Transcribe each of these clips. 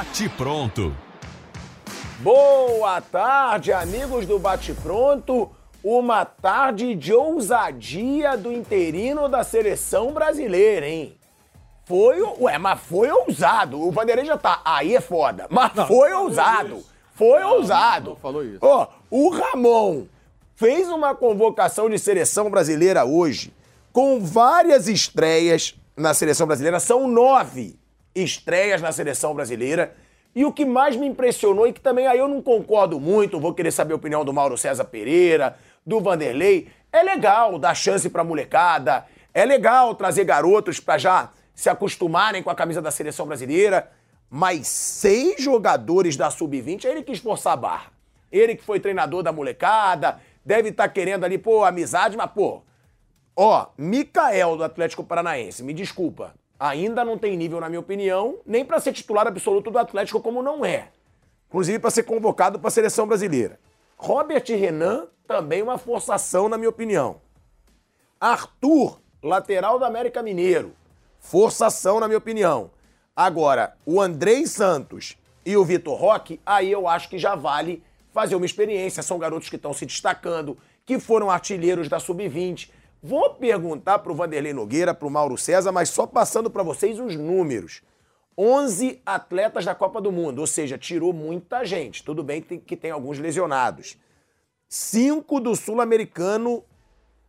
Bate Pronto. Boa tarde, amigos do Bate Pronto. Uma tarde de ousadia do interino da seleção brasileira, hein? Foi, ué, mas foi ousado. O Vanderlei já tá, aí é foda. Mas Não, foi ousado. Foi Não, ousado. não falou isso. Ó, o Ramon fez uma convocação de seleção brasileira hoje com várias estreias na seleção brasileira. São nove estreias na seleção brasileira. E o que mais me impressionou e que também aí eu não concordo muito, vou querer saber a opinião do Mauro César Pereira, do Vanderlei, é legal dar chance pra molecada, é legal trazer garotos pra já se acostumarem com a camisa da seleção brasileira, mas seis jogadores da Sub-20, é ele que esforçar a barra. Ele que foi treinador da molecada, deve estar querendo ali, pô, amizade, mas, pô, ó, Mikael do Atlético Paranaense, me desculpa, ainda não tem nível, na minha opinião, nem pra ser titular absoluto do Atlético, como não é. Inclusive pra ser convocado pra seleção brasileira. Robert Renan, também uma forçação, na minha opinião. Arthur, lateral do América Mineiro. Forçação, na minha opinião. Agora, o Andrei Santos e o Vitor Roque, aí eu acho que já vale fazer uma experiência. São garotos que estão se destacando, que foram artilheiros da Sub-20. Vou perguntar pro Vanderlei Nogueira, pro Mauro César, mas só passando para vocês os números. 11 atletas da Copa do Mundo, ou seja, tirou muita gente. Tudo bem que tem alguns lesionados. Cinco do Sul-Americano,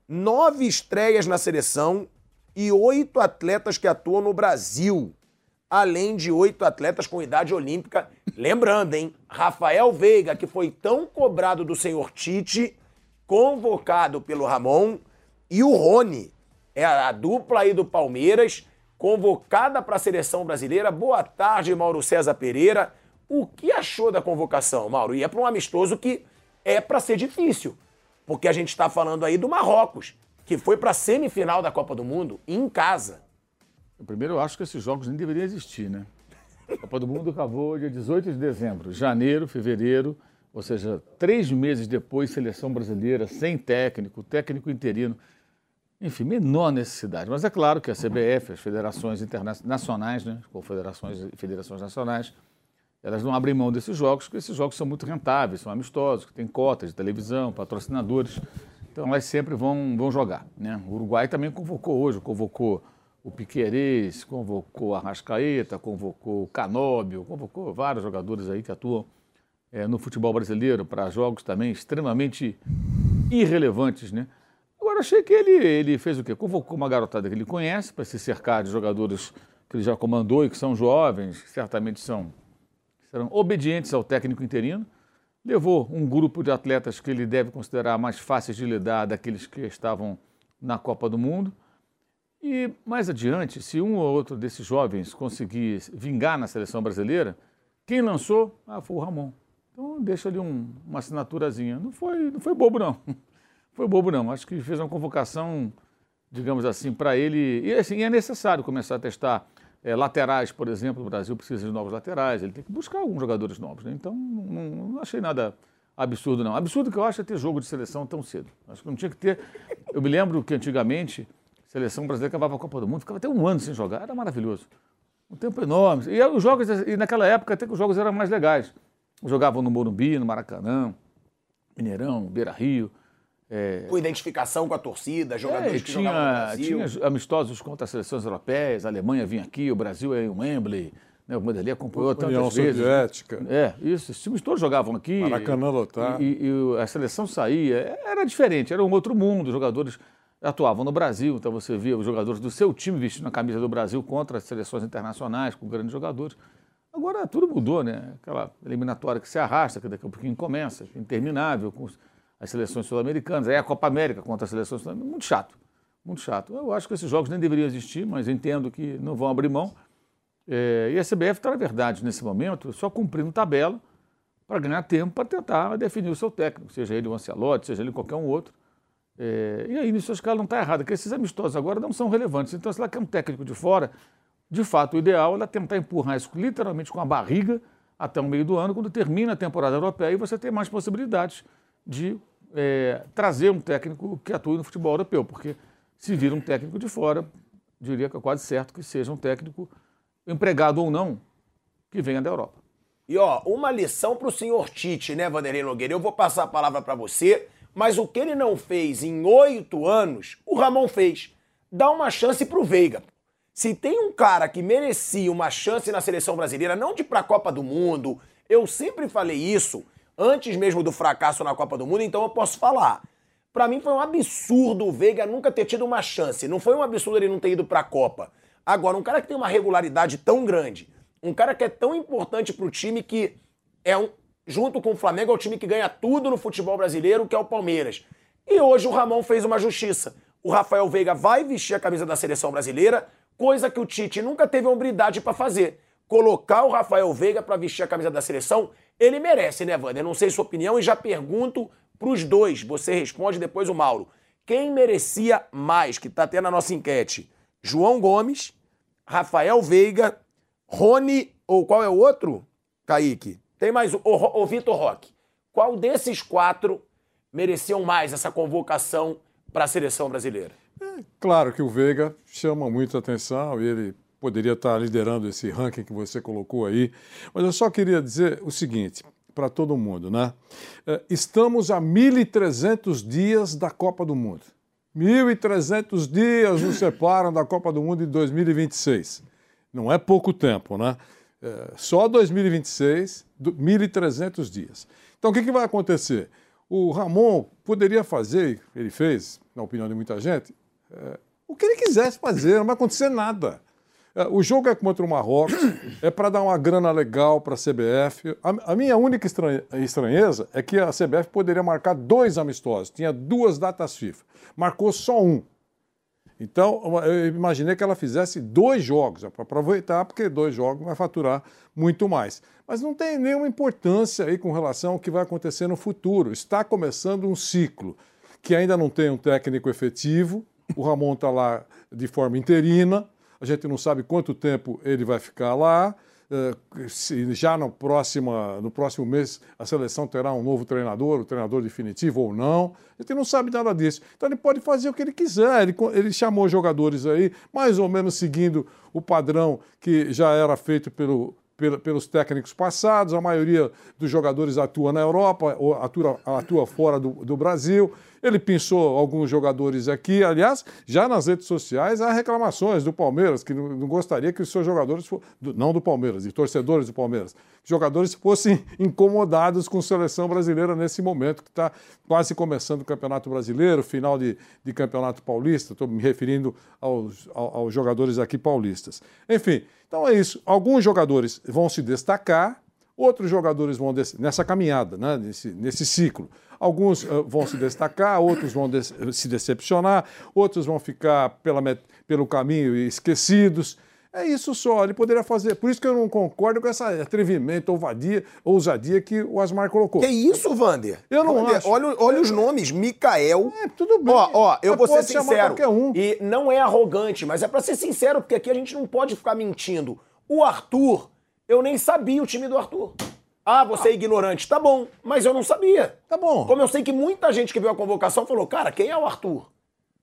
nove estreias na seleção e oito atletas que atuam no Brasil. Além de oito atletas com idade olímpica. Lembrando, hein? Rafael Veiga, que foi tão cobrado do senhor Tite, convocado pelo Ramon, e o Rony. É a dupla aí do Palmeiras, convocada para a seleção brasileira. Boa tarde, Mauro César Pereira. O que achou da convocação, Mauro? E é para um amistoso que é para ser difícil, porque a gente está falando aí do Marrocos, que foi para a semifinal da Copa do Mundo em casa. Primeiro, eu acho que esses jogos nem deveriam existir, né? A Copa do Mundo acabou dia 18 de dezembro. Janeiro, fevereiro, ou seja, três meses depois, seleção brasileira, sem técnico, técnico interino. Enfim, menor necessidade. Mas é claro que a CBF, as federações internacionais, né, confederações e federações nacionais, elas não abrem mão desses jogos, porque esses jogos são muito rentáveis, são amistosos, têm cotas de televisão, patrocinadores. Então elas sempre vão, vão jogar. Né? O Uruguai também convocou hoje, convocou o Piquerez, convocou a Rascaeta, convocou o Canóbio, convocou vários jogadores aí que atuam é, no futebol brasileiro para jogos também extremamente irrelevantes, né? Achei que ele, ele fez o quê? Convocou uma garotada que ele conhece para se cercar de jogadores que ele já comandou e que são jovens, que certamente são serão obedientes ao técnico interino. Levou um grupo de atletas que ele deve considerar mais fáceis de lidar daqueles que estavam na Copa do Mundo. E mais adiante, se um ou outro desses jovens conseguir vingar na seleção brasileira, quem lançou? Ah, foi o Ramon. Então deixa ali um, uma assinaturazinha. Não foi, não foi bobo, não. Foi bobo, não. Acho que fez uma convocação, digamos assim, para ele. E assim, é necessário começar a testar é, laterais, por exemplo. O Brasil precisa de novos laterais. Ele tem que buscar alguns jogadores novos. Né? Então, não, não achei nada absurdo, não. Absurdo que eu acho é ter jogo de seleção tão cedo. Acho que não tinha que ter. Eu me lembro que antigamente a seleção brasileira acabava a Copa do Mundo, ficava até um ano sem jogar. Era maravilhoso. Um tempo enorme. E os jogos, e naquela época até que os jogos eram mais legais. Jogavam no Morumbi, no Maracanã, Mineirão, Beira Rio. É... Com identificação com a torcida, jogadores é, que tinha, jogavam no Brasil. Tinha amistosos contra as seleções europeias, a Alemanha vinha aqui, o Brasil é em Wembley, né, o Vanderlei acompanhou tantas União vezes. Soviética. É, isso, esses times todos jogavam aqui. Maracanã lotar. E, e, e a seleção saía, era diferente, era um outro mundo, os jogadores atuavam no Brasil, então você via os jogadores do seu time vestindo a camisa do Brasil contra as seleções internacionais, com grandes jogadores. Agora tudo mudou, né? Aquela eliminatória que se arrasta, que daqui a pouquinho começa, interminável, com as seleções sul-americanas, aí a Copa América contra as seleções sul-americanas, muito chato, muito chato. Eu acho que esses jogos nem deveriam existir, mas entendo que não vão abrir mão. É, e a CBF está, na verdade, nesse momento, só cumprindo tabela para ganhar tempo para tentar definir o seu técnico, seja ele o Ancelotti, seja ele qualquer um outro. É, e aí, nisso, a escala não está errada, porque esses amistosos agora não são relevantes. Então, se ela quer um técnico de fora, de fato, o ideal é ela tentar empurrar isso literalmente com a barriga até o meio do ano, quando termina a temporada europeia, e você tem mais possibilidades de é, trazer um técnico que atue no futebol europeu, porque se vir um técnico de fora, diria que é quase certo que seja um técnico empregado ou não que venha da Europa. E ó, uma lição pro senhor Tite, né, Vanderlei Nogueira? Eu vou passar a palavra para você, mas o que ele não fez em oito anos, o Ramon fez. Dá uma chance pro Veiga. Se tem um cara que merecia uma chance na seleção brasileira, não de ir pra Copa do Mundo, eu sempre falei isso, antes mesmo do fracasso na Copa do Mundo, então eu posso falar. Para mim foi um absurdo o Veiga nunca ter tido uma chance. Não foi um absurdo ele não ter ido para a Copa. Agora, um cara que tem uma regularidade tão grande, um cara que é tão importante para o time que é um, junto com o Flamengo, é o time que ganha tudo no futebol brasileiro, que é o Palmeiras. E hoje o Ramon fez uma justiça. O Rafael Veiga vai vestir a camisa da seleção brasileira, coisa que o Tite nunca teve a hombridade para fazer. Colocar o Rafael Veiga para vestir a camisa da seleção, ele merece, né, Wander? Não sei sua opinião e já pergunto para os dois, você responde depois o Mauro. Quem merecia mais, que está tendo a nossa enquete? João Gomes, Rafael Veiga, Rony, ou qual é o outro, Kaique? Tem mais o, o, o Vitor Roque. Qual desses quatro mereciam mais essa convocação para a seleção brasileira? É, claro que o Veiga chama muita atenção e ele poderia estar liderando esse ranking que você colocou aí. Mas eu só queria dizer o seguinte: para todo mundo, né? É, estamos a 1.300 dias da Copa do Mundo. 1.300 dias nos separam da Copa do Mundo de 2026. Não é pouco tempo, né? É, só 2026, 1.300 dias. Então, o que, vai acontecer? O Ramon poderia fazer, ele fez, na opinião de muita gente, é, o que ele quisesse fazer, não vai acontecer nada. É, o jogo é contra o Marrocos, é para dar uma grana legal para a CBF. A, minha única estranheza é que a CBF poderia marcar dois amistosos, tinha duas datas FIFA, marcou só um. Então, eu imaginei que ela fizesse dois jogos, para aproveitar, porque dois jogos vai faturar muito mais. Mas não tem nenhuma importância aí com relação ao que vai acontecer no futuro. Está começando um ciclo que ainda não tem um técnico efetivo, o Ramon está lá de forma interina a gente não sabe quanto tempo ele vai ficar lá. Eh, se já no, próxima, no próximo mês a seleção terá um novo treinador, o treinador definitivo ou não. A gente não sabe nada disso. Então ele pode fazer o que ele quiser. Ele, ele chamou jogadores aí, mais ou menos seguindo o padrão que já era feito pelo, pelos técnicos passados, a maioria dos jogadores atua na Europa, ou atua, atua fora do, do, Brasil. Ele pensou alguns jogadores aqui, aliás, já nas redes sociais há reclamações do Palmeiras, que não, gostaria que os seus jogadores, do, não do Palmeiras, de torcedores do Palmeiras, jogadores fossem incomodados com a seleção brasileira nesse momento, que está quase começando o Campeonato Brasileiro, final de, de Campeonato Paulista, estou me referindo aos, aos jogadores aqui paulistas. Enfim, então é isso. Alguns jogadores vão se destacar, outros jogadores vão nessa caminhada, né, nesse, nesse ciclo. Alguns uh, vão se destacar, outros vão de se decepcionar, outros vão ficar pela, pelo caminho esquecidos. É isso só, ele poderia fazer. Por isso que eu não concordo com esse atrevimento, ousadia, ousadia que o Asmar colocou. Que isso, Vander? Eu não Vander, acho. Olha, olha os nomes, Mikael. É, tudo bem. Ó, ó, eu vou ser sincero. Um. E não é arrogante, mas é para ser sincero, porque aqui a gente não pode ficar mentindo. O Arthur, eu nem sabia o time do Arthur. Ah, você é ignorante. Tá bom, mas eu não sabia. Tá bom. Como eu sei que muita gente que viu a convocação falou, cara, quem é o Arthur?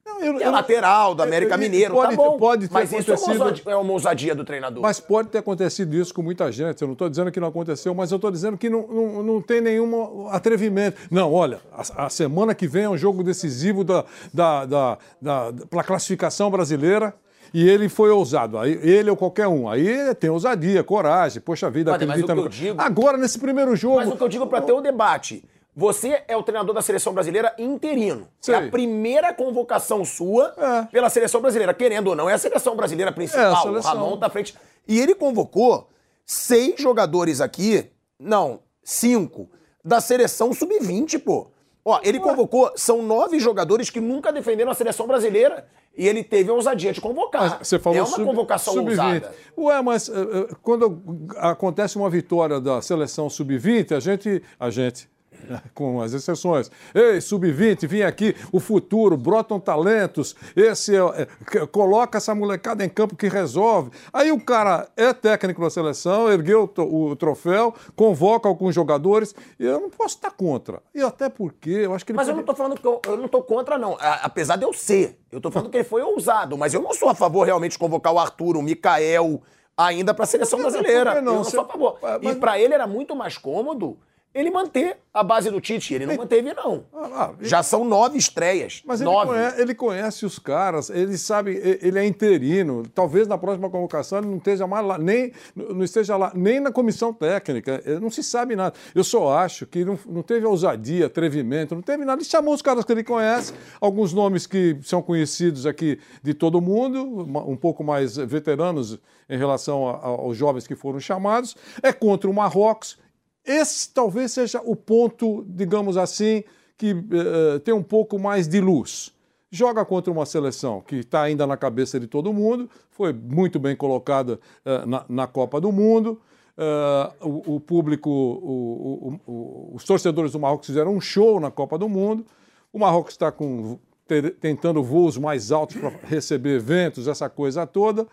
Não, eu, é eu, lateral do América eu, Mineiro, pode, tá bom. Pode ter mas acontecido... isso é uma, ousadia, é uma, ousadia, do treinador. Mas pode ter acontecido isso com muita gente. Eu não estou dizendo que não aconteceu, mas eu estou dizendo que não, não, não tem nenhum atrevimento. Não, olha, a, a, semana que vem é um jogo decisivo da, da, da, da, da classificação brasileira e ele foi ousado. Aí, ele ou qualquer um. Aí tem ousadia, coragem, poxa vida, Olha, acredita no... digo... Agora, nesse primeiro jogo. Mas o que eu digo para ter o um debate. Você é o treinador da seleção brasileira interino. Sei. É a primeira convocação sua é. pela seleção brasileira. Querendo ou não, é a seleção brasileira principal. É. O Ramon tá frente. E ele convocou seis jogadores aqui, não, cinco, da seleção sub-20, pô. Ó, ele convocou, são nove jogadores que nunca defenderam a seleção brasileira. E ele teve a ousadia de convocar. Mas você falou é uma sub, convocação ousada. Ué, mas uh, quando acontece uma vitória da seleção sub-20, a gente, a gente, com as exceções. Ei, sub-20, vim aqui, o futuro, brotam talentos, esse é, é, coloca essa molecada em campo que resolve. Aí o cara é técnico da seleção, ergueu o, o troféu, convoca alguns jogadores, e eu não posso estar contra. E até porque eu acho que ele. Mas pode... eu não estou falando que eu, eu não estou contra, não. apesar de eu ser. Eu estou falando que ele foi ousado, mas eu não sou a favor realmente de convocar o Arthur, o Mikael ainda para a seleção brasileira. Não? Eu não sou a favor. Ah, E mas- para ele era muito mais cômodo ele manter a base do Tite. Ele não manteve, não. Ah, ah, Já são nove estreias. Mas ele nove. conhece, ele conhece os caras, ele sabe, ele é interino. Talvez na próxima convocação ele não esteja mais lá, nem, não esteja lá, nem na comissão técnica. Eh, Não se sabe nada. Eu só acho que não, não teve ousadia, atrevimento, não teve nada. Ele chamou os caras que ele conhece, alguns nomes que são conhecidos aqui de todo mundo, um pouco mais veteranos em relação a- a- aos jovens que foram chamados. É contra o Marrocos. Esse talvez seja o ponto, digamos assim, que eh, tem um pouco mais de luz. Joga contra uma seleção que está ainda na cabeça de todo mundo, foi muito bem colocada eh, na, na Copa do Mundo. Eh, o, o público, o- o- os torcedores do Marrocos fizeram um show na Copa do Mundo. O Marrocos está tentando voos mais altos para receber eventos, essa coisa toda.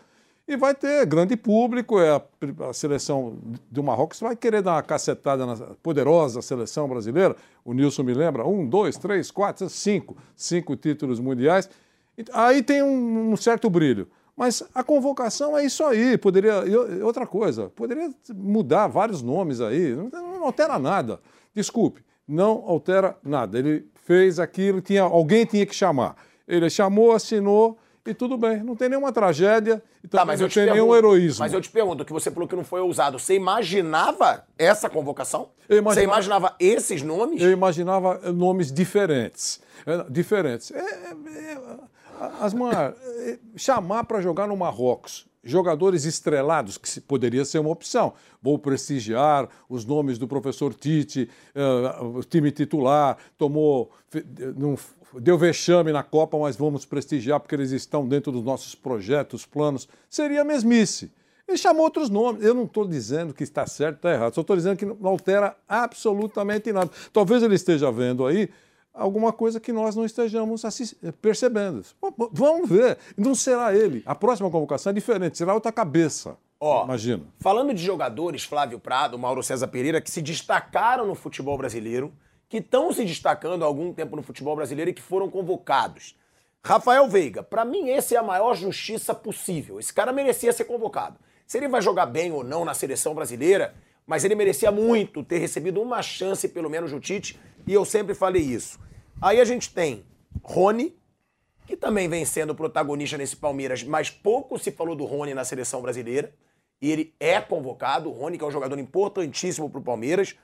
E vai ter grande público, é a, a seleção do Marrocos vai querer dar uma cacetada na poderosa seleção brasileira. O Nilson me lembra, um, dois, três, quatro, cinco, cinco títulos mundiais. Aí tem um, um certo brilho. Mas a convocação é isso aí. Poderia. outra coisa, poderia mudar vários nomes aí. Não, não altera nada. Desculpe, não altera nada. Ele fez aquilo, tinha, alguém tinha que chamar. Ele chamou, assinou e tudo bem. Não tem nenhuma tragédia e Tá, mas não tem nenhum heroísmo. Mas eu te pergunto, que você falou que não foi ousado. Você imaginava essa convocação? Imaginava- Você imaginava esses nomes? Eu imaginava nomes diferentes. Eh, Diferentes. É, é, é, Asmar, é, chamar para jogar no Marrocos jogadores estrelados, que poderia ser uma opção. Vou prestigiar os nomes do professor Tite, eh, o time titular, tomou. não- deu vexame na Copa, mas vamos prestigiar porque eles estão dentro dos nossos projetos, planos. Seria mesmice. Ele chamou outros nomes. Eu não estou dizendo que está certo ou está errado, só estou dizendo que não altera absolutamente nada. Talvez ele esteja vendo aí alguma coisa que nós não estejamos percebendo. Vamos ver. Não será ele. A próxima convocação é diferente, será outra cabeça. Ó, Imagino. Falando de jogadores, Flávio Prado, Mauro César Pereira, que se destacaram no futebol brasileiro, que estão se destacando há algum tempo no futebol brasileiro e que foram convocados. Rafael Veiga, pra mim esse é a maior justiça possível. Esse cara merecia ser convocado. Se ele vai jogar bem ou não na seleção brasileira, mas ele merecia muito ter recebido uma chance, pelo menos, do Tite, e eu sempre falei isso. Aí a gente tem Rony, que também vem sendo protagonista nesse Palmeiras, mas pouco se falou do Rony na seleção brasileira. E ele é convocado, o Rony, que é um jogador importantíssimo para o Palmeiras.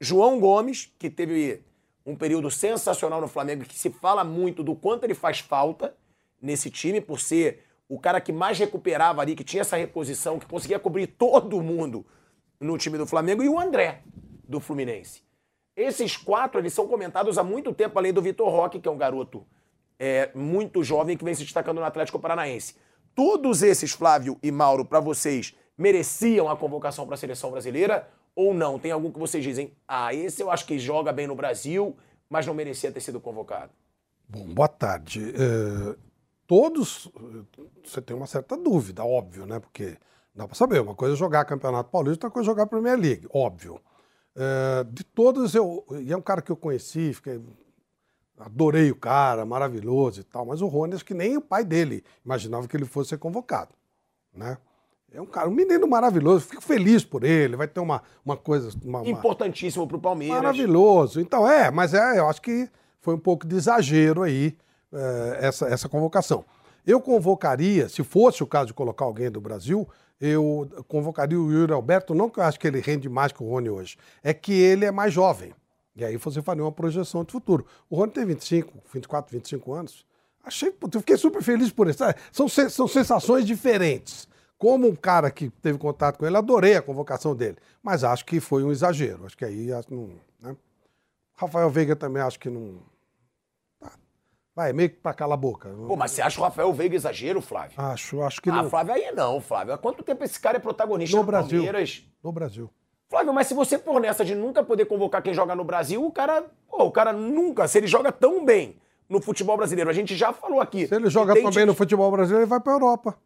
João Gomes, que teve um período sensacional no Flamengo, que se fala muito do quanto ele faz falta nesse time, por ser o cara que mais recuperava ali, que tinha essa reposição, que conseguia cobrir todo mundo no time do Flamengo, e o André, do Fluminense. Esses quatro, eles são comentados há muito tempo, além do Vitor Roque, que é um garoto é, muito jovem que vem se destacando no Atlético Paranaense. Todos esses, Flávio e Mauro, para vocês, mereciam a convocação para a seleção brasileira ou não? Tem algum que vocês dizem, ah, esse eu acho que joga bem no Brasil, mas não merecia ter sido convocado? Bom, boa tarde. É, todos, você tem uma certa dúvida, óbvio, né? Porque dá para saber, uma coisa é jogar Campeonato Paulista, outra coisa é jogar Premier League, óbvio. É, de todos, eu, e é um cara que eu conheci, fiquei, adorei o cara, maravilhoso e tal, mas o Rony, acho que nem o pai dele imaginava que ele fosse ser convocado, né? É um cara, um menino maravilhoso, fico feliz por ele, vai ter uma, uma coisa... Uma, uma- Importantíssimo para o Palmeiras. Maravilhoso. Então, é, mas é, eu acho que foi um pouco de exagero aí é, essa, essa convocação. Eu convocaria, se fosse o caso de colocar alguém do Brasil, eu convocaria o Yuri Alberto, não que eu acho que ele rende mais que o Rony hoje, é que ele é mais jovem. E aí você faria uma projeção de futuro. O Rony tem 25, 24, 25 anos. Achei, eu fiquei super feliz por isso. São, são sensações diferentes. Como um cara que teve contato com ele, adorei a convocação dele. Mas acho que foi um exagero. Acho que aí não. Né? Rafael Veiga também acho que não. tá. Vai, meio que pra calar a boca. Pô, mas você acha o Rafael Veiga exagero, Flávio? Acho, acho que Ah, não. Flávio, aí não, Flávio. Há quanto tempo esse cara é protagonista No no Brasil. Palmeiras? No Brasil. Flávio, mas se você for nessa de nunca poder convocar quem joga no Brasil, o cara, pô, o cara nunca, se ele joga tão bem no futebol brasileiro, a gente já falou aqui. Se ele joga tem também no futebol brasileiro, ele vai pra Europa.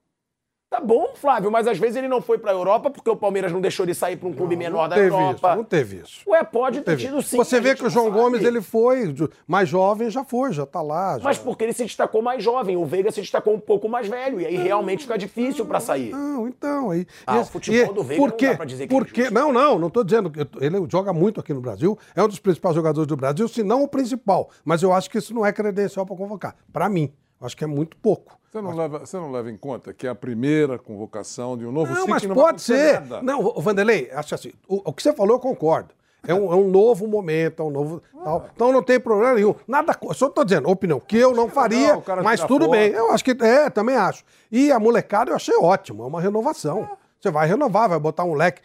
Tá, bom, Flávio, mas às vezes ele não foi pra Europa porque o Palmeiras não deixou ele sair pra um clube menor da teve Europa. Isso, não teve isso. Ué, pode Não ter tido sim. Você a vê que o não João sabe. Gomes, ele foi, mais jovem, já foi, já tá lá. Já... Mas porque ele se destacou mais jovem, o Veiga se destacou um pouco mais velho, e aí realmente fica difícil pra sair. Não, então. Aí, Ah, e- o futebol e- do Veiga por não dá pra dizer que é Por quê? injusto. Não, não, não tô dizendo. que Ele joga muito aqui no Brasil, é um dos principais jogadores do Brasil, se não o principal. Mas eu acho que isso não é credencial para convocar. Para mim, acho que é muito pouco. Você não, leva, você não leva em conta que é a primeira convocação de um novo Não, ciclo mas não pode ser. nada. Não, Vanderlei, acho assim, o, o que você falou eu concordo. É um, é um novo momento, é um novo. tal. Então não tem problema nenhum. Nada. Só tô dizendo, opinião, que eu não faria, legal o cara mas tudo bem. Eu acho que. É, também acho. E a molecada eu achei ótimo, é uma renovação. Você vai renovar, vai botar um leque.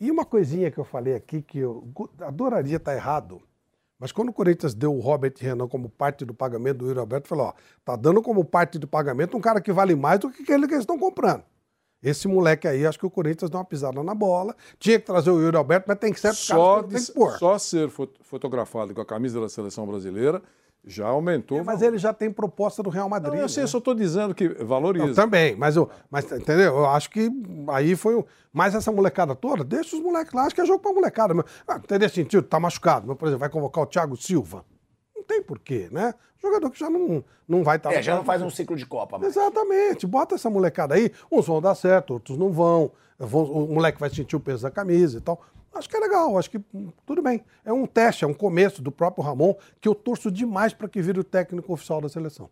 E uma coisinha que eu falei aqui que eu adoraria estar errado. Mas quando o Corinthians deu o Robert Renan como parte do pagamento do Yuri Alberto, falou: ó, tá dando como parte do pagamento um cara que vale mais do que aquele que eles estão comprando. Esse moleque aí, acho que o Corinthians deu uma pisada na bola. Tinha que trazer o Yuri Alberto, mas tem que ser Só, caras que de- tem que pôr. só ser fo- fotografado com a camisa da seleção brasileira já aumentou. o Mas ele já tem proposta do Real Madrid. Não, eu sei, né? eu só estou dizendo que valoriza. Não, também, mas, eu, mas entendeu? Eu acho que aí foi. o- Mas essa molecada toda, deixa os moleques lá, acho que é jogo pra molecada. Mas, ah, não teria sentido, tá machucado. Mas, por exemplo, vai convocar o Thiago Silva. Não tem porquê, né? Jogador que já não, não vai estar. É, já não faz um ciclo de Copa, mas. Exatamente. Bota essa molecada aí. Uns vão dar certo, outros não vão. Vão- O moleque vai sentir o peso da camisa e tal. Acho que é legal, acho que hum, tudo bem. É um teste, é um começo do próprio Ramon, que eu torço demais para que vire o técnico oficial da seleção.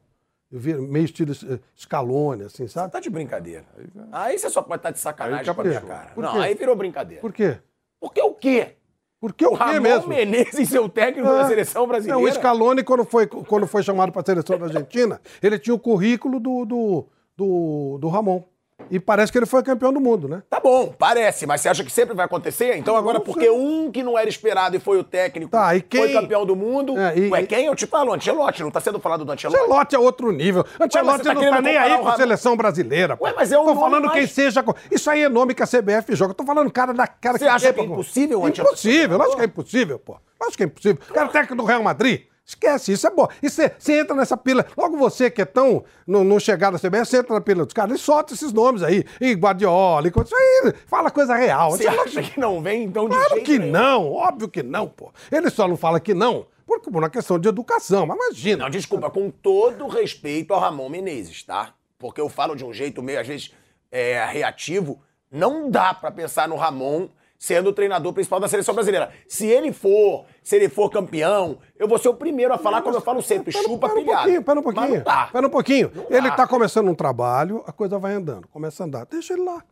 Eu vi meio estilo eh, Scaloni, assim, sabe? Tá de brincadeira. Aí você só pode estar de sacanagem com a minha cara. Por Não, quê? aí virou brincadeira. Por quê? Porque o quê? Porque O o Ramon mesmo? Menezes, seu técnico da Ah, seleção brasileira. Não, o Scaloni, quando foi, quando foi chamado para a seleção da Argentina, ele tinha o currículo do, do, do, do Ramon. E parece que ele foi campeão do mundo, né? Tá bom, parece, mas você acha que sempre vai acontecer? Então agora, porque um que não era esperado e foi o técnico, Tá, e quem- foi campeão do mundo, É, e- ué, quem? Eu te falo, Ancelotti, não tá sendo falado do Ancelotti? Ancelotti é outro nível. Ancelotti tá não tá nem aí com a seleção brasileira. pô. Ué, mas é o Tô falando mais- quem seja. Isso aí é nome que a CBF joga. Tô falando cara da cara Você acha quer, que é impossível ser Impossível, acho que é impossível, pô. Acho que é impossível. O cara é técnico do Real Madrid. Esquece, isso é bom. E você entra nessa pila. Logo você que é tão. Não, não chegar na CBF, você entra na pila dos caras e solta esses nomes aí. E Guardiola, e coisa- isso aí. Fala coisa real. Você acha que não vem, então, de Claro jeito que nenhum? não, óbvio que não, pô. Ele só não fala que não, porque por uma questão de educação, mas imagina. Não, desculpa, com todo respeito ao Ramon Menezes, tá? Porque eu falo de um jeito meio, às vezes, é, reativo. Não dá pra pensar no Ramon sendo o treinador principal da seleção brasileira. Se ele for, se ele for campeão, eu vou ser o primeiro a falar, como eu falo sempre, Pera- chupa pera um pilhado. pouquinho, pera um Mas pouquinho. não dá. Pera um pouquinho. Não Ele dá. tá começando um trabalho, a coisa vai andando, começa a andar. Deixa ele lá.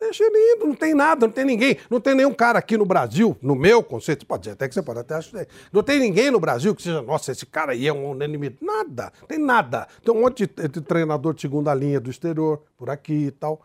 Deixa ele indo, não tem nada, não tem ninguém, não tem nenhum cara aqui no Brasil, no meu conceito, pode dizer, até que você pode até achar, não tem ninguém no Brasil que seja, nossa, esse cara aí é um unanimidade. Nada, tem nada. Tem um monte de, de treinador de segunda linha do exterior, por aqui e tal.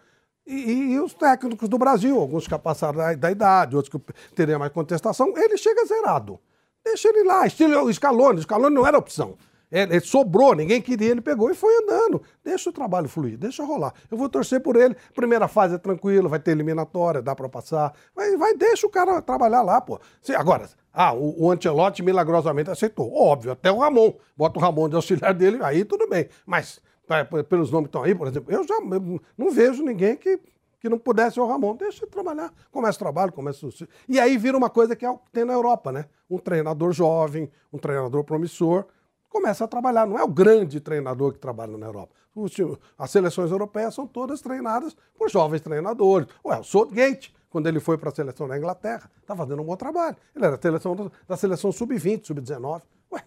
E, e- os técnicos do Brasil, alguns que passaram da, da idade, outros que teriam mais contestação, ele chega zerado. Deixa ele lá, estilo Scaloni. Scaloni não era opção. Ele, sobrou, ninguém queria, ele pegou e foi andando. Deixa o trabalho fluir, deixa rolar. Eu vou torcer por ele. Primeira fase é tranquilo, vai ter eliminatória, dá pra passar. Vai, vai deixa o cara trabalhar lá, pô. Se- agora, ah, o, o Ancelotti milagrosamente aceitou. Óbvio, até o Ramon. Bota o Ramon de auxiliar dele, aí tudo bem. Mas, tá, pelos nomes que estão aí, por exemplo, eu já eu não vejo ninguém que que não pudesse o Ramon, deixa ele trabalhar. Começa o trabalho, começa o... E aí vira uma coisa que é o que tem na Europa, né? Um treinador jovem, um treinador promissor, começa a trabalhar. Não é o grande treinador que trabalha na Europa. As seleções europeias são todas treinadas por jovens treinadores. Ué, o Southgate, quando ele foi para a seleção da Inglaterra, está fazendo um bom trabalho. Ele era seleção do- da seleção sub-20, sub-19. Ué,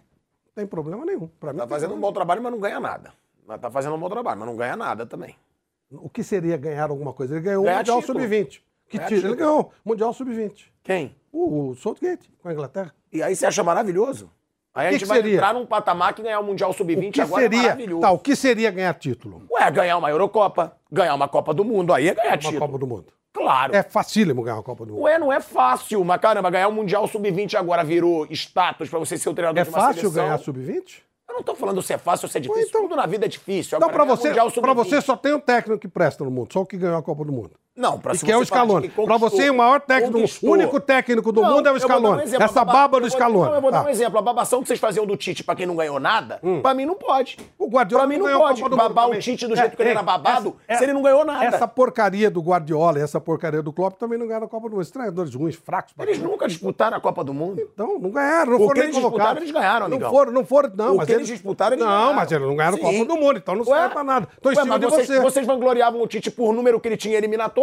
não tem problema nenhum. Tá tem fazendo um bom trabalho, mas não ganha nada. Mas Tá fazendo um bom trabalho, mas não ganha nada também. O que seria ganhar alguma coisa? Ele ganhou o Ganhar Mundial título. Sub-20. Que Ganhar tiro? Ele título. ganhou o Mundial Sub-20. Quem? O, o Southgate, com a Inglaterra. E aí você acha maravilhoso? Aí a gente que vai seria? entrar num patamar que ganhar o Mundial O Sub-20 que agora é seria, maravilhoso. tá, o que seria ganhar título? Ué, ganhar uma Eurocopa, ganhar uma Copa do Mundo, aí é ganhar Uma título. Copa do Mundo. Claro. É facílimo ganhar uma Copa do Mundo. Ué, não é fácil, mas caramba, ganhar o Mundial Sub-20 agora virou status pra você ser o treinador É de uma fácil seleção. ganhar Sub-20? Eu não tô falando se é fácil ou se é difícil, então- tudo na vida é difícil. Agora, pra ganhar você, Sub-20 você só tem um técnico que presta no mundo, só o que ganhou a Copa do Mundo. Não, pra se que é o Scaloni. Pra você, o maior técnico, o único técnico do Não, mundo é o um Scaloni. exemplo. Essa baba do Scaloni. Não, eu vou dar um exemplo. A babação que vocês faziam do Tite pra quem não ganhou nada, pra mim não pode. O Guardiola Pra mim não a pode babar o. Tite do jeito que ele era babado essa- se ele não ganhou nada. Essa porcaria do Guardiola e essa porcaria do Klopp também não ganharam a Copa do Mundo. Os treinadores ruins, fracos. Eles nunca disputaram a Copa do Mundo. Então, não ganharam, não O foram nem eles disputaram, convocados. eles ganharam, Não amigão. foram, não foram, não. O mas que eles disputaram, eles Não, ganharam. mas eles não ganharam a Copa do Mundo, então não serve pra nada. Tô em cima de vocês, você. vocês vangloriavam o Tite por número que ele tinha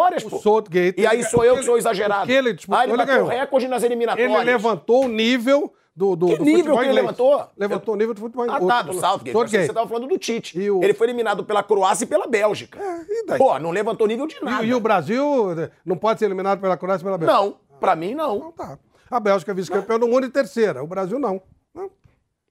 eliminatórias, pô. O Southgate, E aí ele- sou eu que sou exagerado. ele disputou, ah, ele ele bateu ganhou. recorde nas eliminatórias. Ele levantou o nível do, do, Que do nível que ele inglês. levantou? Levantou o nível do futebol Ah, inglês. tá, do Southgate. Que Você tava falando do Tite. O- Ele foi eliminado pela Croácia e pela Bélgica. É, e daí? Pô, não levantou nível de nada. E, e o Brasil eh, não pode ser eliminado pela Croácia e pela Bélgica? Não, pra mim não. Então tá. A Bélgica é vice-campeão do mundo e terceira. O Brasil não. Não.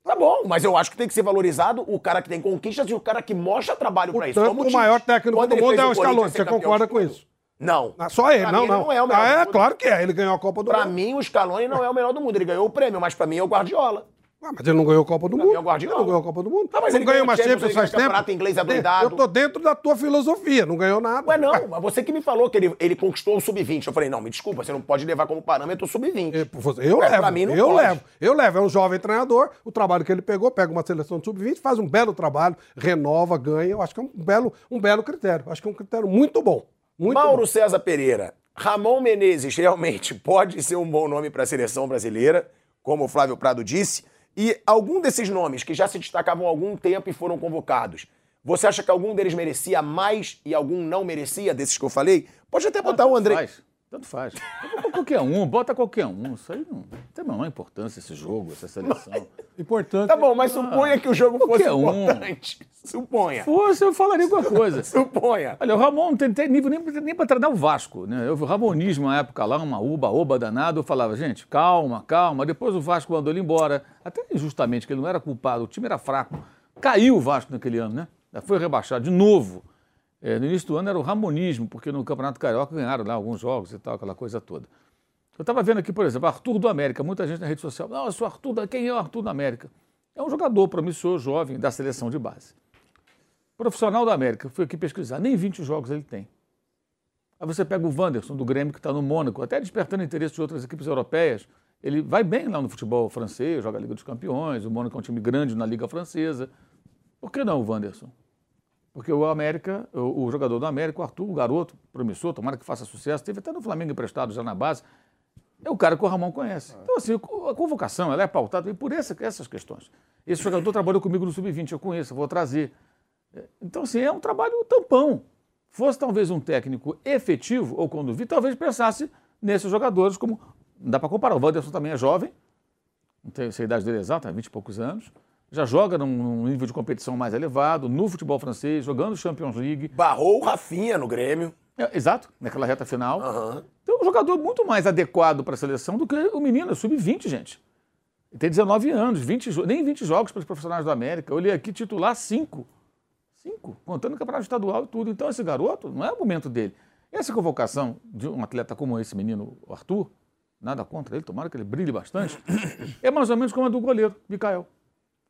Tá bom, mas eu acho que tem que ser valorizado o cara que tem conquistas e o cara que mostra trabalho pra isso. Portanto, como o maior técnico Quando do mundo é o Scaloni. Você concorda com isso? Não. Ah, Só ele, Pra não, mim, não. Ele não é o melhor Ah, é, claro que é. Ele ganhou a Copa do Pra Mundo. mim, o Scaloni não é o melhor do mundo. Ele ganhou o prêmio, mas pra mim é o Guardiola. Ah, mas ele não ganhou a Copa do Pra Mundo. mim é o Guardiola. Ele não ganhou a Copa do Mundo. Tá, mas não ele ganhou ganhou uma Champions, Champions ele faz tempo. inglês adoidado. Eu tô dentro da tua filosofia. Não ganhou nada. Ué, não, mas você que me falou que ele, ele conquistou o sub-20. Eu falei, não, me desculpa, você não pode levar como parâmetro o sub-20. Eu Ué, levo, pra mim não eu pode. levo, eu levo. É um jovem treinador, o trabalho que ele pegou, pega uma seleção de sub-20, faz um belo trabalho, renova, ganha. Eu acho que é um belo, um belo critério. Acho que é um critério muito bom. Muito Mauro bom. César Pereira, Ramon Menezes realmente pode ser um bom nome para a seleção brasileira, como o Flávio Prado disse. E algum desses nomes que já se destacavam há algum tempo e foram convocados, você acha que algum deles merecia mais e algum não merecia desses que eu falei? Pode até botar o André. Faz. Tanto faz. Qualquer um, bota qualquer um. Isso aí não tem a menor importância, esse jogo, essa seleção. Importante. Tá bom, mas suponha que o jogo fosse Qualquer um. importante. Suponha. Fosse, eu falaria alguma coisa. Suponha. Olha, o Ramon não tem, tem nível nem, nem para treinar o Vasco. Né? Eu vi o Ramonismo na época lá, uma uba-oba danado. Eu falava, gente, calma, calma. Depois o Vasco mandou ele embora. Até injustamente, que ele não era culpado, o time era fraco. Caiu o Vasco naquele ano, né? Foi rebaixado de novo. É, no início do ano era o Ramonismo, porque no Campeonato Carioca ganharam lá alguns jogos e tal, aquela coisa toda. Eu estava vendo aqui, por exemplo, Arthur do América. Muita gente na rede social. Nossa, o Arthur, quem é o Arthur do América? É um jogador promissor, jovem, da seleção de base. Profissional da América, fui aqui pesquisar, nem 20 jogos ele tem. Aí você pega o Wanderson, do Grêmio, que está no Mônaco, até despertando interesse de outras equipes europeias. Ele vai bem lá no futebol francês, joga a Liga dos Campeões, o Mônaco é um time grande na Liga Francesa. Por que não o Wanderson? Porque o América, o, o jogador do América, o Arthur, o garoto, promissor, tomara que faça sucesso, teve até no Flamengo emprestado já na base, é o cara que o Ramon conhece. Então, assim, a convocação ela é pautada por essa, essas questões. Esse jogador trabalhou comigo no Sub-20, eu conheço, eu vou trazer. É, Então, assim, é um trabalho tampão. Fosse talvez um técnico efetivo, ou quando vi, talvez pensasse nesses jogadores como. Não dá para comparar. O Wanderson também é jovem, não sei a idade dele exata, 20 e poucos anos. Já joga num, nível de competição mais elevado, no futebol francês, jogando Champions League. Barrou o Rafinha no Grêmio. É, exato, naquela reta final. Aham. Então, um jogador muito mais adequado para a seleção do que o menino, é sub-20, gente. Ele tem 19 anos, 20, jo- nem 20 jogos para os profissionais do América. Eu olhei aqui titular 5. 5, contando o campeonato estadual e tudo. Então, esse garoto, não é o momento dele. Essa convocação de um atleta como esse menino, o Arthur, nada contra ele, tomara que ele brilhe bastante, é mais ou menos como a do goleiro, Mikael.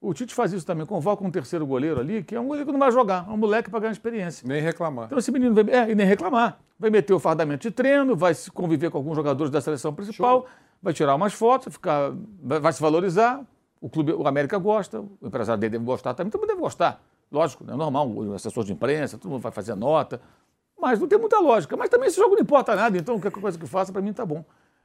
O Tite faz isso também, convoca um terceiro goleiro ali, que é um goleiro que não vai jogar, é um moleque para ganhar experiência. Nem reclamar. Então esse menino vai, é, e nem reclamar. Vai meter o fardamento de treino, vai se conviver com alguns jogadores da seleção principal, vai tirar umas fotos, ficar, vai, vai se valorizar. O clube, o América gosta, o empresário dele deve gostar também, todo mundo deve gostar. Lógico, é normal, o assessor de imprensa, todo mundo vai fazer nota. Mas não tem muita lógica. Mas também esse jogo não importa nada, então qualquer coisa que faça, para mim tá bom.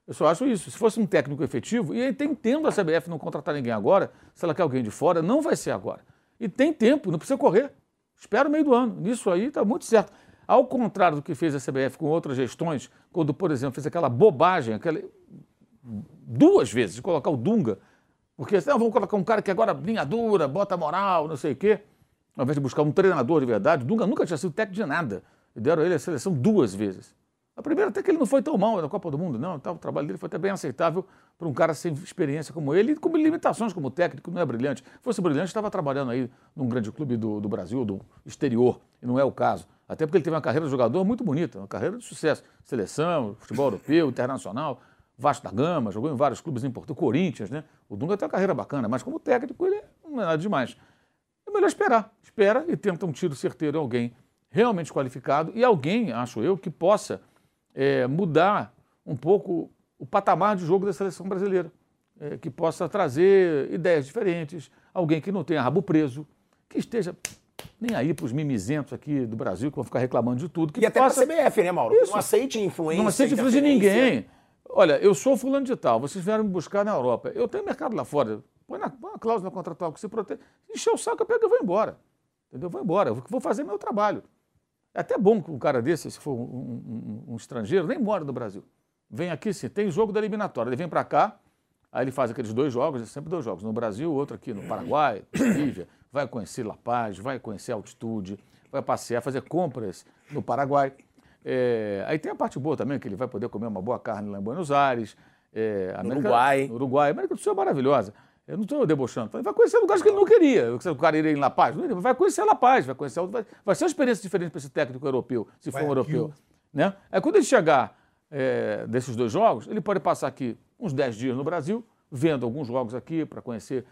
Eu só acho isso. Se fosse um técnico efetivo, e aí tem entendo a CBF não contratar ninguém agora, se ela quer alguém de fora, não vai ser agora. E tem tempo, não precisa correr. Espera o meio do ano. Nisso aí está muito certo. Ao contrário do que fez a CBF com outras gestões, quando, por exemplo, fez aquela bobagem, aquela... duas vezes, de colocar o Dunga, porque não, vamos colocar um cara que agora linha dura, bota moral, não sei o quê, ao invés de buscar um treinador de verdade. O Dunga nunca tinha sido técnico de nada. E deram ele a seleção duas vezes. A primeira até que ele não foi tão mal na Copa do Mundo, não. O trabalho dele foi até bem aceitável para um cara sem experiência como ele e com limitações como técnico, não é brilhante. Se fosse brilhante, estava trabalhando aí num grande clube do, do Brasil, do exterior, e não é o caso. Até porque ele teve uma carreira de jogador muito bonita, uma carreira de sucesso. Seleção, futebol europeu, internacional, Vasco da Gama, jogou em vários clubes importantes, Corinthians, né? O Dunga tem uma carreira bacana, mas como técnico ele não é nada demais. É melhor esperar. Espera e tenta um tiro certeiro em alguém realmente qualificado e alguém, acho eu, que possa é, mudar um pouco o patamar de jogo da seleção brasileira. É, que possa trazer ideias diferentes, alguém que não tenha rabo preso, que esteja nem aí para os mimizentos aqui do Brasil que vão ficar reclamando de tudo. Que E até faça... pra CBF, né, Mauro? Isso. Não aceite influência. Não aceite influência de ninguém. Olha, eu sou fulano de tal, vocês vieram me buscar na Europa. Eu tenho mercado lá fora. Põe, na, põe uma cláusula contratual que se protege. Encheu o saco, eu pego e vou embora. Entendeu? Eu vou embora. Eu vou fazer meu trabalho. É até bom que um cara desse, se for um, um- um- estrangeiro, nem mora do Brasil. Vem aqui, se tem jogo da eliminatória. Ele vem para cá, aí ele faz aqueles dois jogos, sempre dois jogos. No Brasil, outro aqui no Paraguai, Bolívia. Vai conhecer La Paz, vai conhecer a altitude, vai passear, fazer compras no Paraguai. É, aí tem a parte boa também, que ele vai poder comer uma boa carne lá em Buenos Aires. É, América- Uruguai. no Uruguai. A América do Sul é maravilhosa. Eu não estou debochando. Vai conhecer lugares que ele não queria. O cara iria em La Paz. Não, Vai conhecer La Paz, vai conhecer. Vai, vai ser uma experiência diferente para esse técnico europeu, se for um europeu. Né? É quando ele chegar é, desses dois jogos, ele pode passar aqui uns 10 dias no Brasil, vendo alguns jogos aqui para conhecer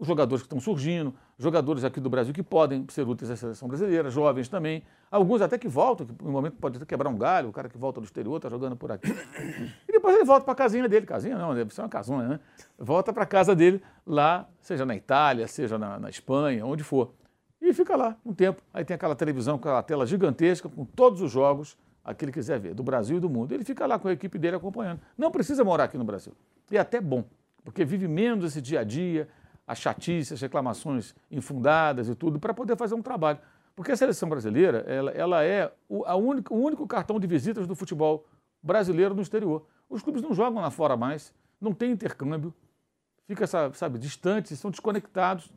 os jogadores que estão surgindo, jogadores aqui do Brasil que podem ser úteis à seleção brasileira, jovens também, alguns até que voltam, que no momento pode até quebrar um galho, o cara que volta do exterior está jogando por aqui. E depois ele volta para a casinha dele, casinha não, deve ser uma casona, né? Volta para a casa dele lá, seja na Itália, seja na, na Espanha, onde for. E fica lá um tempo. Aí tem aquela televisão com aquela tela gigantesca, com todos os jogos, que quiser ver, do Brasil e do mundo. Ele fica lá com a equipe dele acompanhando. Não precisa morar aqui no Brasil. E é até bom, porque vive menos esse dia a dia, as chatices, as reclamações infundadas e tudo, para poder fazer um trabalho. Porque a seleção brasileira, ela, ela é o, a única, o único cartão de visitas do futebol brasileiro no exterior. Os clubes não jogam lá fora mais, não tem intercâmbio, fica, sabe, distantes, são desconectados.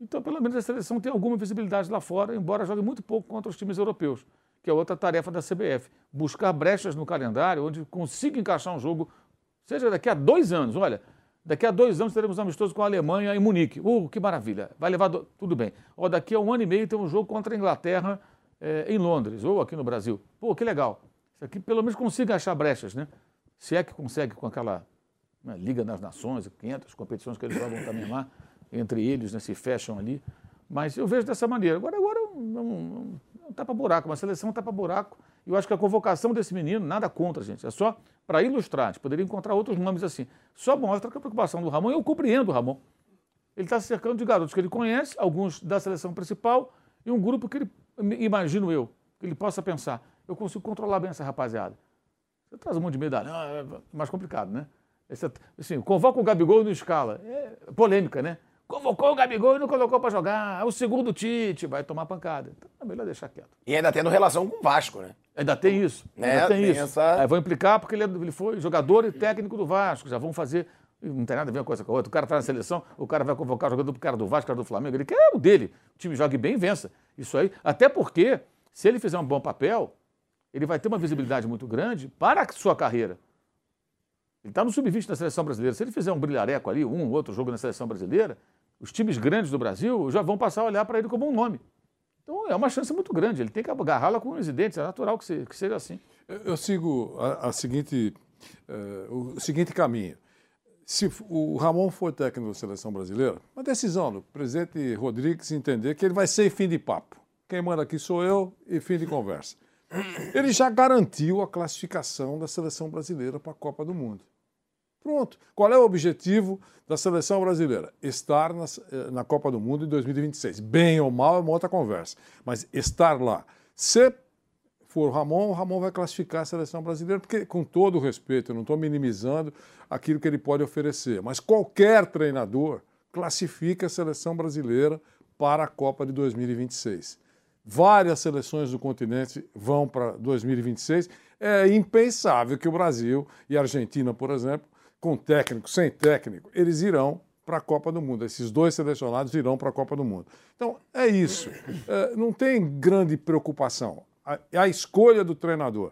Então, pelo menos a seleção tem alguma visibilidade lá fora, embora jogue muito pouco contra os times europeus, que é outra tarefa da CBF. Buscar brechas no calendário onde consiga encaixar um jogo, seja daqui a dois anos. Olha, daqui a dois anos teremos um amistoso com a Alemanha em Munique. Uh, que maravilha! Vai levar. do- Tudo bem. Daqui a um ano e meio tem um jogo contra a Inglaterra eh, em Londres, ou aqui no Brasil. Pô, que legal. Isso aqui pelo menos consiga achar brechas, né? Se é que consegue com aquela né, Liga das Nações, 500 competições que eles jogam também lá, entre eles, né, se fecham ali. Mas eu vejo dessa maneira. Agora, agora não, não, não tapa buraco, uma seleção tapa buraco. E eu acho que a convocação desse menino, nada contra, gente. É só para ilustrar. A gente poderia encontrar outros nomes assim. Só mostra que a preocupação do Ramon, eu compreendo o Ramon. Ele está se cercando de garotos que ele conhece, alguns da seleção principal, e um grupo que ele, imagino eu, que ele possa pensar. Eu consigo controlar bem essa rapaziada. Você traz um monte de medalhão, é mais complicado, né? Assim, convoca o Gabigol e não escala. É polêmica, né? Convocou o Gabigol e não colocou para jogar. É o segundo Tite, vai tomar pancada. Então é melhor deixar quieto. E ainda tendo relação com o Vasco, né? Ainda tem isso. É, Ainda tem, tem isso. essa- Aí vão implicar porque ele, é- ele foi jogador e técnico do Vasco. Já vão fazer. Não tem nada a ver uma coisa com a outra. O cara está na seleção, o cara vai convocar o jogador pro cara do Vasco, cara do Flamengo. Ele quer o dele. O time jogue bem e vença. Isso aí. Até porque, se ele fizer um bom papel, ele vai ter uma visibilidade muito grande para a sua carreira. Ele está no sub-20 da seleção brasileira. Se ele fizer um brilhareco ali, um ou outro jogo na seleção brasileira, os times grandes do Brasil já vão passar a olhar para ele como um nome. Então é uma chance muito grande. Ele tem que agarrá-la com os dentes. É natural que, se- que seja assim. Eu, sigo a, a seguinte, eh, o seguinte caminho. Se o Ramon for técnico da seleção brasileira, uma decisão do presidente Rodrigues entender que ele vai ser fim de papo. Quem manda aqui sou eu e fim de conversa. Ele já garantiu a classificação da seleção brasileira para a Copa do Mundo. Pronto. Qual é o objetivo da seleção brasileira? Estar nas- eh, na, Copa do Mundo em 2026. Bem ou mal é uma outra conversa. Mas estar lá. Se for o Ramon, o Ramon vai classificar a seleção brasileira, porque, com todo o respeito, eu não estou minimizando aquilo que ele pode oferecer, mas qualquer treinador classifica a seleção brasileira para a Copa de 2026. Várias seleções do continente vão para 2026. É impensável que o Brasil e a Argentina, por exemplo, com técnico, sem técnico, eles irão para a Copa do Mundo. Esses dois selecionados irão para a Copa do Mundo. Então, é isso. É, não tem grande preocupação. A, a escolha do treinador.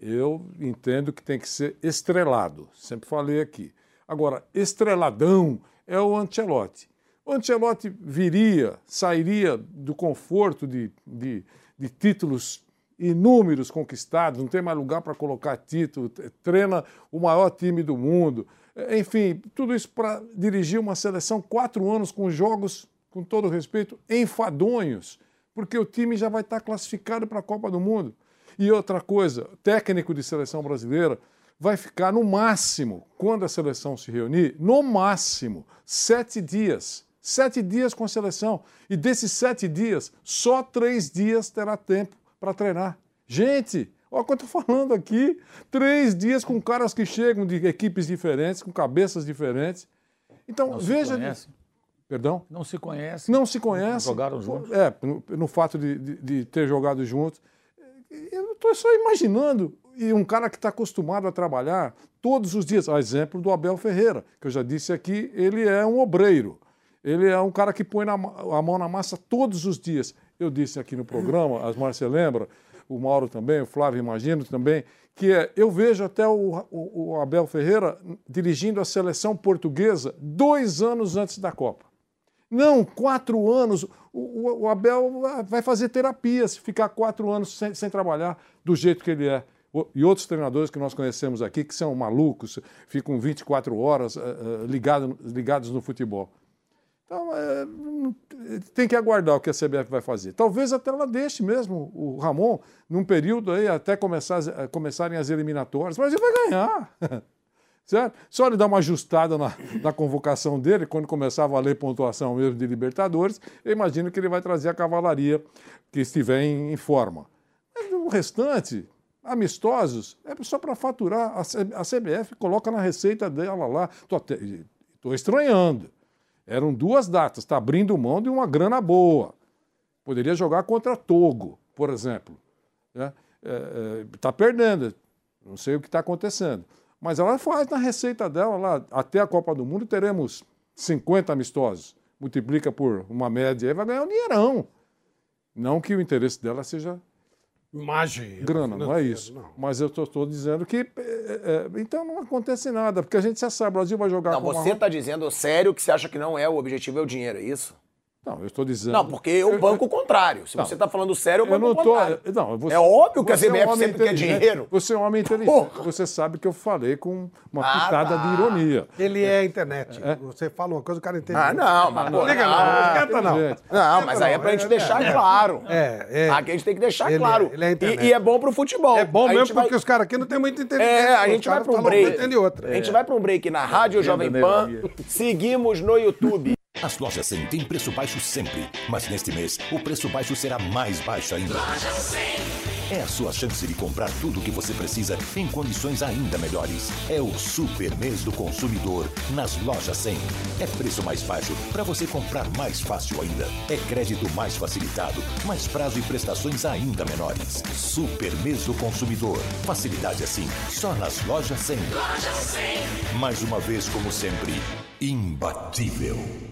Eu entendo que tem que ser estrelado. Sempre falei aqui. Agora, estreladão é o Ancelotti. O Ancelotti viria, sairia do conforto de, de, de títulos inúmeros conquistados, não tem mais lugar para colocar título, treina o maior time do mundo. Eh, Enfim, tudo isso para dirigir uma seleção quatro anos com jogos, com todo respeito, enfadonhos, porque o time já vai estar classificado para a Copa do Mundo. E outra coisa, técnico de seleção brasileira vai ficar no máximo, quando a seleção se reunir, no máximo, sete dias Sete dias com a seleção. E desses sete dias, só três dias terá tempo para treinar. Gente, olha o que eu estou falando aqui. Três dias com caras que chegam de equipes diferentes, com cabeças diferentes. Então, Não se veja. Perdão? Não se conhece. Não se conhece. Jogaram juntos. É, no, no fato de, de- de ter jogado juntos. Eu estou só imaginando. E um cara que está acostumado a trabalhar todos os dias. A exemplo do Abel Ferreira, que eu já disse aqui, ele é um obreiro. Ele é um cara que põe na a mão na massa todos os dias. Eu disse aqui no programa, as Márcia lembra, o Mauro também, o Flávio imagino também, que é, eu vejo até o, o- o Abel Ferreira dirigindo a seleção portuguesa dois anos antes da Copa. Não, quatro anos. O, o- Abel vai fazer terapia se ficar quatro anos sem, sem trabalhar do jeito que ele é. E outros treinadores que nós conhecemos aqui, que são malucos, ficam 24 horas eh, ligado- ligados no futebol. Então, eh, não- tem que aguardar o que a CBF vai fazer. Talvez até ela deixe mesmo o Ramon num período aí até começar, eh, começarem as eliminatórias, mas ele vai ganhar. Certo? Só ele dar uma ajustada na, na convocação dele, quando começar a valer pontuação mesmo de Libertadores, eu imagino que ele vai trazer a cavalaria que estiver em, em forma. Mas o restante, amistosos, é só para faturar. A, a CBF coloca na receita dela lá. Estou estranhando. Eram duas datas, está abrindo mão de uma grana boa. Poderia jogar contra Togo, por exemplo. Está perdendo, não sei o que está acontecendo. Mas ela faz na receita dela lá, até a Copa do Mundo teremos 50 amistosos. Multiplica por uma média aí, vai ganhar um dinheirão. Não que o interesse dela seja Imagina. grana, não é isso. não. Mas eu estou dizendo que. é, é, então não acontece nada, porque a gente já sabe, o Brasil vai jogar Não, você Marrocos. tá dizendo sério que você acha que não é o objetivo, é o dinheiro, é isso? Não, eu estou dizendo. Não, porque eu banco o contrário. Se Não. você tá falando sério, eu Eu banco não o tô. contrário. Não, você- é óbvio que a você é um CBF homem sempre quer dinheiro. Você é um homem inteligente. Porra. Você sabe que eu falei com uma Ah, pitada tá. de ironia. Ele é internet. Você fala uma coisa, o cara entende. Ah, não, mas Não pô, liga, não. não. Não. Não, mas aí é pra gente É, deixar é, claro. É, é. Aqui a gente tem que deixar Ele é- claro. ele é e, internet. e é bom pro futebol. É bom A mesmo gente vai- porque os caras aqui não têm muito inteligência. É, a gente vai pra um falam break. A gente vai pra um break na Rádio Jovem Pan. Seguimos no YouTube. As lojas 100 têm preço baixo sempre, mas neste mês o preço baixo será mais baixo ainda. É a sua chance de comprar tudo o que você precisa em condições ainda melhores. É o super mês do consumidor nas lojas 100. É preço mais baixo para você comprar mais fácil ainda. É crédito mais facilitado, mais prazo e prestações ainda menores. Super mês do consumidor. Facilidade assim, só nas lojas 100. Mais uma vez, como sempre, imbatível.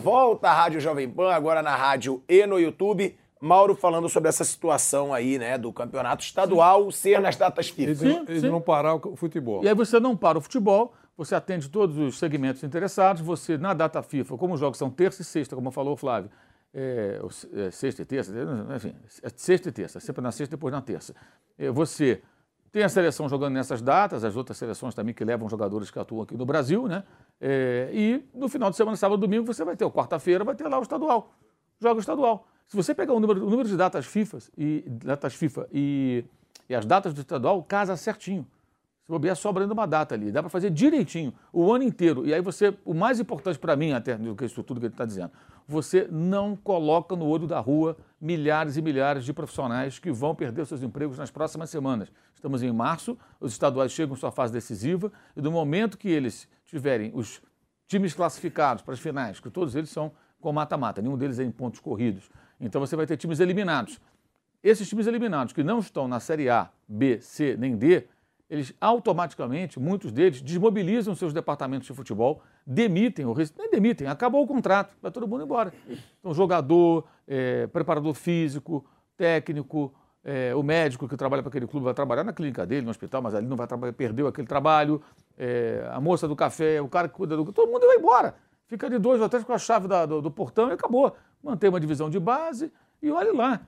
Volta a Rádio Jovem Pan, agora na rádio e no YouTube. Mauro falando sobre essa situação aí, né, do campeonato estadual ser nas datas FIFA. Eles, eles não parar o futebol. E aí você não para o futebol, você atende todos os segmentos interessados, você, na data FIFA, como os jogos são terça e sexta, como falou o Flávio, é, é, sexta e terça, enfim, é sexta e terça, sempre na sexta e depois na terça. É, você tem a seleção jogando nessas datas, as outras seleções também que levam jogadores que atuam aqui no Brasil, né? É, e no final de semana, sábado domingo, você vai ter, quarta-feira, vai ter lá o estadual, jogo estadual. Se você pegar o número, o número de datas FIFA e datas FIFA e, e as datas do estadual, casa certinho. Se bobear, sobra ainda uma data ali. Dá para fazer direitinho, o ano inteiro. E aí você, o mais importante para mim, até do que isso tudo que ele está dizendo, você não coloca no olho da rua milhares e milhares de profissionais que vão perder seus empregos nas próximas semanas. Estamos em março, os estaduais chegam em sua fase decisiva, e no momento que eles tiverem os times classificados para as finais, que todos eles são com mata-mata, nenhum deles é em pontos corridos. Então você vai ter times eliminados. Esses times eliminados que não estão na Série A, B, C nem D, eles automaticamente, muitos deles, desmobilizam seus departamentos de futebol, demitem, ou nem demitem, acabou o contrato, vai todo mundo embora. Então, jogador, é, preparador físico, técnico, é, o médico que trabalha para aquele clube vai trabalhar na clínica dele, no hospital, mas ali não vai trabalhar, perdeu aquele trabalho, é, a moça do café, o cara que cuida do. Todo mundo vai embora. Fica de dois ou três com a chave da, do, do portão e acabou. Mantém uma divisão de base e olhe lá.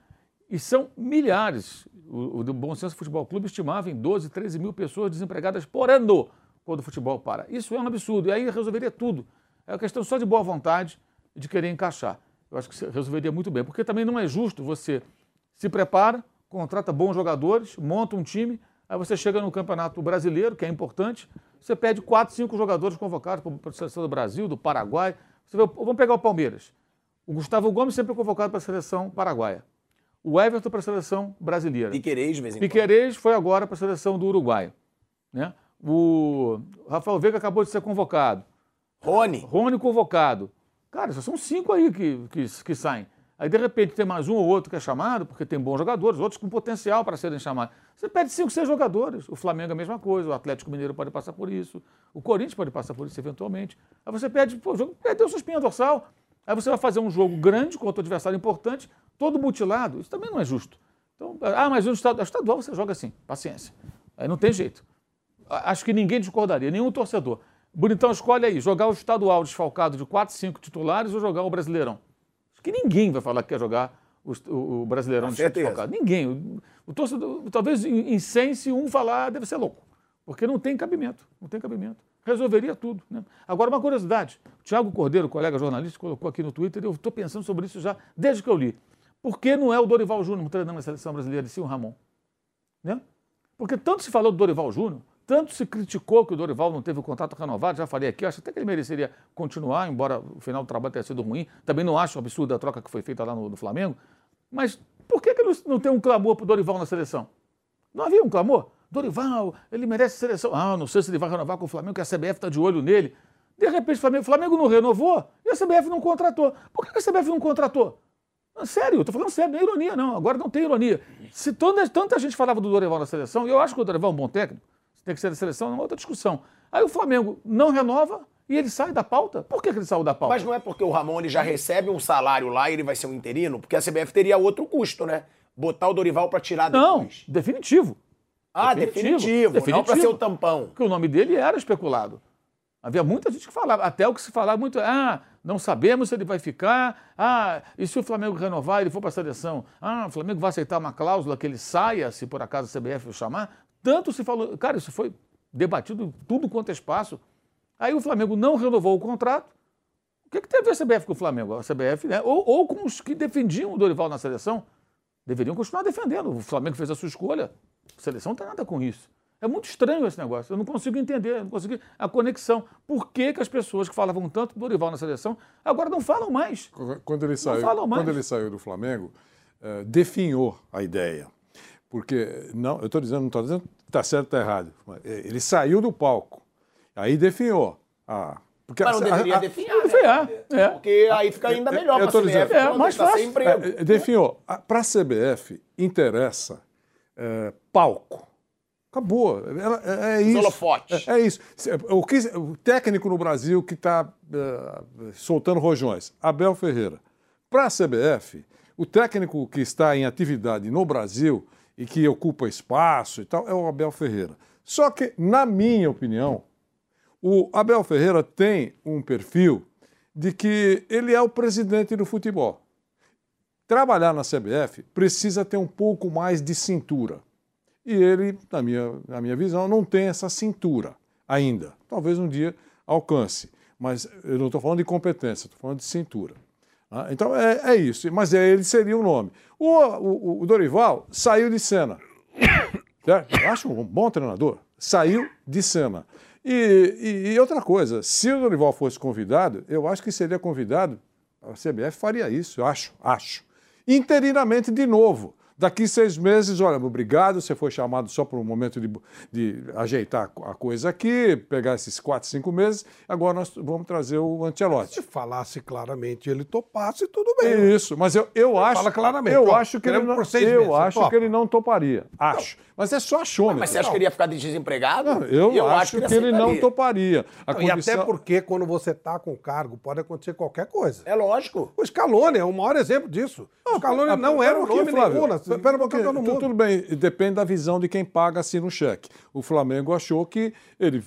E são milhares. O, o Bom Senso Futebol Clube estimava em 12, 13 mil pessoas desempregadas por ano quando o futebol para. Isso é um absurdo. E aí resolveria tudo. É uma questão só de boa vontade e de querer encaixar. Eu acho que resolveria muito bem. Porque também não é justo você se prepara, contrata bons jogadores, monta um time, aí você chega no Campeonato Brasileiro, que é importante, você perde quatro, cinco jogadores convocados para a seleção do Brasil, do Paraguai. Vê, vamos pegar o Palmeiras. O Gustavo Gomes sempre é convocado para a seleção paraguaia. O Everton para a seleção brasileira. Piquerez, de vez em Piquerez foi agora para a seleção do Uruguai. Né? O Rafael Veiga acabou de ser convocado. Rony. Rony convocado. Cara, só são cinco aí que, que, que saem. Aí, de repente, tem mais um ou outro que é chamado, porque tem bons jogadores, outros com potencial para serem chamados. Você perde cinco, seis jogadores. O Flamengo é a mesma coisa, o Atlético Mineiro pode passar por isso, o Corinthians pode passar por isso eventualmente. Aí você perde, pô, o jogo perdeu sua espinha dorsal. Aí você vai fazer um jogo grande contra um adversário importante, todo mutilado. Isso também não é justo. Então, ah, mas no estadual, estadual você joga assim, paciência. Aí não tem jeito. Acho que ninguém discordaria, nenhum torcedor. Bonitão, escolhe aí, jogar o estadual desfalcado de 4, 5 titulares ou jogar o Brasileirão. Acho que ninguém vai falar que quer jogar o, o, Brasileirão desfalcado. Ninguém. O, o torcedor, talvez em 100, se um falar, deve ser louco. Porque não tem cabimento. Não tem cabimento. Resolveria tudo. Né? Agora, uma curiosidade. O Tiago Cordeiro, colega jornalista, colocou aqui no Twitter, eu estou pensando sobre isso já desde que eu li. Por que não é o Dorival Júnior treinando a seleção brasileira e sim o Ramon? Né? Porque tanto se falou do Dorival Júnior, tanto se criticou que o Dorival não teve o contrato renovado, já falei aqui, acho até que ele mereceria continuar, embora o final do trabalho tenha sido ruim. Também não acho absurda a troca que foi feita lá no, no Flamengo. Mas por que, que não tem um clamor para o Dorival na seleção? Não havia um clamor? Dorival, ele merece seleção. Ah, não sei se ele vai renovar com o Flamengo, que a CBF está de olho nele. De repente, o Flamengo, Flamengo não renovou e a CBF não contratou. Por que a CBF não contratou? Sério, tô falando sério, não é ironia, não. Agora não tem ironia. Se tanta gente falava do Dorival na seleção, e eu acho que o Dorival é um bom técnico, tem que ser da seleção, é uma outra discussão. Aí o Flamengo não renova e ele sai da pauta. Por que, que ele saiu da pauta? Mas não é porque o Ramon ele já recebe um salário lá e ele vai ser um interino? Porque a CBF teria outro custo, né? Botar o Dorival pra tirar Não, depois. definitivo. Ah, definitivo. Não pra ser o tampão. Porque o nome dele era especulado. Havia muita gente que falava, até o que se falava muito, ah, não sabemos se ele vai ficar, ah, e se o Flamengo renovar, ele for para a seleção, ah, o Flamengo vai aceitar uma cláusula que ele saia, se por acaso a CBF o chamar. Tanto se falou, cara, isso foi debatido em tudo quanto é espaço. Aí o Flamengo não renovou o contrato. O que, que teve a CBF com o Flamengo? A CBF, né? Ou, ou com os que defendiam o Dorival na seleção, deveriam continuar defendendo. O Flamengo fez a sua escolha. A seleção não tem nada com isso. É muito estranho esse negócio. Eu não consigo entender, eu não consigo a conexão. Por que, que as pessoas que falavam tanto do Dorival na seleção agora não falam mais? Quando ele saiu, falam mais. quando ele saiu do Flamengo, eh, definhou a ideia. Porque, não, eu estou dizendo, não estou dizendo que está certo ou está errado. eh, Ele saiu do palco. Aí definhou. Ah, porque Mas não a- deveria a- definhar, né? Definhar, é. Porque aí fica ainda melhor eu pra tô CBF. dizendo. É, mais tá sem fácil. emprego. É, definhou. Para a CBF, interessa é, palco. Acabou. Ela- é, é isso. É, é isso. O, que- o técnico no Brasil que está soltando rojões, Abel Ferreira. Para a CBF, o técnico que está em atividade no Brasil e que ocupa espaço e tal é o Abel Ferreira. Só que, na minha opinião, o Abel Ferreira tem um perfil de que ele é o presidente do futebol. Trabalhar na CBF precisa ter um pouco mais de cintura. E ele, na minha, na minha visão, não tem essa cintura ainda. Talvez um dia alcance. Mas eu não estou falando de competência, estou falando de cintura. Ah, Então é, é isso. Mas é, ele seria o nome. O, o- o Dorival saiu de cena. Certo? Eu acho um bom treinador. Saiu de cena. E, e- e outra coisa, se o Dorival fosse convidado, eu acho que seria convidado, a CBF faria isso, eu acho, acho. Interinamente de novo. Daqui seis meses, olha, obrigado, você foi chamado só por um momento de, de ajeitar a coisa aqui, pegar esses quatro, cinco meses, agora nós vamos trazer o Ancelotti. Se falasse claramente ele topasse, tudo bem. Isso, mas eu, eu acho. Fala claramente, Eu ó, acho que ele não, por seis eu meses, acho topa. que ele não toparia. Acho. Mas é só achômetro. Mas você acha que ele ia ficar desempregado? Não, eu, acho, que, ele não aceitaria. toparia. A Não, E condição- até porque quando você está com cargo, pode acontecer qualquer coisa. É lógico. O Scaloni é o maior exemplo disso. O Scaloni não era um Flávio. nenhum. Pera um pouquinho. Tu- mundo. Tudo bem, depende da visão de quem paga assim no cheque. O Flamengo achou que ele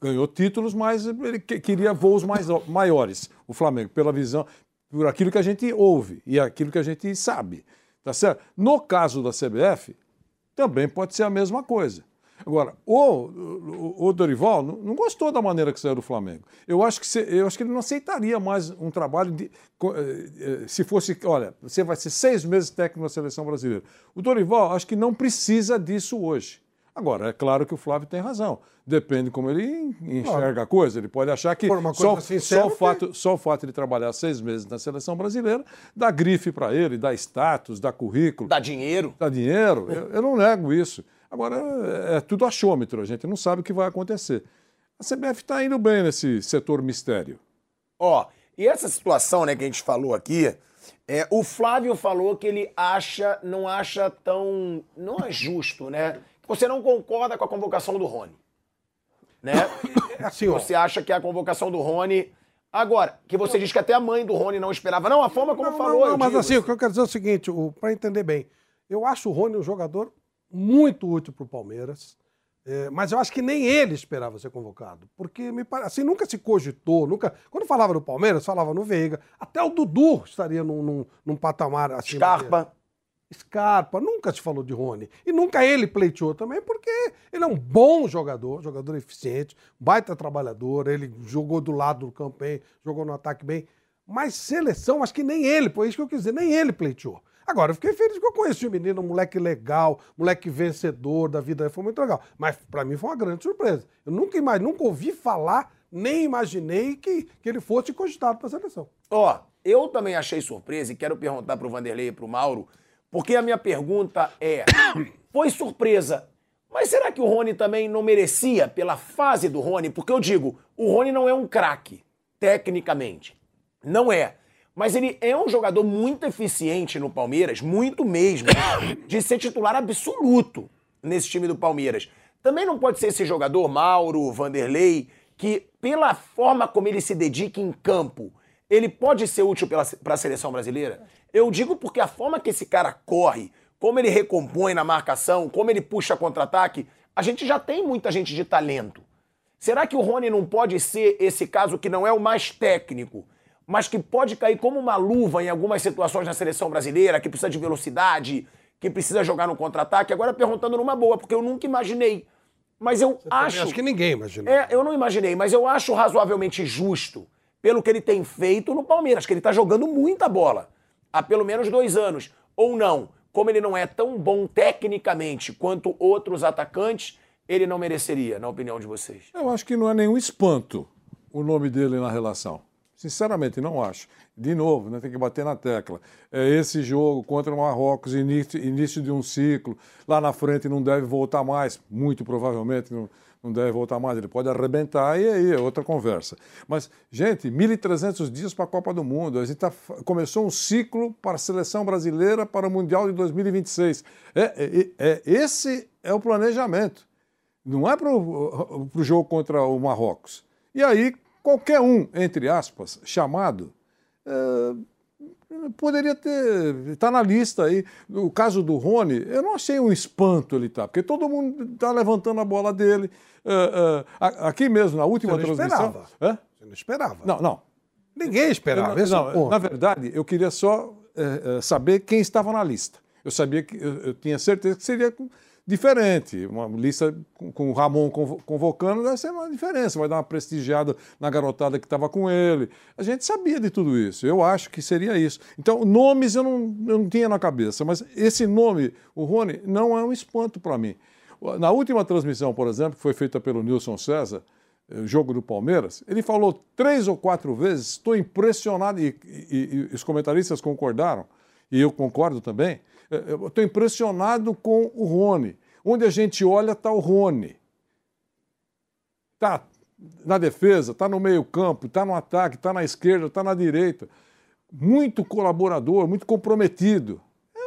ganhou títulos, mas ele que- queria voos mais, maiores. O Flamengo, pela visão, por aquilo que a gente ouve e aquilo que a gente sabe. Tá certo? No caso da CBF, também pode ser a mesma coisa. Agora, o, o, o Dorival não, não gostou da maneira que saiu do Flamengo. Eu acho que, se- eu acho que ele não aceitaria mais um trabalho de. eh, eh, Se fosse, olha, você vai ser seis meses técnico na seleção brasileira. O Dorival, acho que não precisa disso hoje. Agora, é claro que o Flávio tem razão. Depende como ele en- enxerga a coisa. Ele pode achar que só, sincera, só, o fato, só o fato de trabalhar seis meses na seleção brasileira dá grife para ele, dá status, dá currículo. Dá dinheiro. Dá dinheiro. Eu, eu não nego isso. Agora, é, é tudo achômetro. A gente não sabe o que vai acontecer. A CBF está indo bem nesse setor mistério. Ó, e essa situação, né, que a gente falou aqui, é, o Flávio falou que ele acha, não acha tão, não é justo, né? Você não concorda com a convocação do Rony, né? É assim, ó. Você acha que a convocação do Rony Agora, que você diz que até a mãe do Rony não esperava. Não, a forma como Não, falou. não, eu mas assim, o que eu quero dizer é o seguinte, para entender bem, eu acho o Rony um jogador muito útil para o Palmeiras, é, mas eu acho que nem ele esperava ser convocado, porque me parece, assim, nunca se cogitou, nunca, quando falava no Palmeiras, falava no Veiga, até o Dudu estaria num, num, num patamar assim. Scarpa. Scarpa, nunca se falou de Rony. E nunca ele pleiteou também, porque ele é um bom jogador, jogador eficiente, baita trabalhador, ele jogou do lado do campo bem, jogou no ataque bem. Mas seleção, acho que nem ele, foi isso que eu quis dizer, nem ele pleiteou. Agora, eu fiquei feliz que eu conheci o menino, um moleque legal, moleque vencedor da vida, foi muito legal. Mas pra mim foi uma grande surpresa. Eu nunca nunca ouvi falar, nem imaginei que, que ele fosse cogitado pra seleção. Ó, eu também achei surpresa e quero perguntar pro Vanderlei e pro Mauro, porque a minha pergunta é: foi surpresa, mas será que o Rony também não merecia pela fase do Rony? Porque eu digo, o Rony não é um craque, tecnicamente. Não é. Mas ele é um jogador muito eficiente no Palmeiras, muito mesmo, de ser titular absoluto nesse time do Palmeiras. Também não pode ser esse jogador, Mauro, Vanderlei, que pela forma como ele se dedica em campo, ele pode ser útil para a seleção brasileira? Eu digo porque a forma que esse cara corre, como ele recompõe na marcação, como ele puxa contra-ataque, a gente já tem muita gente de talento. Será que o Rony não pode ser esse caso que não é o mais técnico, mas que pode cair como uma luva em algumas situações na seleção brasileira, que precisa de velocidade, que precisa jogar no contra-ataque? Agora perguntando numa boa, porque eu nunca imaginei. Mas eu Você acho. Acho que ninguém imaginou. É, eu não imaginei, mas eu acho razoavelmente justo pelo que ele tem feito no Palmeiras, que ele tá jogando muita bola há pelo menos dois anos. Ou não, como ele não é tão bom tecnicamente quanto outros atacantes, ele não mereceria, na opinião de vocês. Eu acho que não é nenhum espanto o nome dele na relação. Sinceramente, não acho. De novo, né, tem que bater na tecla. É esse jogo contra o Marrocos, início, início de um ciclo. Lá na frente não deve voltar mais, muito provavelmente não, não deve voltar mais. Ele pode arrebentar e aí é outra conversa. Mas, gente, 1.300 dias para a Copa do Mundo. A gente tá, começou um ciclo para a seleção brasileira para o Mundial de 2026. É, é, é, esse é o planejamento. Não é para o jogo contra o Marrocos. E aí, qualquer um, entre aspas, chamado, é, poderia ter. Está na lista aí. O caso do Rony, eu não achei um espanto ele tá, porque todo mundo está levantando a bola dele. É, é, aqui mesmo, na última Você não transmissão. esperava. Hã? Você não esperava. Não, não. Ninguém esperava. Eu esse é não, na verdade, eu queria só saber quem estava na lista. Eu sabia que eu, eu tinha certeza que seria diferente. Uma lista com, o Ramon convo- convocando deve ser uma diferença, vai dar uma prestigiada na garotada que estava com ele. A gente sabia de tudo isso. Eu acho que seria isso. Então, nomes eu não, eu não tinha na cabeça, mas esse nome, o Rony, não é um espanto para mim. Na última transmissão, por exemplo, que foi feita pelo Nilson César, eh, jogo do Palmeiras, ele falou três ou quatro vezes, estou impressionado, e, e- e os comentaristas concordaram, e eu concordo também, eu estou impressionado com o Rony. Onde a gente olha está o Rony. Está na defesa, está no meio campo, está no ataque, está na esquerda, está na direita. Muito colaborador, muito comprometido. É,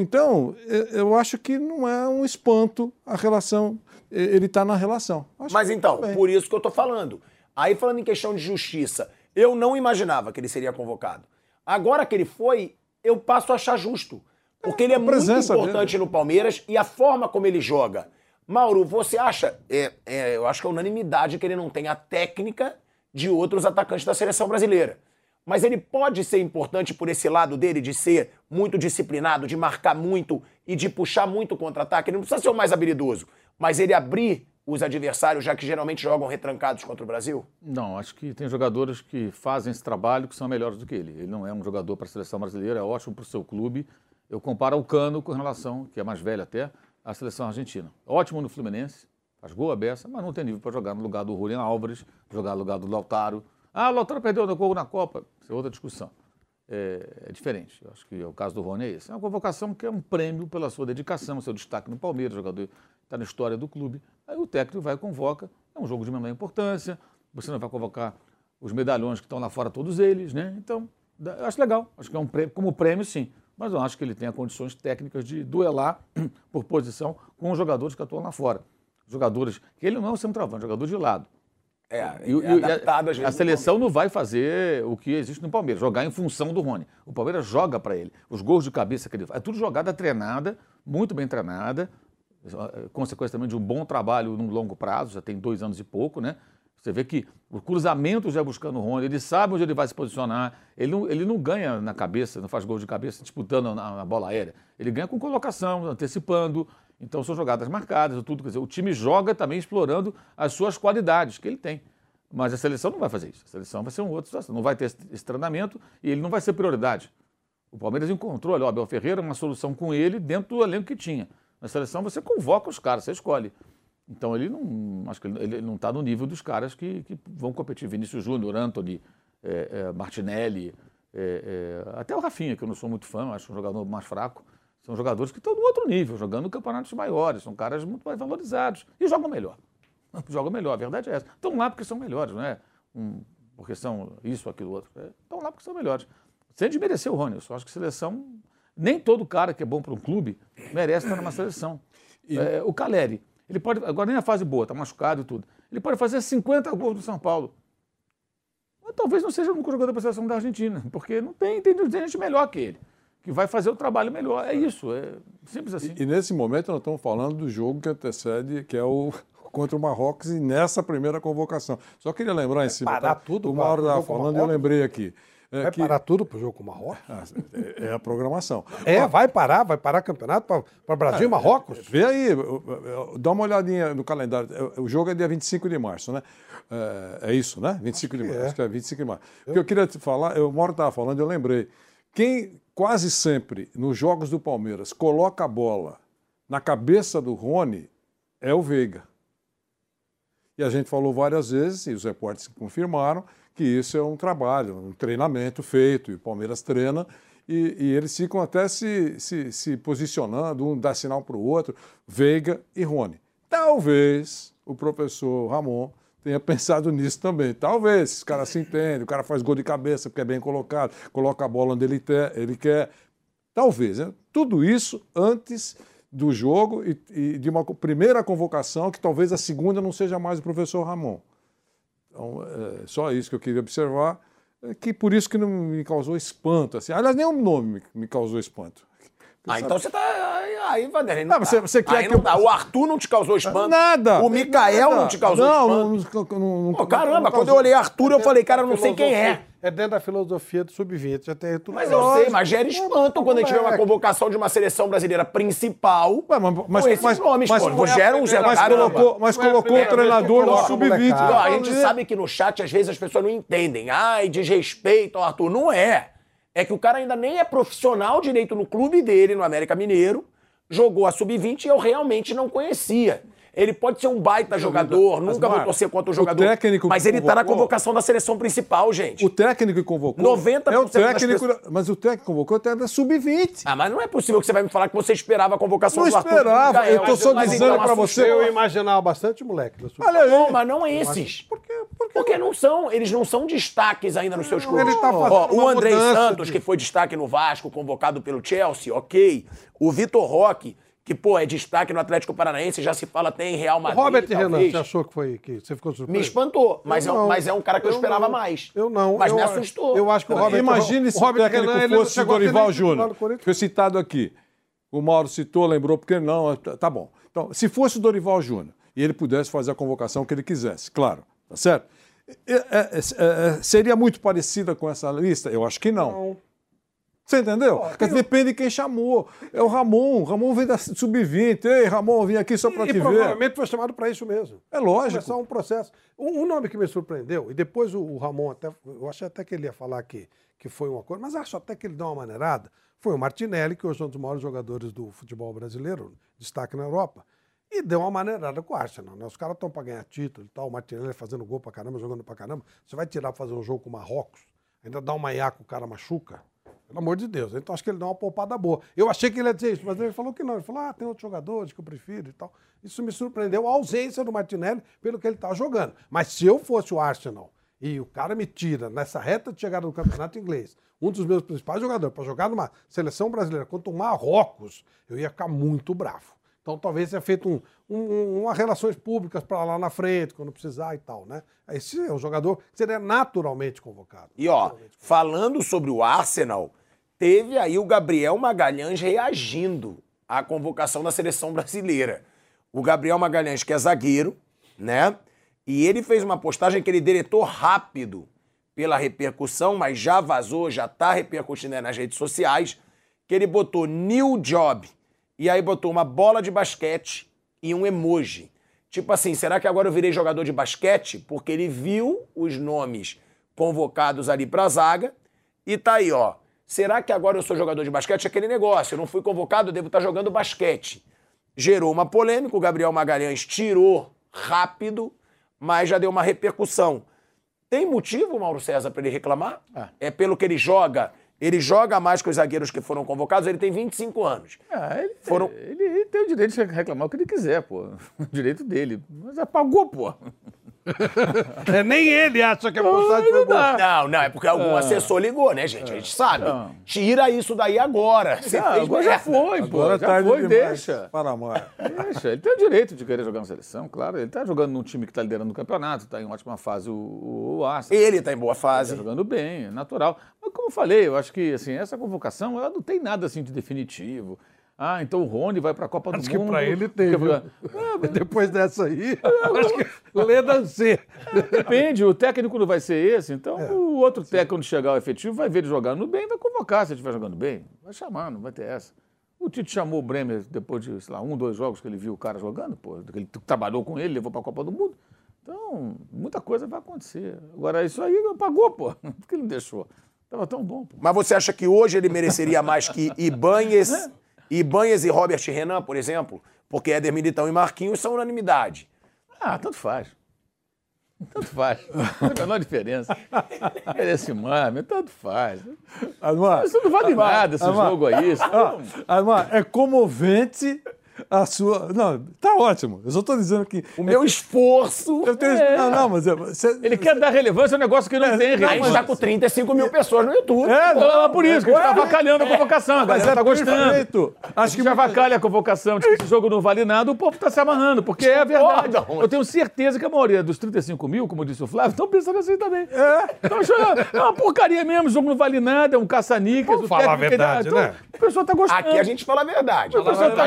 Então, eu- eu acho que não é um espanto a relação, ele está na relação. Acho Mas então, tá bem. por isso que eu tô falando. Aí falando em questão de justiça, eu não imaginava que ele seria convocado. Agora que ele foi, eu passo a achar justo. Porque ele é muito importante dele. no Palmeiras e a forma como ele joga. Mauro, você acha? é, é, eu acho que é unanimidade que ele não tem a técnica de outros atacantes da seleção brasileira. Mas ele pode ser importante por esse lado dele de ser muito disciplinado, de marcar muito e de puxar muito o contra-ataque. Ele não precisa ser o mais habilidoso, mas ele abrir os adversários, já que geralmente jogam retrancados contra o Brasil? Não, acho que tem jogadores que fazem esse trabalho que são melhores do que ele. Ele não é um jogador para a seleção brasileira, é ótimo para o seu clube. Eu comparo o Cano com relação, que é mais velho até, à seleção argentina. Ótimo no Fluminense, faz gol a beça, mas não tem nível para jogar no lugar do Julian Álvares, jogar no lugar do Lautaro. Ah, o Lautaro perdeu no gol na Copa. Isso é outra discussão. É, é diferente. Eu acho que o caso do Rony é esse. É uma convocação que é um prêmio pela sua dedicação, seu destaque no Palmeiras, o jogador está na história do clube. Aí o técnico vai e convoca. É um jogo de menor importância. Você não vai convocar os medalhões que estão lá fora, todos eles, né? Então, eu acho legal. Acho que é um prêmio, como prêmio, sim. Mas eu acho que ele tem as condições técnicas de duelar por posição com os jogadores que atuam lá fora. Jogadores, que ele não é um centroavante, jogador de lado. É, E, o- é e adaptado a, a seleção não vai fazer o que existe no Palmeiras, jogar em função do Rony. O Palmeiras joga para ele. Os gols de cabeça que ele faz, é tudo jogada treinada, muito bem treinada, eh, consequência também de um bom trabalho no longo prazo, já tem dois anos e pouco, né? Você vê que o cruzamento já buscando o Rony, ele sabe onde ele vai se posicionar, ele não, ele não ganha na cabeça, não faz gol de cabeça disputando na, na bola aérea. Ele ganha com colocação, antecipando. Então são jogadas marcadas, tudo. Quer dizer, o time joga também explorando as suas qualidades que ele tem. Mas a seleção não vai fazer isso. A seleção vai ser uma outra situação. Não vai ter esse, treinamento e ele não vai ser prioridade. O Palmeiras encontrou, olha, o Abel Ferreira, uma solução com ele dentro do elenco que tinha. Na seleção você convoca os caras, você escolhe. Então ele não, acho que ele, não está no nível dos caras que, que vão competir. Vinícius Júnior, Anthony, eh, eh, Martinelli, eh, eh, até o Rafinha, que eu não sou muito fã, acho um jogador mais fraco. São jogadores que estão no outro nível, jogando campeonatos maiores, são caras muito mais valorizados e jogam melhor. Jogam melhor, a verdade é essa. Estão lá porque são melhores, não é? Um, porque são isso, aquilo, outro. É, Estão lá porque são melhores. Sem desmerecer o Rony, eu só acho que seleção. Nem todo cara que é bom para um clube merece estar numa seleção. É, o Caleri, ele pode. Agora nem na fase boa, tá machucado e tudo. Ele pode fazer 50 gols no São Paulo. Mas talvez não seja o único jogador para a seleção da Argentina, porque não tem, tem, gente melhor que ele, que vai fazer o trabalho melhor. É isso, é simples assim. E nesse momento nós estamos falando do jogo que antecede, que é o contra o Marrocos e nessa primeira convocação. Só queria lembrar em cima. parar tá? tudo O Mauro estava falando e eu lembrei aqui. É, Vai que- parar tudo pro jogo com o Marrocos? Ah, é- é a programação. É, vai parar, vai parar campeonato para Brasil e Marrocos? Vê aí, dá uma olhadinha no calendário. O jogo é dia 25 de março, né? É, é isso, né? 25 de março. é. Acho que é 25 de março. O que eu queria te falar, eu Mauro estava falando, eu lembrei. Quem quase sempre, nos jogos do Palmeiras, coloca a bola na cabeça do Rony é o Veiga. E a gente falou várias vezes, e os repórteres confirmaram, que isso é um trabalho, um treinamento feito, e o Palmeiras treina, e, e eles ficam até se, se, se posicionando, um dá sinal para o outro, Veiga e Rony. Talvez o professor Ramon tenha pensado nisso também. Talvez, esse cara se entende, o cara faz gol de cabeça porque é bem colocado, coloca a bola onde ele, te- ele quer. Talvez, né? Tudo isso antes do jogo e, e de uma primeira convocação, que talvez a segunda não seja mais o professor Ramon. Então, é só isso que eu queria observar, é que por isso que não me causou espanto. Assim. Aliás, nenhum nome me, me causou espanto. Ah, então você tá. Aí, Vanderlei, não Não, dá. você- você quer aí que não eu- dá. O Arthur não te causou espanto. Nada! O Micael Nada. não te causou não, espanto. Não, não, não, Pô, caramba, quando eu olhei Arthur, eu falei, cara, eu não sei quem é. É dentro da filosofia do sub-20. Já tem tudo Mas eu sei, mas gera espanto quando a gente vê uma convocação de uma seleção brasileira principal mas, com esses mas- nomes, mas- pô. mas- Gera um mas zero, colocou- mas Não é a colocou o treinador no coloca sub-20. molecada. Não, a gente sabe que no chat, às vezes, as pessoas não entendem. Ai, desrespeito ao Arthur. Não é. É que o cara ainda nem é profissional direito no clube dele, no América Mineiro. Jogou a sub-20 e eu realmente não conhecia. Ele pode ser um baita jogador, Mas, nunca vou torcer contra o o jogador. técnico mas ele tá na convocação da seleção principal, gente. O técnico que convocou. 90% é o técnico, pessoas- mas o técnico que convocou até da sub-20. Ah, mas não é possível que você vai me falar que você esperava a convocação Não do Arthur esperava, Micael. eu tô só dizendo então pra você- assustou. Eu imaginava bastante moleque. Olha aí. Não, mas não esses. Por quê? Porque não são, eles não são destaques ainda nos seus clubes. ele tá Ó, o mudança Santos, de- que foi destaque no Vasco, convocado pelo Chelsea, ok. O Vitor Roque, que, pô, é destaque no Atlético Paranaense, já se fala até em Real O Madrid. Robert Renan, talvez. você achou que foi que você ficou surpreso? Me espantou, mas, é, um- não. mas é um cara que eu, Eu esperava não. mais. Eu não. Mas eu, me assustou. Eu acho que o Robert Imagine se o Robert técnico Renan, fosse ter Dorival Júnior. Foi citado aqui. O Mauro citou, lembrou, porque não, tá bom. Então, se fosse o Dorival Júnior e ele pudesse fazer a convocação que ele quisesse, claro, tá certo? É, é, é, é, seria muito parecida com essa lista? Eu acho que não. Você entendeu? Porque Depende de quem chamou. É o Ramon. O Ramon vem da sub-20. Ei, Ramon, vim aqui só para E te ver. provavelmente foi chamado para isso mesmo. É lógico. Começar um processo. Um, um nome que me surpreendeu, e depois o, o Ramon até. Eu achei até que ele ia falar que, que foi uma coisa, mas acho até que ele deu uma maneirada. Foi o Martinelli, que hoje é um dos maiores jogadores do futebol brasileiro, destaque na Europa. E deu uma maneirada com o Arsenal. Né? Os caras estão para ganhar título e tal. O Martinelli fazendo gol pra caramba, jogando pra caramba. Você vai tirar pra fazer um jogo com o Marrocos, ainda dá uma iaca, o cara machuca. Pelo amor de Deus. Então acho que ele dá uma poupada boa. Eu achei que ele ia dizer isso, mas ele falou que não. Ele falou, ah, tem outros jogadores que eu prefiro e tal. Isso me surpreendeu, a ausência do Martinelli pelo que ele estava jogando. Mas se eu fosse o Arsenal e o cara me tira nessa reta de chegada do campeonato inglês, um dos meus principais jogadores, para jogar numa seleção brasileira contra o Marrocos, eu ia ficar muito bravo. Então talvez tenha feito um, um, uma relações públicas para lá na frente, quando precisar e tal, né? Esse é um jogador que seria naturalmente convocado. E ó, falando sobre o Arsenal, teve aí o Gabriel Magalhães reagindo à convocação da seleção brasileira. O Gabriel Magalhães, que é zagueiro, né? E ele fez uma postagem que ele deletou rápido pela repercussão, mas já vazou, já tá repercutindo nas redes sociais, que ele botou new job e aí botou uma bola de basquete e um emoji. Tipo assim, será que agora eu virei jogador de basquete? Porque ele viu os nomes convocados ali pra zaga e tá aí, ó. Será que agora eu sou jogador de basquete? Aquele negócio, eu não fui convocado, eu devo estar jogando basquete. Gerou uma polêmica, o Gabriel Magalhães tirou rápido, mas já deu uma repercussão. Tem motivo, Mauro César, para ele reclamar? É pelo que ele joga. Ele joga mais que os zagueiros que foram convocados, ele tem 25 anos. Ah, ele, Foram- ele, ele tem o direito de reclamar o que ele quiser, pô. O direito dele. Mas apagou, pô. É, nem ele acha que a postagem foi boa. Não, não, é porque algum Ah. assessor ligou, né, gente? A gente sabe. Tira isso daí agora. Você Ah, fez agora já foi, pô. Agora é já tarde foi, demais. deixa. Para mais. Deixa, ele tem o direito de querer jogar na seleção, claro. Ele está jogando num time que está liderando o campeonato, está em ótima fase o, o, o Arsenal. Ele tá em boa fase. Tá jogando bem, é natural. Mas como eu falei, eu acho que assim, essa convocação ela não tem nada assim de definitivo. Ah, então o Rony vai para a Copa Acho do que Mundo. pra ele tem, Porque- viu? Depois dessa aí, acho que lê dancê. Depende, o técnico não vai ser esse, então É. o outro técnico, quando chegar ao efetivo, vai ver ele jogando bem, vai convocar se ele estiver jogando bem. Vai chamar, não vai ter essa. O Tite chamou o Bremer depois de, sei lá, um, dois jogos que ele viu o cara jogando, pô, que ele trabalhou com ele, levou para a Copa do Mundo. Então, muita coisa vai acontecer. Agora, isso aí pagou, pô. Por que ele não deixou? Tava tão bom, pô. Mas você acha que hoje ele mereceria mais que Ibanhes, Ibanhes e Robert Renan, por exemplo? Porque Éder Militão e Marquinhos são unanimidade. Ah, tanto faz. Tanto faz. Não tem a menor diferença. Merece mas tanto faz. Admar, Isso não vale Admar, nada, esse Admar, jogo aí. Isso Ah, Admar, é comovente a sua. Não, tá ótimo. Eu só tô dizendo que. O meu esforço. Eu tenho... É. Não, não, mas. é- Você... Ele quer dar relevância a um negócio que não tem A gente relevância. tá com 35 mil pessoas no YouTube. É, Pô, é por isso que a gente tá avacalhando a convocação, a Mas galera é tá gostando. perfeito. Acho que já avacalha a convocação de que esse jogo não vale nada, o povo tá se amarrando, porque é a verdade. Eu tenho certeza que a maioria dos 35 mil, como disse o Flávio, estão pensando assim também. É. Estão achando, é uma porcaria mesmo, o jogo não vale nada, é um caça-níqueis. Vamos falar a verdade, então, né? O pessoal tá gostando. Aqui a gente fala a verdade. Mas você tá a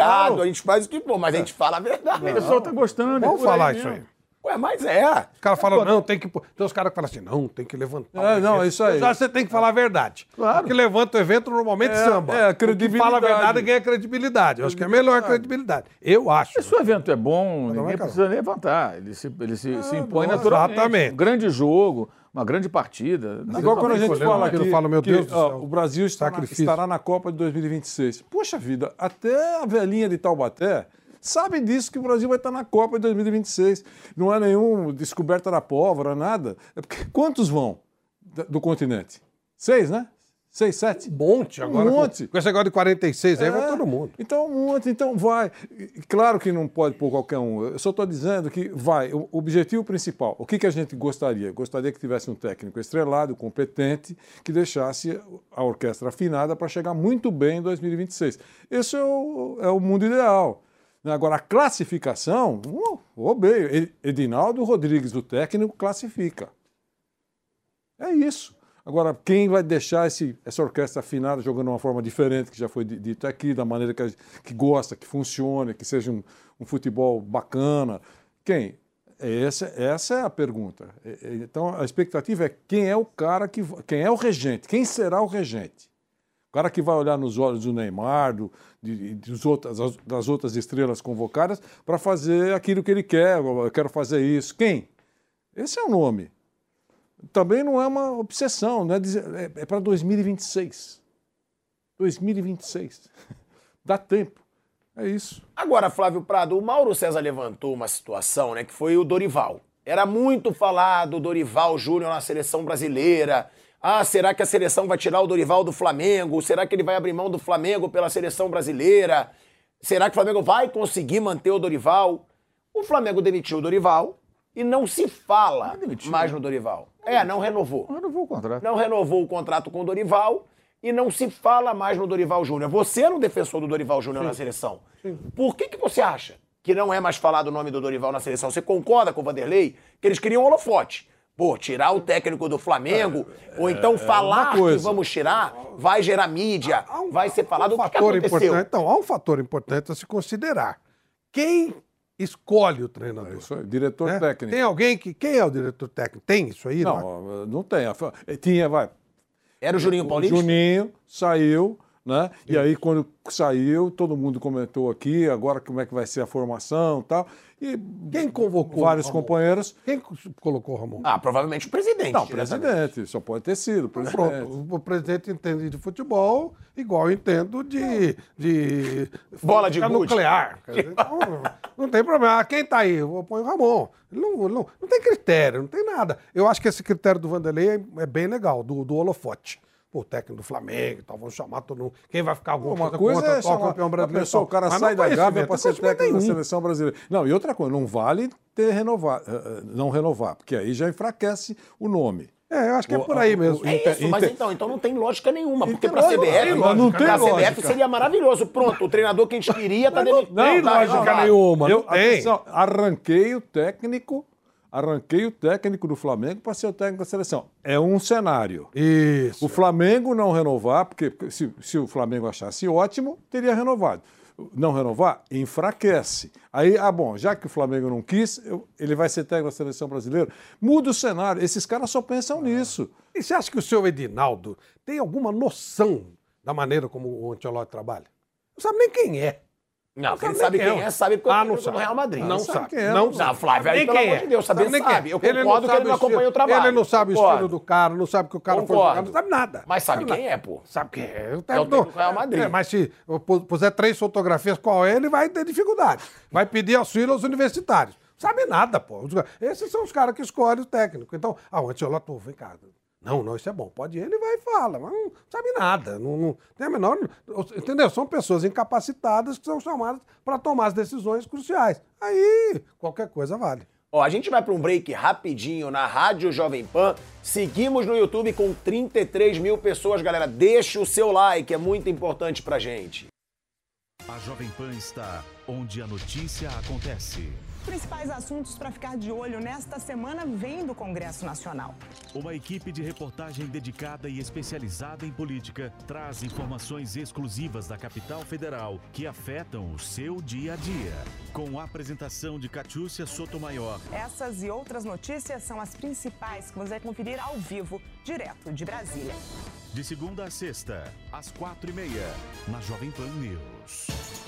é xingado, a gente faz o que for, mas a gente fala a verdade. O pessoal tá gostando. Vamos é falar aí isso mesmo. aí. Ué, mas é. O cara fala, não, tem que. Tem uns caras que falam assim, não, tem que levantar. É, não, isso aí. Já você tem que falar a verdade. Claro. O que levanta o evento normalmente É, samba. é, que fala a credibilidade. verdade ganha credibilidade. Eu acho que é melhor a credibilidade. Eu acho. Se o evento é bom, ninguém precisa levantar. Ele se, ele se, se impõe bom, naturalmente. exatamente. Um grande jogo, uma grande partida. Igual quando a gente fala aqui, eu falo, meu Deus ó, o Brasil estará, Sacrifício. estará na Copa de 2026. Poxa vida, até a velhinha de Taubaté sabe disso que o Brasil vai estar na Copa de 2026. Não é nenhum descoberta da pólvora, nada. É porque quantos vão do continente? Seis, né? Seis, sete? Um monte agora. Um com- monte. Com esse negócio de 46 aí, vai É, todo mundo. Então, um monte, então vai. Claro que não pode pôr qualquer um. Eu só estou dizendo que vai. O objetivo principal, o que, que a gente gostaria? Gostaria que tivesse um técnico estrelado, competente, que deixasse a orquestra afinada para chegar muito bem em 2026. Esse é o, é o mundo ideal. Agora, a classificação, uh, obeio. Edinaldo Rodrigues, o técnico, classifica. É isso. Agora, quem vai deixar esse- essa orquestra afinada jogando uma forma diferente, que já foi di- dito aqui, da maneira que, que gosta, que funcione, que seja um, um futebol bacana? Quem? Essa, essa é a pergunta. É- é- Então, a expectativa é quem é o cara que. Quem é o regente? Quem será o regente? O cara que vai olhar nos olhos do Neymar, do, de, dos outras, das outras estrelas convocadas, para fazer aquilo que ele quer. Eu quero fazer isso. Quem? Esse é o nome também não é uma obsessão, não é, é, é para 2026. 2026. Dá tempo. É isso. Agora, Flávio Prado, o Mauro César levantou uma situação, né, que foi o Dorival. Era muito falado o Dorival Júnior na seleção brasileira. Ah, será que a seleção vai tirar o Dorival do Flamengo? Será que ele vai abrir mão do Flamengo pela seleção brasileira? Será que o Flamengo vai conseguir manter o Dorival? O Flamengo demitiu o Dorival e não se fala mais no Dorival. É, não renovou. Renovou o contrato. Não renovou o contrato com o Dorival e não se fala mais no Dorival Júnior. Você era um defensor do Dorival Júnior na seleção. Por que, que você acha que não é mais falado o nome do Dorival na seleção? Você concorda com o Vanderlei que eles queriam holofote? Pô, tirar o técnico do Flamengo, ou então falar que vamos tirar, vai gerar mídia, vai ser falado. um o que, que fator aconteceu? importante. Então, há um fator importante a se considerar. Quem escolhe o treinador? Isso aí, diretor né? técnico. Tem alguém que. Quem é o diretor técnico? Tem isso aí? Não. Não, não tem. Tinha, vai. Era o Juninho Paulista? Juninho saiu, né? E aí, quando saiu, todo mundo comentou aqui, agora como é que vai ser a formação e tal. E Quem convocou vários o Ramon? companheiros. Quem colocou o Ramon? Ah, provavelmente o presidente. Não, diretamente. presidente, só pode ter sido. Então, Presidente. Pronto, o presidente entende de futebol igual eu entendo de. de Bola de nuclear. Então, não tem problema. Ah, Quem tá aí? Eu ponho o Ramon. Não, não, não tem critério, não tem nada. Eu acho que esse critério do Vanderlei é, é bem legal, do, do holofote. Pô, o técnico do Flamengo e tal, vamos chamar todo mundo. Quem vai ficar alguma Uma coisa coisa contra é chamar campeão a brasileiro? pessoa, o cara Mas sai não da Gávea para não ser técnico da seleção brasileira. Não, e outra coisa, não vale ter renovar, eh, eh, não renovar, porque aí já enfraquece o nome. É, eu acho que é por aí mesmo. É Inter- isso, mas Inter- então, então não tem lógica nenhuma. Porque pra não, CBF, não, não tem pra CBF lógica. seria maravilhoso. Pronto, o treinador que a gente queria tá demitido. tem tá lógica renovado. nenhuma. Eu, não tem. atenção, arranquei o técnico, arranquei o técnico do Flamengo para ser o técnico da seleção. É um cenário. Isso. O Flamengo não renovar, porque se, se o Flamengo achasse ótimo, teria renovado. Não renovar, enfraquece. Aí, ah, bom, já que o Flamengo não quis, eu- ele vai ser técnico da seleção brasileira. Muda o cenário. Esses caras só pensam nisso. E você acha que o senhor Edinaldo tem alguma noção da maneira como o Ancelotti trabalha? Não sabe nem quem é. Não, Não quem sabe sabe quem é, é. sabe porque Ah, eu não sabe. no Real Madrid. Não sabe sabe. quem é, Não não sabe. Flávio, aí, pelo quem amor é. de Deus, saber é. sabe. Eu não concordo que sabe ele não acompanha o trabalho. Ele não sabe o estilo do cara, não sabe que o cara foi Concordo. jogar, não sabe nada. Mas sabe quem é, pô? Sabe quem é? O É o do Real Madrid. É, mas se eu pu- puser três fotografias qual é, ele vai ter dificuldade. Vai pedir auxílio aos universitários. Sabe nada, pô. Esses são os caras que escolhem o técnico. Então, ah, o Ancelotti, vem cá. Não, não, isso é bom. Pode ir, ele vai e fala. Mas não sabe nada. Não, não tem a menor. Entendeu? São pessoas incapacitadas que são chamadas para tomar as decisões cruciais. Aí, qualquer coisa vale. Ó, a gente vai para um break rapidinho na Rádio Jovem Pan. Seguimos no YouTube com 33 mil pessoas, galera. Deixa o seu like, é muito importante pra gente. A Jovem Pan está onde a notícia acontece. Principais assuntos para ficar de olho nesta semana vêm do Congresso Nacional. Uma equipe de reportagem dedicada e especializada em política traz informações exclusivas da capital federal que afetam o seu dia a dia. Com a apresentação de Catiúcia Sotomayor, Essas e outras notícias são as principais que você vai conferir ao vivo, direto de Brasília. de segunda a sexta, às quatro e meia, na Jovem Pan News.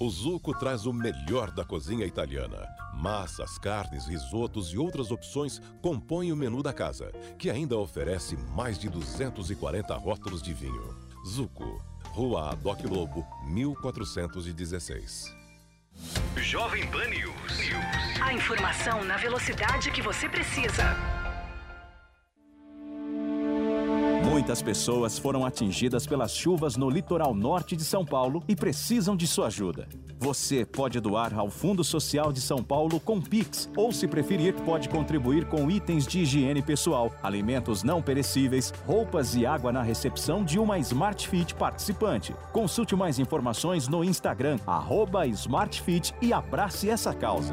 O Zuco traz o melhor da cozinha italiana. Massas, carnes, risotos e outras opções compõem o menu da casa, que ainda oferece mais de 240 rótulos de vinho. Zuco, Rua Adoc Lobo, 1416. Jovem Pan News. A informação na velocidade que você precisa. Muitas pessoas foram atingidas pelas chuvas no litoral norte de São Paulo e precisam de sua ajuda. Você pode doar ao Fundo Social de São Paulo com Pix, ou, se preferir, pode contribuir com itens de higiene pessoal, alimentos não perecíveis, roupas e água na recepção de uma Smart Fit participante. Consulte mais informações no Instagram, arroba SmartFit e abrace essa causa.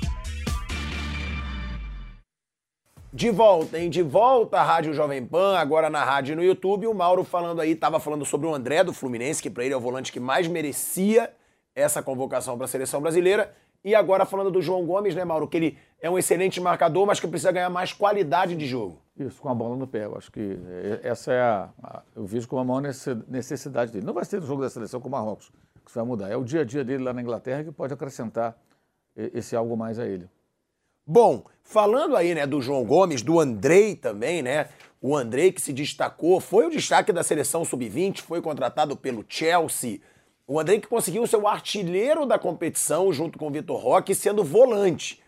De volta, hein? De volta à Rádio Jovem Pan, agora na rádio e no YouTube. O Mauro falando aí, tava falando sobre o André do Fluminense, que pra ele é o volante que mais merecia essa convocação para a seleção brasileira. E agora falando do João Gomes, né, Mauro? Que ele é um excelente marcador, mas que precisa ganhar mais qualidade de jogo. Isso, com a bola no pé. Eu acho que é- essa é a, a- Eu vejo como a maior necess- necessidade dele. Não vai ser no jogo da seleção com o Marrocos, que isso vai mudar. É o dia a dia dele lá na Inglaterra que pode acrescentar esse algo mais a ele. Bom, falando aí, né, do João Gomes, do Andrei também, né? O Andrei, que se destacou, foi o destaque da seleção sub-20, foi contratado pelo Chelsea. O Andrei que conseguiu ser o artilheiro da competição junto com o Vitor Roque, sendo volante.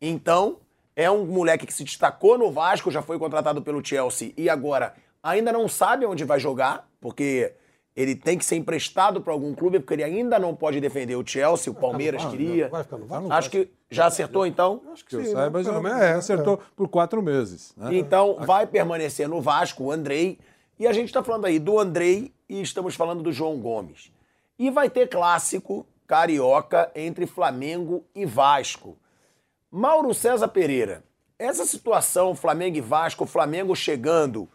Então, é um moleque que se destacou no Vasco, já foi contratado pelo Chelsea e agora ainda não sabe onde vai jogar, porque ele tem que ser emprestado para algum clube, porque ele ainda não pode defender o Chelsea, o Palmeiras queria. Vai ficar no VAR? Não Acho que já acertou então? Acho que eu Sim, saiba, já Pelo menos, é, é, acertou por quatro meses. né? Então vai permanecer no Vasco o Andrei. E a gente está falando aí do Andrei e estamos falando do João Gomes. E vai ter clássico carioca entre Flamengo e Vasco. Mauro César Pereira, essa situação Flamengo e Vasco, o Flamengo chegando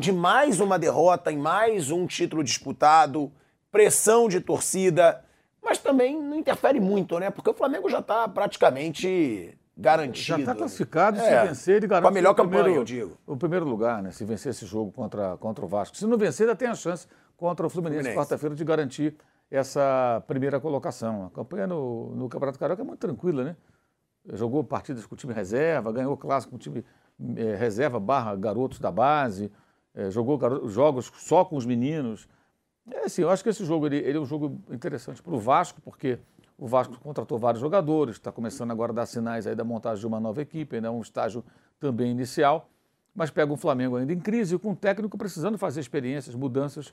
de mais uma derrota em mais um título disputado, pressão de torcida, mas também não interfere muito, né? Porque o Flamengo já está praticamente garantido. Já está classificado, É, se vencer, ele garante Com a melhor o primeiro, campanha, eu digo. o primeiro lugar, né? Se vencer esse jogo contra, contra o Vasco. Se não vencer, ainda tem a chance contra o Fluminense, Fluminense. quarta-feira, de garantir essa primeira colocação. A campanha no, no Campeonato Carioca é muito tranquila, né? Jogou partidas com o time reserva, ganhou clássico com o time eh, reserva barra garotos da base, eh, jogou jogos só com os meninos. É assim, eu acho que esse jogo ele, ele é um jogo interessante para o Vasco, porque o Vasco contratou vários jogadores, está começando agora a dar sinais aí da montagem de uma nova equipe, ainda é um estágio também inicial, mas pega um Flamengo ainda em crise, com um técnico precisando fazer experiências, mudanças,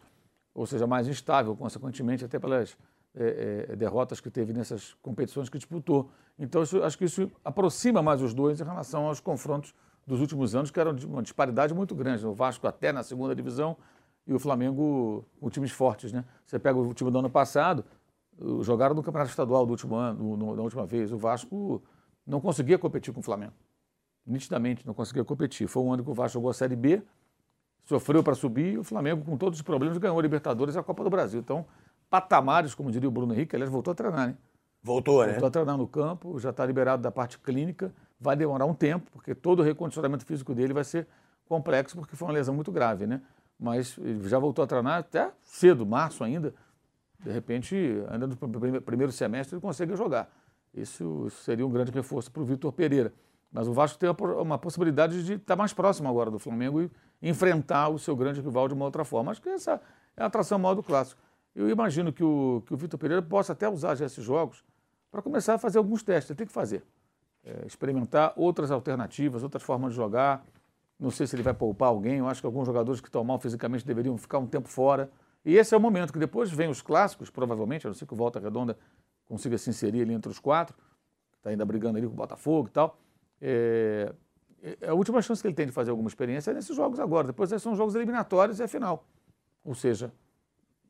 ou seja, mais instável, consequentemente, até pelas eh, eh, derrotas que teve nessas competições que disputou. Então, isso- acho que isso aproxima mais os dois em relação aos confrontos dos últimos anos, que eram de uma disparidade muito grande. O Vasco até na segunda divisão e o Flamengo com times fortes, né? Você pega o time do ano passado, jogaram no Campeonato Estadual do último ano, no- no- da última vez. O Vasco não conseguia competir com o Flamengo. Nitidamente não conseguia competir. Foi um ano que o Vasco jogou a Série B, sofreu para subir e o Flamengo, com todos os problemas, ganhou a Libertadores e a Copa do Brasil. Então, patamares, como diria o Bruno Henrique, aliás, voltou a treinar, né? Voltou, né? Voltou a treinar no campo, já está liberado da parte clínica. Vai demorar um tempo, porque todo o recondicionamento físico dele vai ser complexo, porque foi uma lesão muito grave, né? Mas já voltou a treinar até cedo, março ainda. De repente, ainda no prime- primeiro semestre, ele consegue jogar. Isso seria um grande reforço para o Vitor Pereira. Mas o Vasco tem uma po- uma possibilidade de estar mais próximo agora do Flamengo e enfrentar o seu grande rival de uma outra forma. Acho que essa é a atração maior do clássico. Eu imagino que o, que o Vitor Pereira possa até usar já esses jogos para começar a fazer alguns testes. Tem que fazer. É, experimentar outras alternativas, outras formas de jogar. Não sei se ele vai poupar alguém. Eu acho que alguns jogadores que estão mal fisicamente deveriam ficar um tempo fora. E esse é o momento que depois vem os clássicos, provavelmente, a não ser que o Volta Redonda consiga se inserir ali entre os quatro, está ainda brigando ali com o Botafogo e tal. É, é a última chance que ele tem de fazer alguma experiência é nesses jogos agora. Depois são jogos eliminatórios e é final. Ou seja,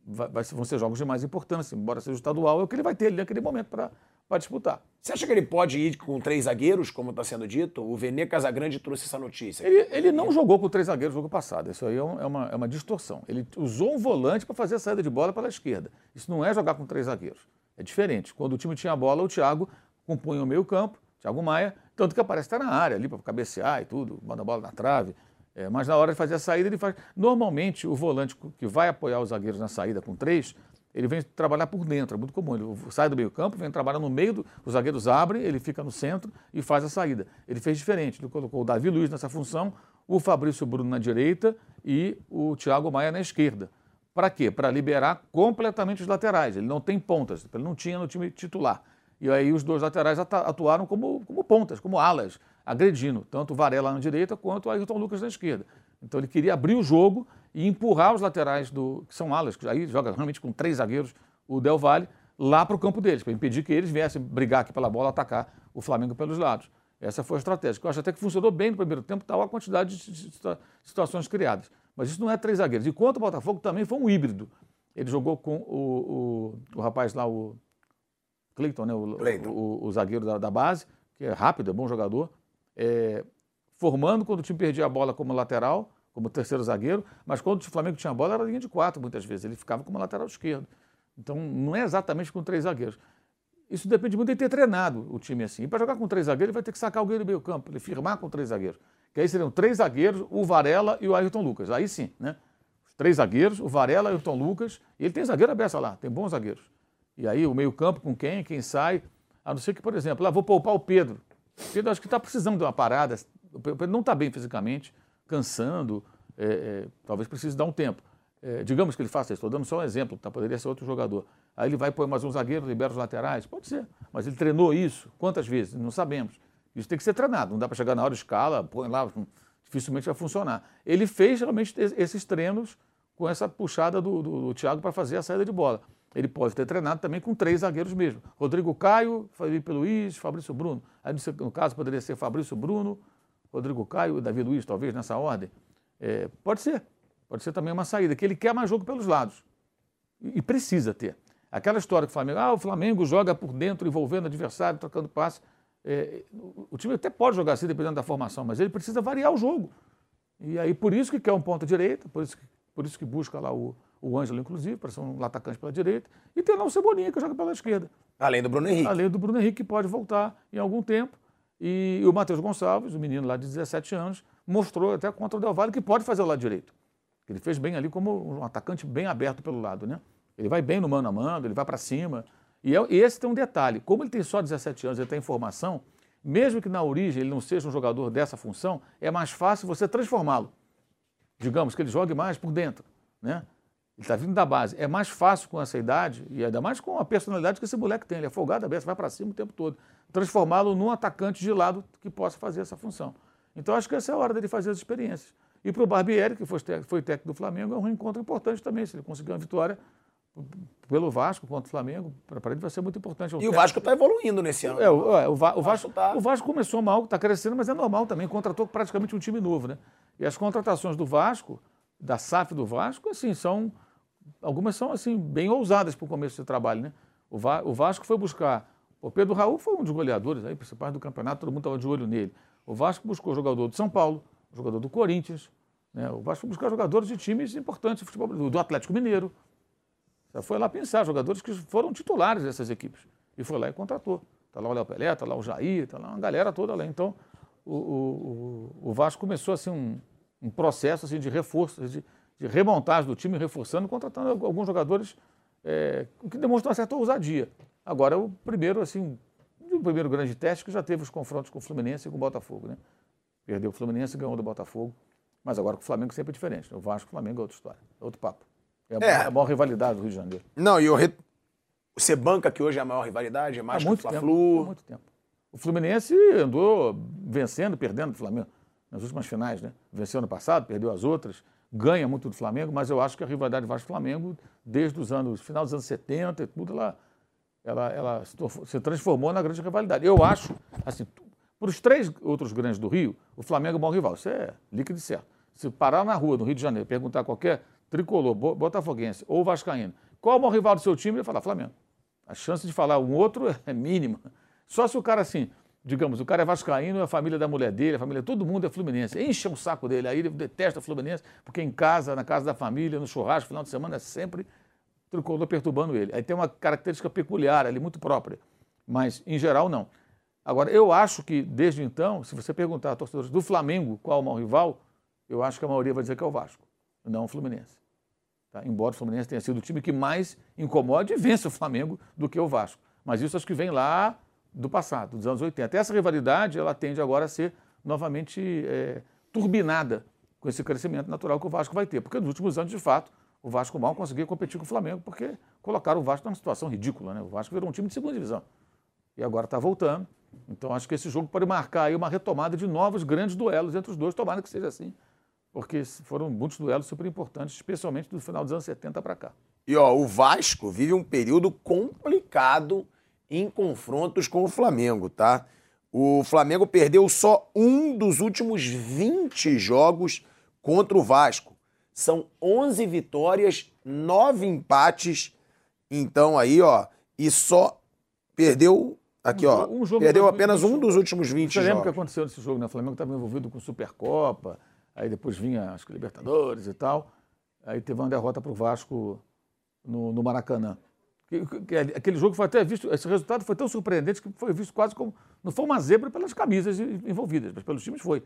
vai- vai vão ser jogos de mais importância, embora seja o estadual, é o que ele vai ter ali naquele momento para disputar. Você acha que ele pode ir com três zagueiros, como está sendo dito? O Vene Casagrande trouxe essa notícia. Ele, ele não jogou com três zagueiros no jogo passado. Isso aí é, um- é uma, é uma distorção. Ele usou um volante para fazer a saída de bola pela esquerda. Isso não é jogar com três zagueiros. É diferente. Quando o time tinha a bola, o Thiago compunha o meio campo, Thiago Maia, tanto que aparece até na área ali para cabecear e tudo, manda a bola na trave. É, mas na hora de fazer a saída, ele faz. Normalmente, o volante que vai apoiar os zagueiros na saída com três, ele vem trabalhar por dentro, é muito comum. Ele sai do meio-campo, vem trabalhar no meio, do, os zagueiros abrem, ele fica no centro e faz a saída. Ele fez diferente, ele colocou o Davi Luiz nessa função, o Fabrício Bruno na direita e o Thiago Maia na esquerda. Para quê? Para liberar completamente os laterais. Ele não tem pontas, ele não tinha no time titular. E aí os dois laterais atuaram como, como pontas, como alas, agredindo, tanto o Varela na direita quanto o Ayrton Lucas na esquerda. Então ele queria abrir o jogo e empurrar os laterais, do, que são alas, que aí joga realmente com três zagueiros, o Del Valle, lá para o campo deles, para impedir que eles viessem brigar aqui pela bola, atacar o Flamengo pelos lados. Essa foi a estratégia, que eu acho até que funcionou bem no primeiro tempo, tal a quantidade de situa- situações criadas. Mas isso não é três zagueiros. E quanto o Botafogo também foi um híbrido. Ele jogou com o, o, o rapaz lá, o Cleiton, né? o, o, o zagueiro da, da base, que é rápido, é bom jogador, é, formando quando o time perdia a bola como lateral, como terceiro zagueiro, mas quando o Flamengo tinha a bola era linha de quatro muitas vezes, ele ficava como lateral esquerdo. Então não é exatamente com três zagueiros. Isso depende muito de ter treinado o time assim. E para jogar com três zagueiros, ele vai ter que sacar alguém do meio campo, ele firmar com três zagueiros. Que aí seriam três zagueiros, o Varela e o Ayrton Lucas. Aí sim, né? Os três zagueiros, o Varela, o Ayrton Lucas, e ele tem zagueiro aberto lá, tem bons zagueiros. E aí o meio campo com quem, quem sai, a não ser que, por exemplo, lá vou poupar o Pedro. Pedro acho que está precisando de uma parada, o Pedro não está bem fisicamente, cansando, é, é, talvez precise dar um tempo. É, digamos que ele faça isso, estou dando só um exemplo, tá? poderia ser outro jogador. Aí ele vai pôr mais um zagueiro, libera os laterais, pode ser. Mas ele treinou isso quantas vezes? Não sabemos. Isso tem que ser treinado, não dá para chegar na hora, escala, põe lá, dificilmente vai funcionar. Ele fez realmente esses treinos com essa puxada do, do, do Thiago para fazer a saída de bola. Ele pode ter treinado também com três zagueiros mesmo. Rodrigo Caio, Felipe Luiz, Fabrício Bruno. Aí, no caso, poderia ser Fabrício Bruno, Rodrigo Caio e Davi Luiz, talvez, nessa ordem. É, pode ser. Pode ser também uma saída, que ele quer mais jogo pelos lados. E, e precisa ter. Aquela história que o Flamengo, ah, o Flamengo joga por dentro, envolvendo adversário, trocando passe. É, o time até pode jogar assim, dependendo da formação, mas ele precisa variar o jogo. E aí, por isso que quer um ponta direita, por isso que, por isso que busca lá o, o Ângelo, inclusive, para ser um atacante pela direita, e tem lá o Cebolinha, que joga pela esquerda. Além do Bruno Henrique. Além do Bruno Henrique, que pode voltar em algum tempo. E o Matheus Gonçalves, o menino lá de 17 anos, mostrou até contra o Del Valle que pode fazer o lado direito. Ele fez bem ali como um atacante bem aberto pelo lado, né? Ele vai bem no mano a mano, ele vai para cima. E, é, e esse tem um detalhe: como ele tem só 17 anos, ele tem informação, mesmo que na origem ele não seja um jogador dessa função, é mais fácil você transformá-lo. Digamos que ele jogue mais por dentro, né? Ele está vindo da base. É mais fácil com essa idade, e ainda mais com a personalidade que esse moleque tem. Ele é folgado, aberto, vai para cima o tempo todo. Transformá-lo num atacante de lado que possa fazer essa função. Então acho que essa é a hora dele fazer as experiências. E para o Barbieri, que foi, técnico do Flamengo, é um encontro importante também. Se ele conseguir uma vitória pelo Vasco contra o Flamengo, para ele vai ser muito importante. E o Vasco está evoluindo nesse ano. É, o, é, o, Va o, Vasco, tá... o Vasco começou mal, está crescendo, mas é normal também. Contratou praticamente um time novo, né? E as contratações do Vasco, da SAF do Vasco, assim, são. Algumas são assim, bem ousadas para o começo do trabalho, né? O, Va o Vasco foi buscar. O Pedro Raul foi um dos goleadores aí, principais do campeonato, todo mundo estava de olho nele. O Vasco buscou jogador de São Paulo, jogador do Corinthians. Né? O Vasco buscar jogadores de times importantes do futebol do Atlético Mineiro. Já foi lá pensar, jogadores que foram titulares dessas equipes. E foi lá e contratou. Está lá o Léo Pelé, está lá o Jair, está lá uma galera toda lá. Então, o, o, o Vasco começou assim, um, um processo assim, de reforço, de, de, remontagem do time, reforçando, contratando alguns jogadores é, que demonstram uma certa ousadia. Agora, o primeiro, assim, o primeiro grande teste que já teve os confrontos com o Fluminense e com o Botafogo. Né? Perdeu o Fluminense ganhou do Botafogo. Mas agora com o Flamengo sempre é diferente. O Vasco o Flamengo é outra história, é outro papo. É a, é. Maior, a maior rivalidade do Rio de Janeiro. Não, e o re... você banca que hoje é a maior rivalidade, é mais há muito que o Fla-Flu. Há muito tempo. O Fluminense andou vencendo, perdendo do Flamengo nas últimas finais, né? Venceu ano passado, perdeu as outras, ganha muito do Flamengo, mas eu acho que a rivalidade Vasco-Flamengo, desde os anos, final dos anos 70 e tudo, ela, ela, ela se transformou na grande rivalidade. Eu acho, assim, para os três outros grandes do Rio, o Flamengo é o bom rival. Isso é líquido e certo. Se parar na rua, no Rio de Janeiro, perguntar qualquer tricolor, botafoguense ou vascaíno, qual é o maior rival do seu time, ele vai falar Flamengo. A chance de falar um outro é mínima. Só se o cara assim, digamos, o cara é vascaíno, é a família da mulher dele, a família, todo mundo é fluminense. Enche o saco dele, aí ele detesta o Fluminense, porque em casa, na casa da família, no churrasco, final de semana, é sempre tricolor perturbando ele. Aí tem uma característica peculiar ali, muito própria. Mas, em geral, não. Agora, eu acho que, desde então, se você perguntar a torcedores do Flamengo qual é o maior rival, eu acho que a maioria vai dizer que é o Vasco, não o Fluminense. Tá? Embora o Fluminense tenha sido o time que mais incomoda e vence o Flamengo do que o Vasco. Mas isso acho que vem lá do passado, dos anos 80. Essa rivalidade ela tende agora a ser novamente é, turbinada com esse crescimento natural que o Vasco vai ter. Porque nos últimos anos, de fato, o Vasco mal conseguia competir com o Flamengo, porque colocaram o Vasco numa situação ridícula. Né? O Vasco virou um time de segunda divisão. E agora está voltando. Então acho que esse jogo pode marcar aí uma retomada de novos grandes duelos entre os dois, tomara que seja assim, porque foram muitos duelos super importantes, especialmente do final dos anos 70 para cá. E ó, o Vasco vive um período complicado em confrontos com o Flamengo, tá? O Flamengo perdeu só um dos últimos 20 jogos contra o Vasco. São 11 vitórias, 9 empates. Então aí, ó, e só perdeu Aqui, ó. Um perdeu apenas um dos últimos 20 Você lembra o que aconteceu nesse jogo, né? O Flamengo estava envolvido com Supercopa, aí depois vinha, acho que Libertadores e tal. Aí teve uma derrota para o Vasco no, no Maracanã. Que, aquele jogo foi até visto, esse resultado foi tão surpreendente que foi visto quase como. Não foi uma zebra pelas camisas envolvidas, mas pelos times foi.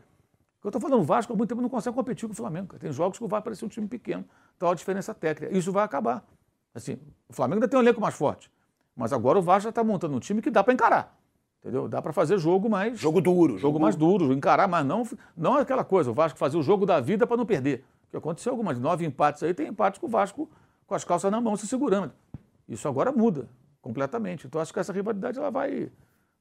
Eu estou falando, o Vasco há muito tempo não consegue competir com o Flamengo. Tem jogos que o Vasco parecer um time pequeno. Então a diferença técnica. Isso vai acabar. Assim, o Flamengo ainda tem um elenco mais forte. Mas agora o Vasco já está montando um time que dá para encarar. Entendeu? Dá para fazer jogo mais. Jogo duro. Jogo, jogo mais duro, encarar, mas não, não aquela coisa. O Vasco fazer o jogo da vida para não perder. Que aconteceu algumas nove empates aí, tem empates com o Vasco com as calças na mão se segurando. Isso agora muda completamente. Então acho que essa rivalidade ela vai,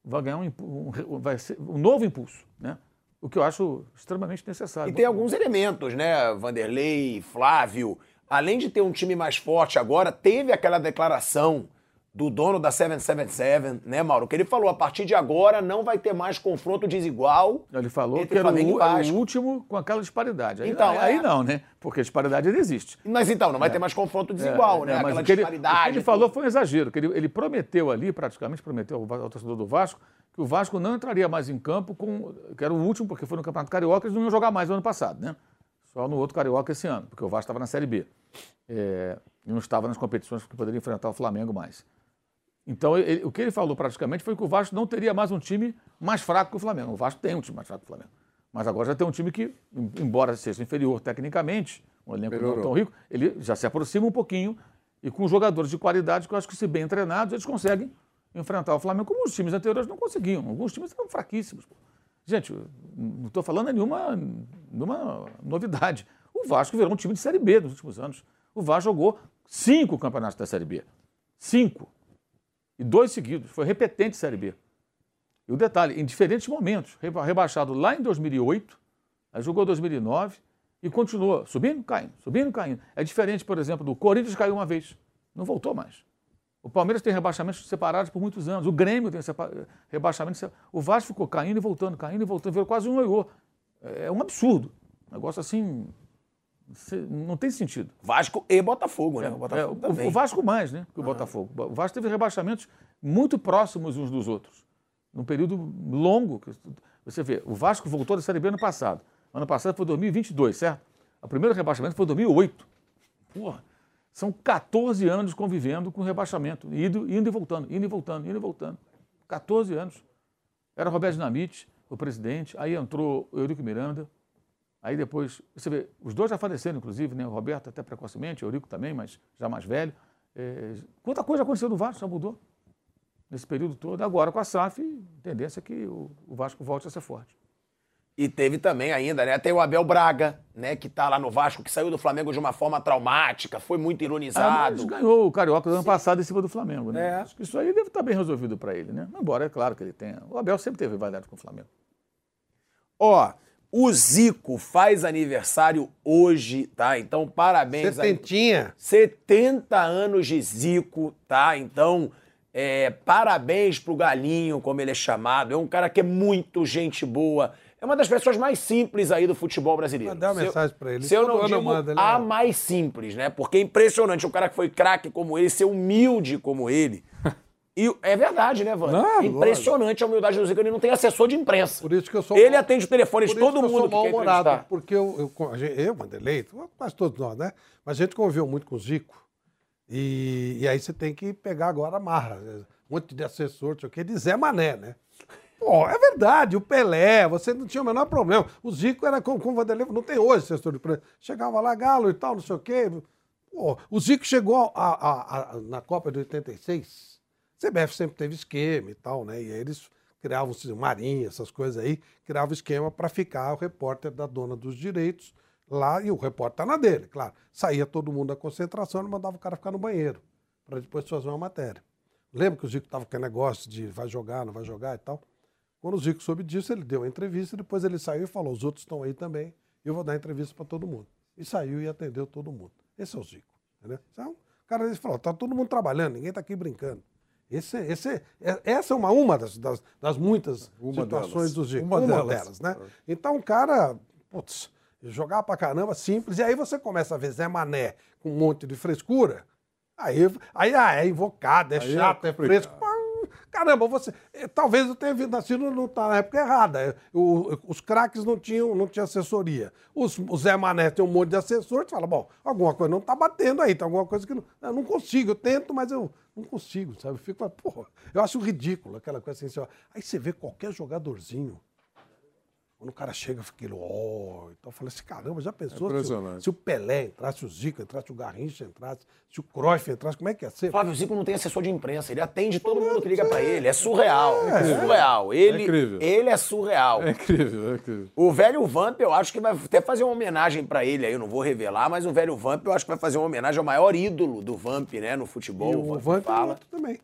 vai ganhar um, um, vai ser um novo impulso, né? O que eu acho extremamente necessário. E tem alguns elementos, né? Vanderlei, Flávio. Além de ter um time mais forte agora, teve aquela declaração do dono da 777, né, Mauro? Que ele falou, a partir de agora não vai ter mais confronto desigual. Ele falou que era o, era o, último com aquela disparidade. Aí, então, aí, é... não, né? Porque a disparidade ainda existe. Mas então, não vai é. ter mais confronto desigual, é, né? É, aquela o disparidade. Ele, o que ele falou foi um exagero, que ele, ele prometeu ali, praticamente prometeu ao, ao torcedor do Vasco, que o Vasco não entraria mais em campo com. que era o último, porque foi no Campeonato Carioca, eles não iam jogar mais no ano passado, né? Só no outro Carioca esse ano, porque o Vasco estava na Série B. É, e não estava nas competições que poderia enfrentar o Flamengo mais. Então, ele, o que ele falou praticamente foi que o Vasco não teria mais um time mais fraco que o Flamengo. O Vasco tem um time mais fraco que o Flamengo. Mas agora já tem um time que, embora seja inferior tecnicamente, um elenco não tão rico, ele já se aproxima um pouquinho e com jogadores de qualidade que eu acho que, se bem treinados, eles conseguem enfrentar o Flamengo como os times anteriores não conseguiam. Alguns times eram fraquíssimos. Gente, não estou falando nenhuma, nenhuma novidade. O Vasco virou um time de Série B nos últimos anos. O Vasco jogou cinco campeonatos da Série B. Cinco. E dois seguidos. Foi repetente Série B. E o detalhe, em diferentes momentos. Rebaixado lá em 2008, aí jogou 2009 e continuou subindo, caindo, subindo, caindo. É diferente, por exemplo, do Corinthians caiu uma vez, não voltou mais. O Palmeiras tem rebaixamentos separados por muitos anos. O Grêmio tem rebaixamentos separados. O Vasco ficou caindo e voltando, caindo e voltando. Virou quase um ioiô. É um absurdo. Um negócio assim não tem sentido. Vasco e Botafogo, né? É, o, Botafogo é, o, o, Vasco mais, né? Que o Botafogo. O Vasco teve rebaixamentos muito próximos uns dos outros. Num período longo. Você vê, o Vasco voltou da Série B ano passado. Ano passado foi 2022, certo? O primeiro rebaixamento foi 2008. Porra, são 14 anos convivendo com rebaixamento. Indo, indo e voltando, indo e voltando, indo e voltando. 14 anos. Era Roberto Dinamite, o presidente. Aí entrou o Eurico Miranda, Aí depois, você vê, os dois já faleceram, inclusive, né? O Roberto até precocemente, o Eurico também, mas já mais velho. É, quanta coisa aconteceu no Vasco, já mudou nesse período todo. Agora com a SAF, tendência é que o, o Vasco volte a ser forte. E teve também ainda, né? Tem o Abel Braga, né? Que tá lá no Vasco, que saiu do Flamengo de uma forma traumática, foi muito ironizado. Ah, ganhou o Carioca do ano passado em cima do Flamengo, né? É. Acho que isso aí deve estar tá bem resolvido para ele, né? Embora é claro que ele tenha. O Abel sempre teve rivalidade com o Flamengo. Ó, o Zico faz aniversário hoje, tá? Então, parabéns. Setentinha. 70 anos de Zico, tá? Então, é, parabéns pro Galinho, como ele é chamado. É um cara que é muito gente boa. É uma das pessoas mais simples aí do futebol brasileiro. Mandar uma mensagem para ele. Se eu não digo manda, a mais simples, né? Porque é impressionante um cara que foi craque como ele, ser humilde como ele. E é verdade, né, Vânia? Não, Impressionante a humildade do Zico. Ele não tem assessor de imprensa. Por isso que eu sou. Ele mal... atende o telefone de todo mundo que, eu sou mal Porque eu, eu, eu, Vanderlei, quase todos nós, né? Mas a gente conviveu muito com o Zico. E, e aí você tem que pegar agora a marra. Um monte de assessor, não sei o quê, de Zé Mané, né? Pô, é verdade, o Pelé, você não tinha o menor problema. O Zico era com, com o Vanderlei, não tem hoje assessor de imprensa. Chegava lá, Galo e tal, não sei o quê. Pô, o Zico chegou a, a, a, na Copa de 86 CBF sempre teve esquema e tal, né? E aí eles criavam Marinha, essas coisas aí, criavam esquema para ficar o repórter da dona dos direitos lá e o repórter tá na dele, claro. Saía todo mundo da concentração e mandava o cara ficar no banheiro para depois fazer uma matéria. Lembra que o Zico tava com negócio de vai jogar, não vai jogar e tal? Quando o Zico soube disso, ele deu a entrevista, depois ele saiu e falou: os outros estão aí também, eu vou dar entrevista para todo mundo. E saiu e atendeu todo mundo. Esse é o Zico. Entendeu? Então, o cara disse, falou: tá todo mundo trabalhando, ninguém tá aqui brincando. Esse, esse, é, essa é uma, uma das, das, das muitas uma situações delas. do Zico. Uma, uma delas. delas. né? Então, o cara, putz, jogar pra caramba, simples. E aí você começa a ver Zé Mané com um monte de frescura. Aí, aí ah, é invocado, é aí é chato, é, é fresco. Caramba, você. Eh, talvez eu tenha nascido não tá na época errada. O, os craques não tinham, não tinham assessoria. Os, o Zé Mané tem um monte de assessor, você fala, bom, alguma coisa não tá batendo aí, tem alguma coisa que não. Eu não consigo, eu tento, mas eu não consigo, sabe? Eu fico, eu acho ridículo aquela coisa assim, assim ó. Aí você vê qualquer jogadorzinho. Quando o cara chega, fica aquele, ó. Então eu falei assim, caramba, já pensou se o, Impressionante. se o Pelé entrasse, se o Zico entrasse, se o Garrincha entrasse, se o Cruyff entrasse, como é que ia ser? Flávio Zico não tem assessor de imprensa, ele atende todo mundo que liga pra ele. É surreal. É, incrível. surreal. Ele, É incrível. ele é surreal. É incrível, é incrível. O velho Vamp, eu acho que vai até fazer uma homenagem pra ele aí, eu não vou revelar, mas o velho Vamp, eu acho que vai fazer uma homenagem ao maior ídolo do Vamp, né, no futebol. E o o Vamp Vampeta é fala. outro também.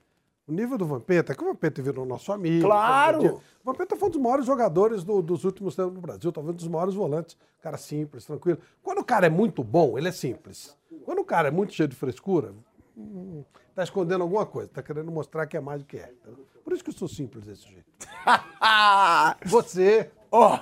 O nível do Vampeta, que o Vampeta virou nosso amigo. Claro! O Vampeta foi um dos maiores jogadores do- dos últimos tempos no Brasil, talvez um dos maiores volantes. Cara simples, tranquilo. Quando o cara é muito bom, ele é simples. Quando o cara é muito cheio de frescura, hum, tá escondendo alguma coisa, tá querendo mostrar que é mais do que é. Por isso que eu sou simples desse jeito. Você. Ó,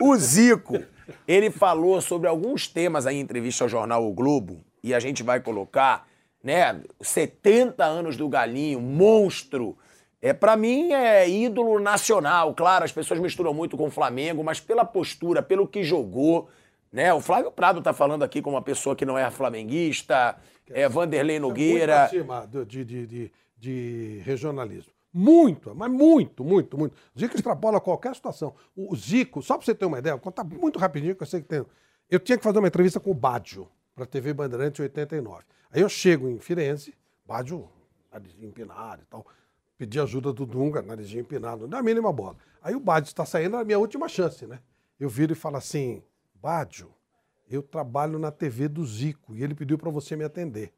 o Zico, ele falou sobre alguns temas aí em entrevista ao jornal O Globo, e a gente vai colocar, né, 70 anos do Galinho, monstro. É, para mim é ídolo nacional, claro, as pessoas misturam muito com o Flamengo, mas pela postura, pelo que jogou, né? O Flávio Prado tá falando aqui como uma pessoa que não é flamenguista, é Vanderlei Nogueira. Muito acima do- de, de, de, de regionalismo. Muito, mas muito, muito, muito. Zico extrapola qualquer situação. O Zico, só pra você ter uma ideia, vou contar muito rapidinho que eu sei que tem. Eu tinha que fazer uma entrevista com o Baggio, pra TV Bandeirantes 89. Aí eu chego em Firenze, Baggio, narizinho empinado e tal. Pedi ajuda do Dunga, narizinho empinado, não dá a mínima bola. Aí o Baggio está saindo, é a minha última chance, né? Eu viro e falo assim, Baggio, eu trabalho na TV do Zico e ele pediu pra você me atender.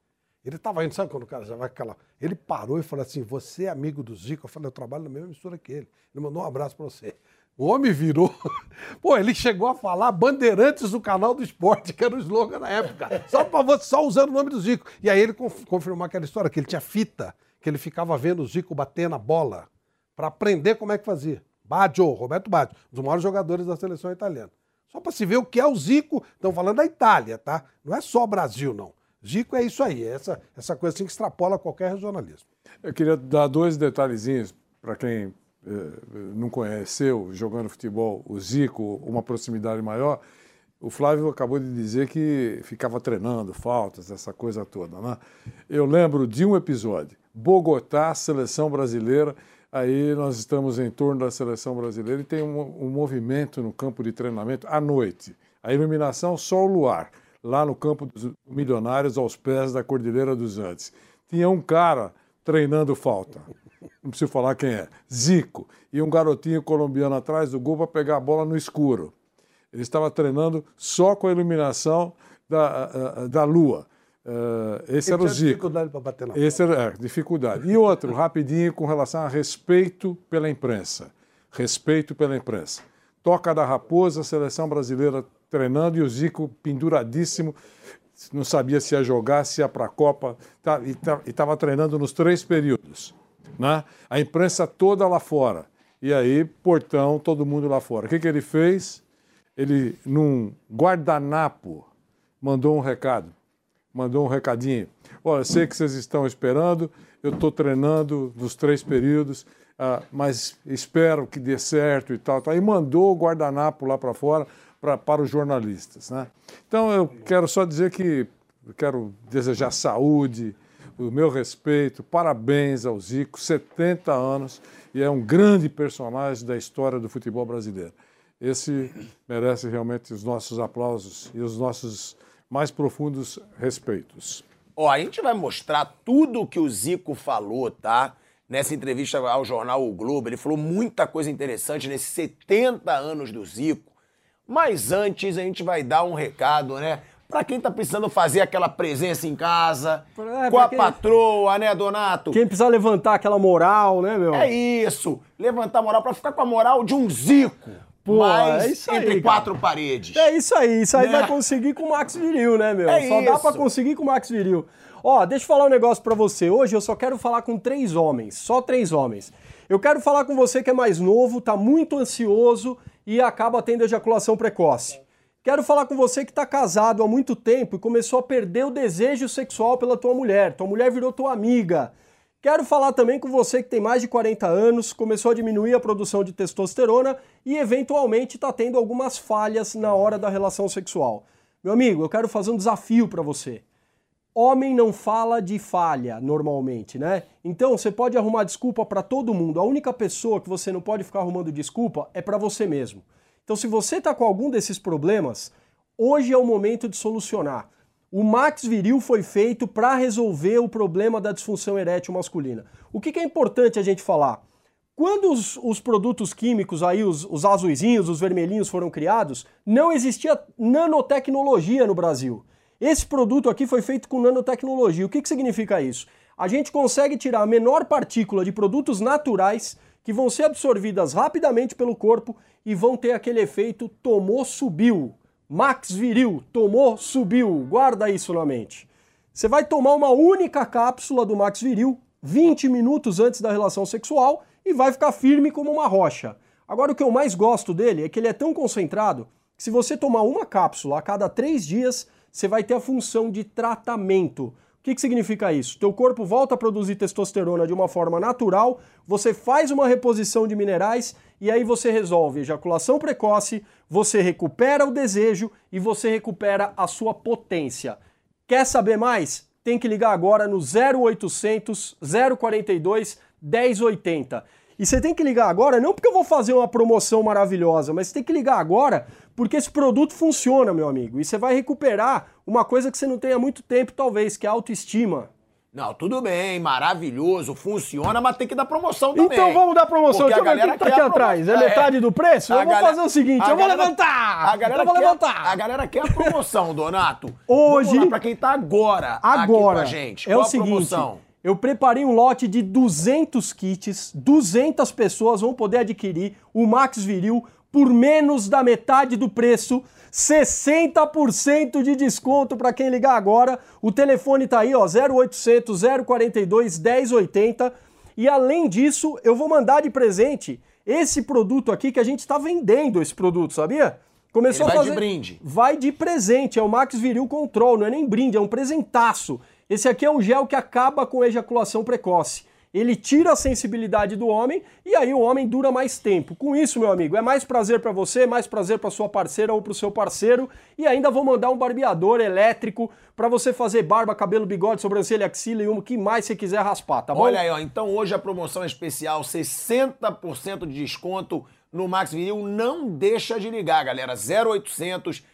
Ele tava indo, sabe quando o cara já vai aquela. Ele parou e falou assim: Você é amigo do Zico? Eu falei: Eu trabalho na mesma emissora que ele. Ele mandou um abraço pra você. O homem virou. Pô, ele chegou a falar Bandeirantes do canal do esporte, que era o slogan na época. Só você, só usando o nome do Zico. E aí ele conf- confirmou aquela história, que ele tinha fita, que ele ficava vendo o Zico bater na bola para aprender como é que fazia. Baggio, Roberto Baggio, um dos maiores jogadores da seleção italiana. Só para se ver o que é o Zico. Estão falando da Itália, tá? Não é só Brasil, não. Zico é isso aí, é essa, essa coisa assim que extrapola qualquer regionalismo. Eu queria dar dois detalhezinhos para quem não conheceu jogando futebol o Zico, uma proximidade maior. O Flávio acabou de dizer que ficava treinando faltas, essa coisa toda. Né? Eu lembro de um episódio: Bogotá, seleção brasileira. Aí nós estamos em torno da seleção brasileira e tem um, um movimento no campo de treinamento à noite. A iluminação só o luar, lá no campo dos milionários, aos pés da Cordilheira dos Andes. Tinha um cara treinando falta. Não preciso falar quem é. Zico. E um garotinho colombiano atrás do gol para pegar a bola no escuro. Ele estava treinando só com a iluminação da, da lua. Eh, esse Ele era o Zico. dificuldade para bater na Esse era é, dificuldade. E outro, rapidinho, com relação a respeito pela imprensa. Respeito pela imprensa. Toca da Raposa, seleção brasileira treinando e o Zico penduradíssimo, não sabia se ia jogar, se ia para a Copa, tá, e estava treinando nos três períodos. Né? A imprensa toda lá fora. E aí, portão, todo mundo lá fora. O que, que ele fez? Ele, num guardanapo, mandou um recado mandou um recadinho. Olha, sei que vocês estão esperando, eu estou treinando nos três períodos, ah, mas espero que dê certo e tal. tal. E mandou o guardanapo lá para fora pra, para os jornalistas. Né? Então eu quero só dizer que quero desejar saúde, o meu respeito, parabéns ao Zico, 70 anos, e é um grande personagem da história do futebol brasileiro. Esse merece realmente os nossos aplausos e os nossos mais profundos respeitos. Ó, a gente vai mostrar tudo que o Zico falou, tá? Nessa entrevista ao jornal O Globo. Ele falou muita coisa interessante nesses 70 anos do Zico. Mas antes a gente vai dar um recado, né? Pra quem tá precisando fazer aquela presença em casa, É, com a quem- patroa, né, Donato? Quem precisar levantar aquela moral, né, meu? É isso. Levantar a moral pra ficar com a moral de um Zico. Pô, mas é isso aí, entre cara. quatro paredes. É isso aí, isso aí Né? vai conseguir com o Max Viril, né, meu? É só dá isso. pra conseguir com o Max Viril. Ó, deixa eu falar um negócio pra você. Hoje eu só quero falar com três homens, só três homens. Eu quero falar com você que é mais novo, tá muito ansioso e acaba tendo ejaculação precoce. Quero falar com você que tá casado há muito tempo e começou a perder o desejo sexual pela tua mulher. Tua mulher virou tua amiga. Quero falar também com você que tem mais de 40 anos, começou a diminuir a produção de testosterona e eventualmente está tendo algumas falhas na hora da relação sexual. Meu amigo, eu quero fazer um desafio para você. Homem não fala de falha normalmente, né? Então você pode arrumar desculpa para todo mundo. A única pessoa que você não pode ficar arrumando desculpa é para você mesmo. Então, se você está com algum desses problemas, hoje é o momento de solucionar. O Max Viril foi feito para resolver o problema da disfunção erétil masculina. O que, que é importante a gente falar? Quando os, os produtos químicos aí, os, os azuizinhos, os vermelhinhos foram criados, não existia nanotecnologia no Brasil. Esse produto aqui foi feito com nanotecnologia. O que, que significa isso? A gente consegue tirar a menor partícula de produtos naturais que vão ser absorvidas rapidamente pelo corpo e vão ter aquele efeito tomou, subiu. Max viril, tomou, subiu. Guarda isso na mente. Você vai tomar uma única cápsula do Max Viril 20 minutos antes da relação sexual e vai ficar firme como uma rocha. Agora, o que eu mais gosto dele é que ele é tão concentrado que se você tomar uma cápsula a cada três dias, você vai ter a função de tratamento. O que, que significa isso? Teu corpo volta a produzir testosterona de uma forma natural, você faz uma reposição de minerais e aí você resolve ejaculação precoce, você recupera o desejo e você recupera a sua potência. Quer saber mais? Tem que ligar agora no 0800 042 1080. E você tem que ligar agora, não porque eu vou fazer uma promoção maravilhosa, mas você tem que ligar agora porque esse produto funciona, meu amigo. E você vai recuperar uma coisa que você não tem há muito tempo, talvez, que é a autoestima. Não, tudo bem, maravilhoso, funciona, mas tem que dar promoção também. Então vamos dar promoção. Porque Deixa a que tá galera aqui atrás. É promoção. metade do preço? Eu vou galera- fazer o seguinte, eu vou galera- levantar. A galera eu vou quer, levantar. A galera quer a promoção, Donato. Hoje- pra quem tá agora, aqui Agora, com a gente. é Qual o seguinte, promoção? eu preparei um lote de 200 kits, 200 pessoas vão poder adquirir o Max Viril por menos da metade do preço, 60% de desconto para quem ligar agora. O telefone tá aí, ó, 0800 042 1080. E além disso, eu vou mandar de presente esse produto aqui que a gente está vendendo esse produto, sabia? Começou Ele a vai de fazer brinde. vai de presente, é o Max Viril Control, não é nem brinde, é um presentaço. Esse aqui é um gel que acaba com ejaculação precoce. Ele tira a sensibilidade do homem e aí o homem dura mais tempo. Com isso, meu amigo, é mais prazer pra você, mais prazer pra sua parceira ou pro seu parceiro e ainda vou mandar um barbeador elétrico pra você fazer barba, cabelo, bigode, sobrancelha, axila e o que mais você quiser raspar, tá bom? Olha aí, ó. Então hoje a promoção é especial, 60% de desconto no Max Viril. Não deixa de ligar, galera. 0800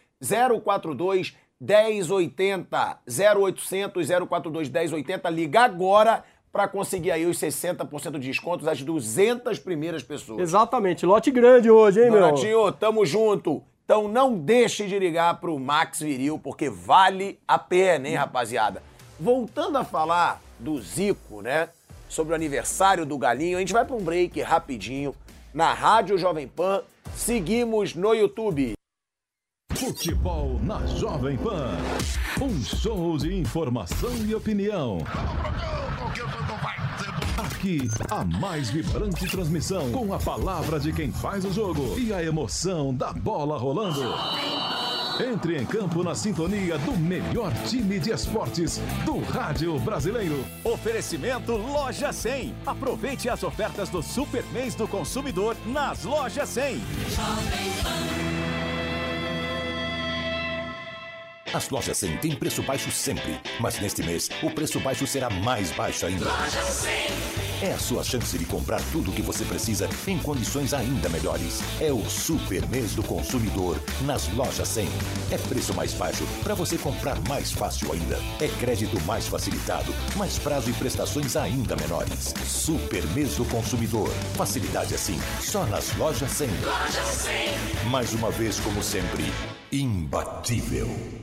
042 1080. 0800 042 1080. Liga agora para conseguir aí os 60% de descontos às 200 primeiras pessoas. Exatamente, lote grande hoje, hein, meu? Donatinho, tamo junto. Então não deixe de ligar pro Max Viril, porque vale a pena, hein, rapaziada? Voltando a falar do Zico, né? Sobre o aniversário do Galinho, a gente vai pra um break rapidinho na Rádio Jovem Pan. Seguimos no YouTube. Futebol na Jovem Pan. Um show de informação e opinião. Aqui, a mais vibrante transmissão com a palavra de quem faz o jogo e a emoção da bola rolando. Entre em campo na sintonia do melhor time de esportes do rádio brasileiro. Oferecimento Loja 100. Aproveite as ofertas do Super Mês do Consumidor nas Lojas 100. As lojas 100 têm preço baixo sempre, mas neste mês o preço baixo será mais baixo ainda. É a sua chance de comprar tudo o que você precisa em condições ainda melhores. É o super mês do consumidor nas lojas 100. É preço mais baixo para você comprar mais fácil ainda. É crédito mais facilitado, mais prazo e prestações ainda menores. Super mês do consumidor. Facilidade assim, só nas lojas 100. Mais uma vez, como sempre, imbatível.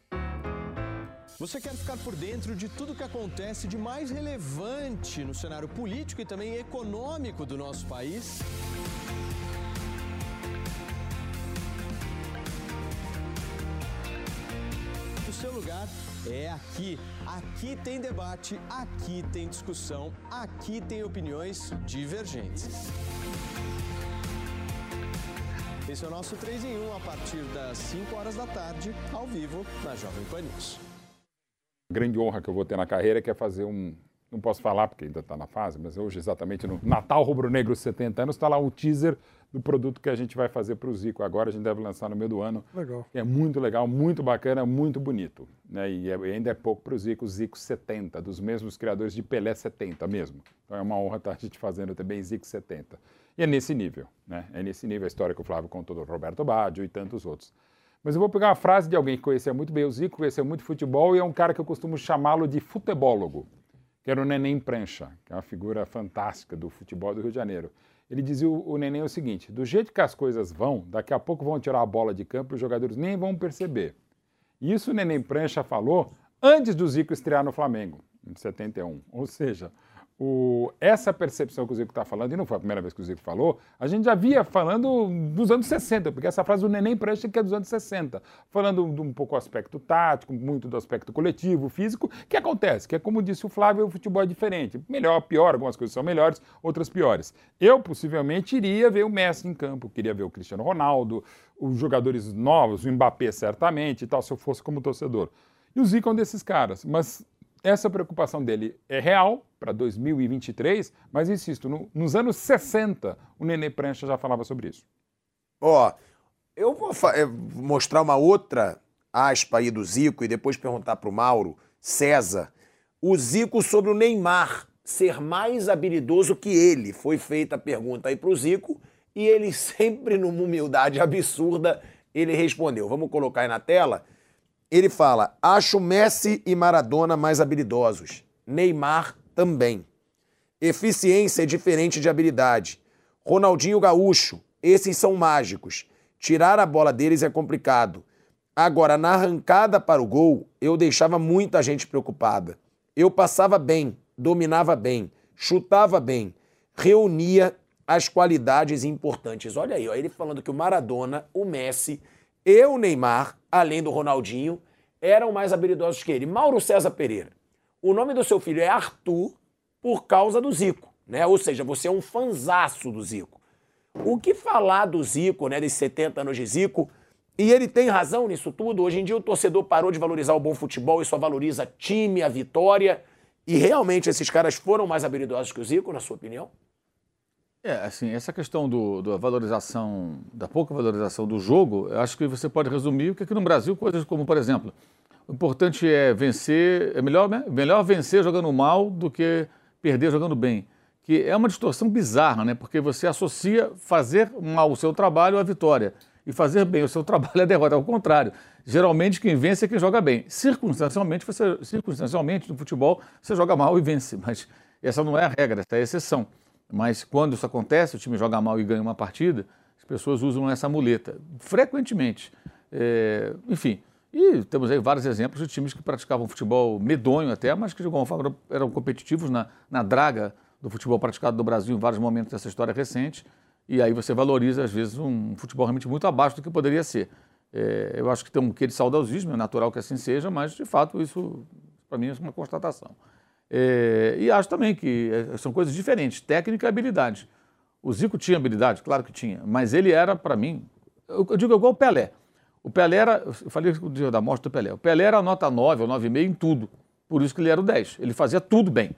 Você quer ficar por dentro de tudo que acontece de mais relevante no cenário político e também econômico do nosso país? O seu lugar é aqui. Aqui tem debate, aqui tem discussão, aqui tem opiniões divergentes. Esse é o nosso 3 em 1 a partir das 5 horas da tarde, ao vivo, na Jovem Pan News. Grande honra que eu vou ter na carreira, que é fazer um. Não posso falar porque ainda está na fase, mas hoje, exatamente no Natal Rubro Negro 70 anos, está lá um teaser do produto que a gente vai fazer para o Zico. Agora a gente deve lançar no meio do ano. Legal. É muito legal, muito bacana, muito bonito. Né? E, é- e ainda é pouco para o Zico, Zico 70, dos mesmos criadores de Pelé 70 mesmo. Então é uma honra estar a gente fazendo também Zico 70. E é nesse nível, né? É nesse nível a história que o Flávio contou do Roberto Baggio e tantos outros. Mas eu vou pegar uma frase de alguém que conhecia muito bem o Zico, conhecia muito futebol e é um cara que eu costumo chamá-lo de futebólogo, que era o Neném Prancha, que é uma figura fantástica do futebol do Rio de Janeiro. Ele dizia o, Neném o seguinte: do jeito que as coisas vão, daqui a pouco vão tirar a bola de campo e os jogadores nem vão perceber. Isso o Neném Prancha falou antes do Zico estrear no Flamengo, em 71. Ou seja, o- essa percepção que o Zico está falando, e não foi a primeira vez que o Zico falou, a gente já via falando dos anos 60, porque essa frase do Neném Prancha que é dos anos 60, falando de um pouco do aspecto tático, muito do aspecto coletivo, físico, que acontece, que é como disse o Flávio, o futebol é diferente, melhor, pior, algumas coisas são melhores, outras piores. Eu, possivelmente, iria ver o Messi em campo, queria ver o Cristiano Ronaldo, os jogadores novos, o Mbappé certamente e tal, se eu fosse como torcedor. E o Zico é um desses caras, mas essa preocupação dele é real para 2023, mas insisto, no- nos anos 60, o Nenê Prancha já falava sobre isso. Ó, eu vou eh, mostrar uma outra aspa aí do Zico e depois perguntar pro Mauro, César, o Zico sobre o Neymar ser mais habilidoso que ele. Foi feita a pergunta aí pro Zico e ele sempre numa humildade absurda, ele respondeu. Vamos colocar aí na tela. Ele fala: "Acho Messi e Maradona mais habilidosos. Neymar também. Eficiência é diferente de habilidade. Ronaldinho Gaúcho, esses são mágicos. Tirar a bola deles é complicado. Agora, na arrancada para o gol, eu deixava muita gente preocupada. Eu passava bem, dominava bem, chutava bem, reunia as qualidades importantes. Olha aí, ó, ele falando que o Maradona, o Messi e o Neymar, além do Ronaldinho, eram mais habilidosos que ele. Mauro César Pereira, o nome do seu filho é Arthur por causa do Zico, né? Ou seja, você é um fanzaço do Zico. O que falar do Zico, né, desses 70 anos de Zico? E ele tem razão nisso tudo. Hoje em dia o torcedor parou de valorizar o bom futebol e só valoriza time, a vitória. E realmente esses caras foram mais habilidosos que o Zico, na sua opinião? É, assim, essa questão do, da valorização, da pouca valorização do jogo, eu acho que você pode resumir que aqui no Brasil, coisas como, por exemplo, o importante é vencer, é melhor, né? melhor vencer jogando mal do que perder jogando bem. Que é uma distorção bizarra, né? Porque você associa fazer mal o seu trabalho à vitória e fazer bem o seu trabalho à derrota. Ao contrário, geralmente quem vence é quem joga bem. Circunstancialmente, você, circunstancialmente no futebol, você joga mal e vence, mas essa não é a regra, essa é a exceção. Mas quando isso acontece, o time joga mal e ganha uma partida, as pessoas usam essa muleta, frequentemente. É, enfim, e temos aí vários exemplos de times que praticavam futebol medonho até, mas que de alguma forma eram competitivos na, na draga do futebol praticado no Brasil em vários momentos dessa história recente. E aí você valoriza, às vezes, um futebol realmente muito abaixo do que poderia ser. É, eu acho que tem um quê de saudosismo, é natural que assim seja, mas de fato isso, para mim, é uma constatação. É, e acho também que é, são coisas diferentes, técnica e habilidade. O Zico tinha habilidade, claro que tinha, mas ele era, para mim, eu, digo igual o Pelé. O Pelé era, eu falei o dia da morte do Pelé, o Pelé era nota 9 ou 9,5 em tudo, por isso que ele era o 10. Ele fazia tudo bem.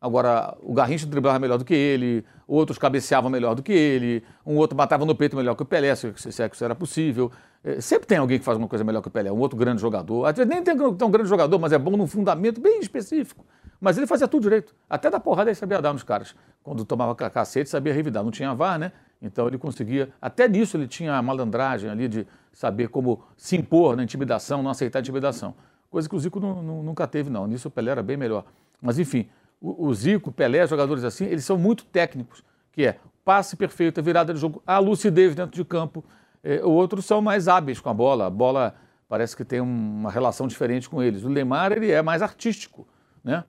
Agora, o Garrincha driblava melhor do que ele, outros cabeceavam melhor do que ele, um outro matava no peito melhor que o Pelé, se, é que isso era possível. É, sempre tem alguém que faz uma coisa melhor que o Pelé, um outro grande jogador. Às vezes nem tem tão grande jogador, mas é bom num fundamento bem específico. Mas ele fazia tudo direito. Até da porrada ele sabia dar nos caras. Quando tomava cacete, sabia revidar. Não tinha VAR, né? Então ele conseguia. Até nisso ele tinha a malandragem ali de saber como se impor na intimidação, não aceitar intimidação. Coisa que o Zico não, não, nunca teve, não. Nisso o Pelé era bem melhor. Mas enfim, o, o Zico, Pelé, jogadores assim, eles são muito técnicos, que é passe perfeito, a virada de jogo, a lucidez dentro de campo. É, outros são mais hábeis com a bola. A bola parece que tem uma relação diferente com eles. O Lemar ele é mais artístico, né?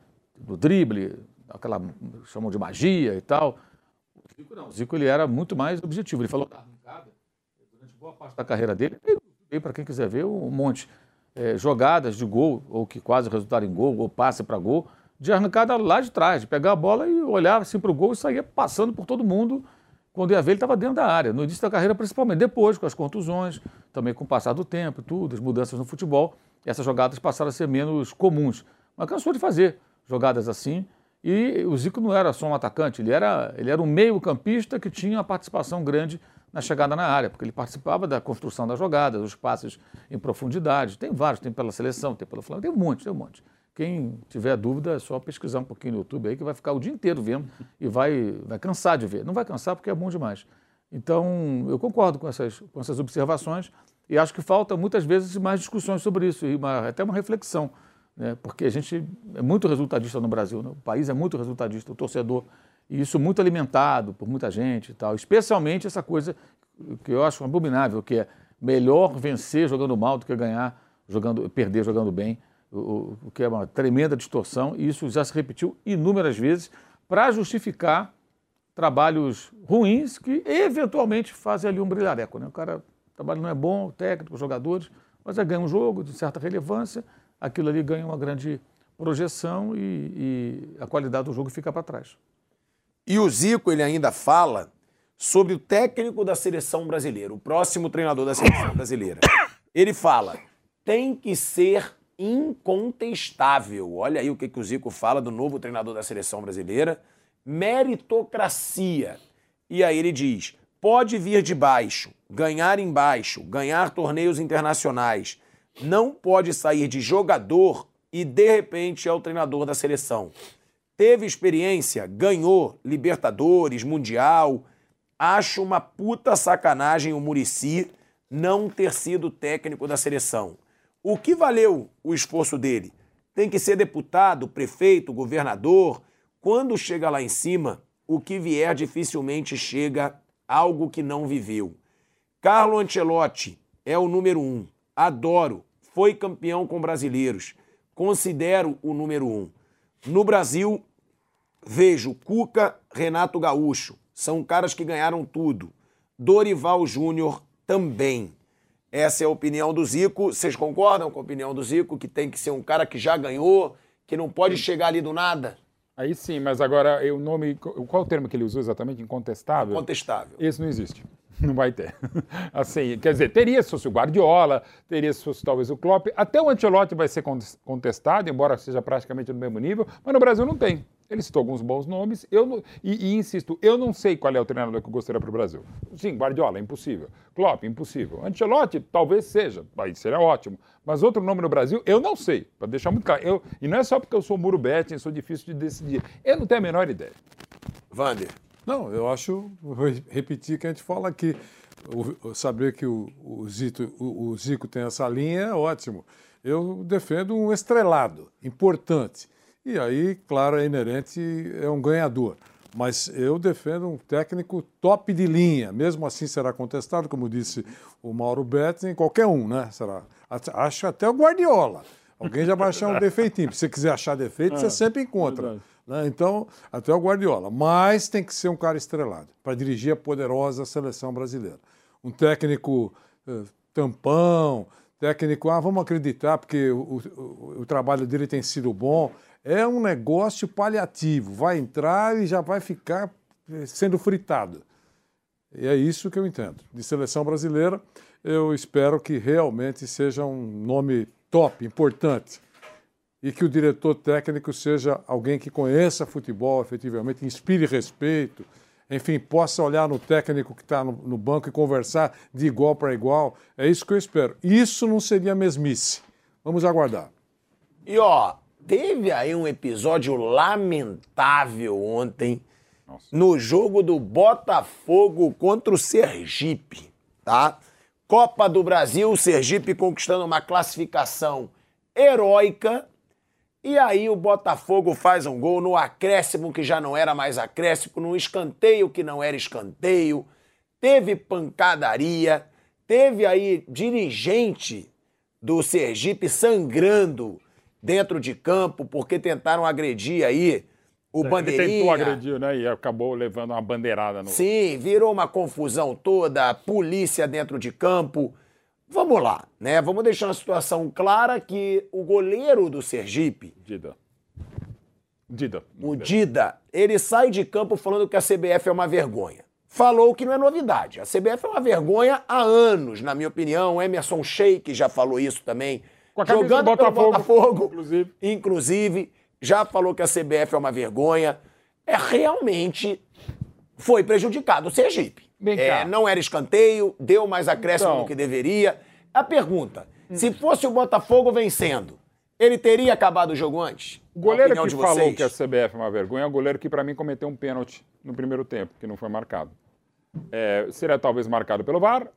Do drible, aquela chamam de magia e tal. O Zico não. O Zico ele era muito mais objetivo. Ele falou da arrancada durante boa parte da carreira dele. E para quem quiser ver um monte é, jogadas de gol ou que quase resultaram em gol, ou passe para gol, de arrancada lá de trás, de pegar a bola e olhar assim para o gol e sair passando por todo mundo quando ia ver, ele estava dentro da área, no início da carreira principalmente. Depois, com as contusões, também com o passar do tempo e tudo, as mudanças no futebol, essas jogadas passaram a ser menos comuns. Mas cansou de fazer jogadas assim. E o Zico não era só um atacante, ele era, ele era um meio-campista que tinha uma participação grande na chegada na área, porque ele participava da construção das jogadas, dos passes em profundidade. Tem vários, tem pela seleção, tem pelo Flamengo, tem um monte, tem um monte. Quem tiver dúvida é só pesquisar um pouquinho no YouTube aí, que vai ficar o dia inteiro vendo e vai, vai cansar de ver. Não vai cansar porque é bom demais. Então, eu concordo com essas, com essas observações e acho que falta muitas vezes mais discussões sobre isso e uma, até uma reflexão, né? porque a gente é muito resultadista no Brasil, né? o país é muito resultadista, o torcedor, e isso muito alimentado por muita gente e tal, especialmente essa coisa que eu acho abominável, que é melhor vencer jogando mal do que ganhar jogando, perder jogando bem o, o que é uma tremenda distorção, e isso já se repetiu inúmeras vezes para justificar trabalhos ruins que eventualmente fazem ali um brilhareco. Né? O cara, o trabalho não é bom, técnico, jogadores, mas aí ganha um jogo de certa relevância, aquilo ali ganha uma grande projeção e, e a qualidade do jogo fica para trás. E o Zico, ele ainda fala sobre o técnico da seleção brasileira, o próximo treinador da seleção brasileira. Ele fala: tem que ser incontestável. Olha aí o que, que o Zico fala do novo treinador da seleção brasileira. Meritocracia. E aí ele diz: pode vir de baixo, ganhar embaixo, ganhar torneios internacionais. Não pode sair de jogador e de repente é o treinador da seleção. Teve experiência, ganhou Libertadores, Mundial. Acho uma puta sacanagem o Murici não ter sido técnico da seleção. O que valeu o esforço dele? Tem que ser deputado, prefeito, governador. Quando chega lá em cima, o que vier dificilmente chega algo que não viveu. Carlo Ancelotti é o número um. Adoro. Foi campeão com brasileiros. Considero o número um. No Brasil, vejo Cuca, Renato Gaúcho. São caras que ganharam tudo. Dorival Júnior também. Essa é a opinião do Zico. Vocês concordam com a opinião do Zico, que tem que ser um cara que já ganhou, que não pode chegar ali do nada? Aí sim, mas agora o nome. Qual o termo que ele usou exatamente? Incontestável? Incontestável. Esse não existe. Não vai ter. Assim, quer dizer, teria se fosse o Guardiola, teria se fosse talvez o Klopp, até o Ancelotti vai ser contestado, embora seja praticamente no mesmo nível, mas no Brasil não tem. Ele citou alguns bons nomes, eu não, e, e, insisto, eu não sei qual é o treinador que eu gostaria para o Brasil. Sim, Guardiola, impossível. Klopp, impossível. Ancelotti, talvez seja, aí seria ótimo. Mas outro nome no Brasil, eu não sei, para deixar muito claro. Eu, e não é só porque eu sou muro betting, sou difícil de decidir. Eu não tenho a menor ideia. Vander. Não, eu acho, vou repetir que a gente fala aqui, o, saber que o, o, Zito, o, o Zico tem essa linha é ótimo. Eu defendo um estrelado, importante. E aí, claro, é inerente, é um ganhador. Mas eu defendo um técnico top de linha. Mesmo assim será contestado, como disse o Mauro Betting, qualquer um, né? Será. Acho até o Guardiola. Alguém já vai achar um defeitinho. Se você quiser achar defeito, é, você sempre encontra. Né? Então, até o Guardiola. Mas tem que ser um cara estrelado para dirigir a poderosa seleção brasileira. Um técnico uh, tampão, técnico, ah, vamos acreditar porque o, o, o, trabalho dele tem sido bom. É um negócio paliativo. Vai entrar e já vai ficar eh, sendo fritado. E é isso que eu entendo. De seleção brasileira, eu espero que realmente seja um nome top, importante. E que o diretor técnico seja alguém que conheça futebol efetivamente, inspire respeito, enfim, possa olhar no técnico que está no, no, banco e conversar de igual para igual. É isso que eu espero. Isso não seria mesmice. Vamos aguardar. E ó, teve aí um episódio lamentável ontem Nossa. no jogo do Botafogo contra o Sergipe, tá? Copa do Brasil, o Sergipe conquistando uma classificação heróica e aí o Botafogo faz um gol no acréscimo que já não era mais acréscimo, no escanteio que não era escanteio. Teve pancadaria, teve aí dirigente do Sergipe sangrando dentro de campo porque tentaram agredir aí o bandeirinha. Ele tentou agredir, né? E acabou levando uma bandeirada no. Sim, virou uma confusão toda, polícia dentro de campo. Vamos lá, né? Vamos deixar uma situação clara que o goleiro do Sergipe. Dida. Dida. O Dida, ele sai de campo falando que a CBF é uma vergonha. Falou que não é novidade. A CBF é uma vergonha há anos, na minha opinião. Emerson Sheik já falou isso também. Com a Jogando do Botafogo, Botafogo, inclusive. inclusive, já falou que a CBF é uma vergonha. É realmente foi prejudicado o Sergipe. É, não era escanteio, deu mais acréscimo então, do que deveria. A pergunta: se fosse o Botafogo vencendo, ele teria acabado o jogo antes? O goleiro que falou que a CBF é uma vergonha é o goleiro que, para mim, cometeu um pênalti no primeiro tempo, que não foi marcado. É, seria talvez marcado pelo VAR.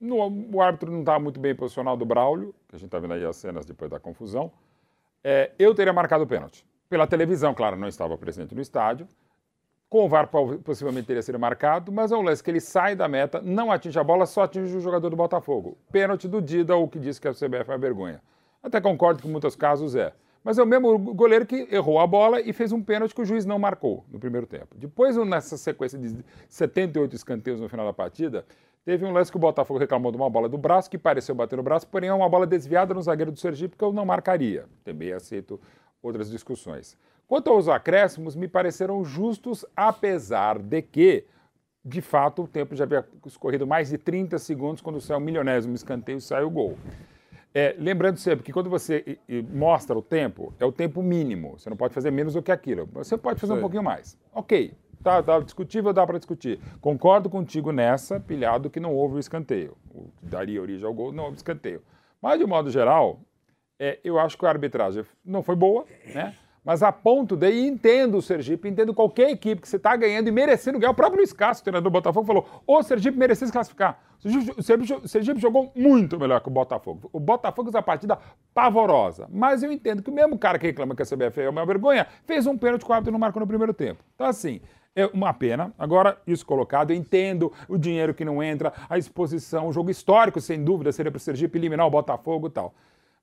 No, o árbitro não estava muito bem posicionado do Braulio, que a gente está vendo aí as cenas depois da confusão. É, eu teria marcado o pênalti. Pela televisão, claro, não estava presente no estádio. Com o VAR possivelmente teria sido marcado, mas é um lance que ele sai da meta, não atinge a bola, só atinge o jogador do Botafogo. Pênalti do Dida, o que diz que a CBF é uma vergonha. Até concordo que em muitos casos é. Mas é o mesmo goleiro que errou a bola e fez um pênalti que o juiz não marcou no primeiro tempo. Depois, nessa sequência de 78 escanteios no final da partida, teve um lance que o Botafogo reclamou de uma bola do braço, que pareceu bater no braço, porém é uma bola desviada no zagueiro do Sergipe, que eu não marcaria. Também aceito outras discussões. Quanto aos acréscimos, me pareceram justos, apesar de que, de fato, o tempo já havia escorrido mais de 30 segundos quando saiu o milionésimo escanteio e saiu o gol. É, lembrando sempre que quando você mostra o tempo, é o tempo mínimo. Você não pode fazer menos do que aquilo. Você pode fazer um pouquinho mais. Ok, tá, tá discutível, dá para discutir. Concordo contigo nessa, pilhado que não houve o escanteio. O que daria origem ao gol, não houve escanteio. Mas, de modo geral, é, eu acho que a arbitragem não foi boa, né? Mas a ponto de, e entendo o Sergipe, entendo qualquer equipe que você está ganhando e merecendo ganhar. O próprio Luiz Castro, o treinador do Botafogo, falou: o Sergipe merecia se classificar. O Sergipe, o Sergipe jogou muito melhor que o Botafogo. O Botafogo fez uma partida pavorosa. Mas eu entendo que o mesmo cara que reclama que a CBF é uma vergonha fez um pênalti com o árbitro não marcou no primeiro tempo. Então, assim, é uma pena. Agora, isso colocado, eu entendo o dinheiro que não entra, a exposição, o jogo histórico, sem dúvida, seria para o Sergipe eliminar o Botafogo e tal.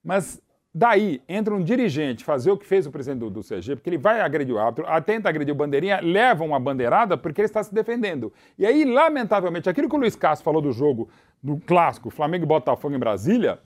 Mas Daí entra um dirigente fazer o que fez o presidente do, do porque ele vai agredir o árbitro, tenta agredir o bandeirinha, leva uma bandeirada porque ele está se defendendo. E aí, lamentavelmente, aquilo que o Luiz Castro falou do jogo do clássico Flamengo e Botafogo em Brasília,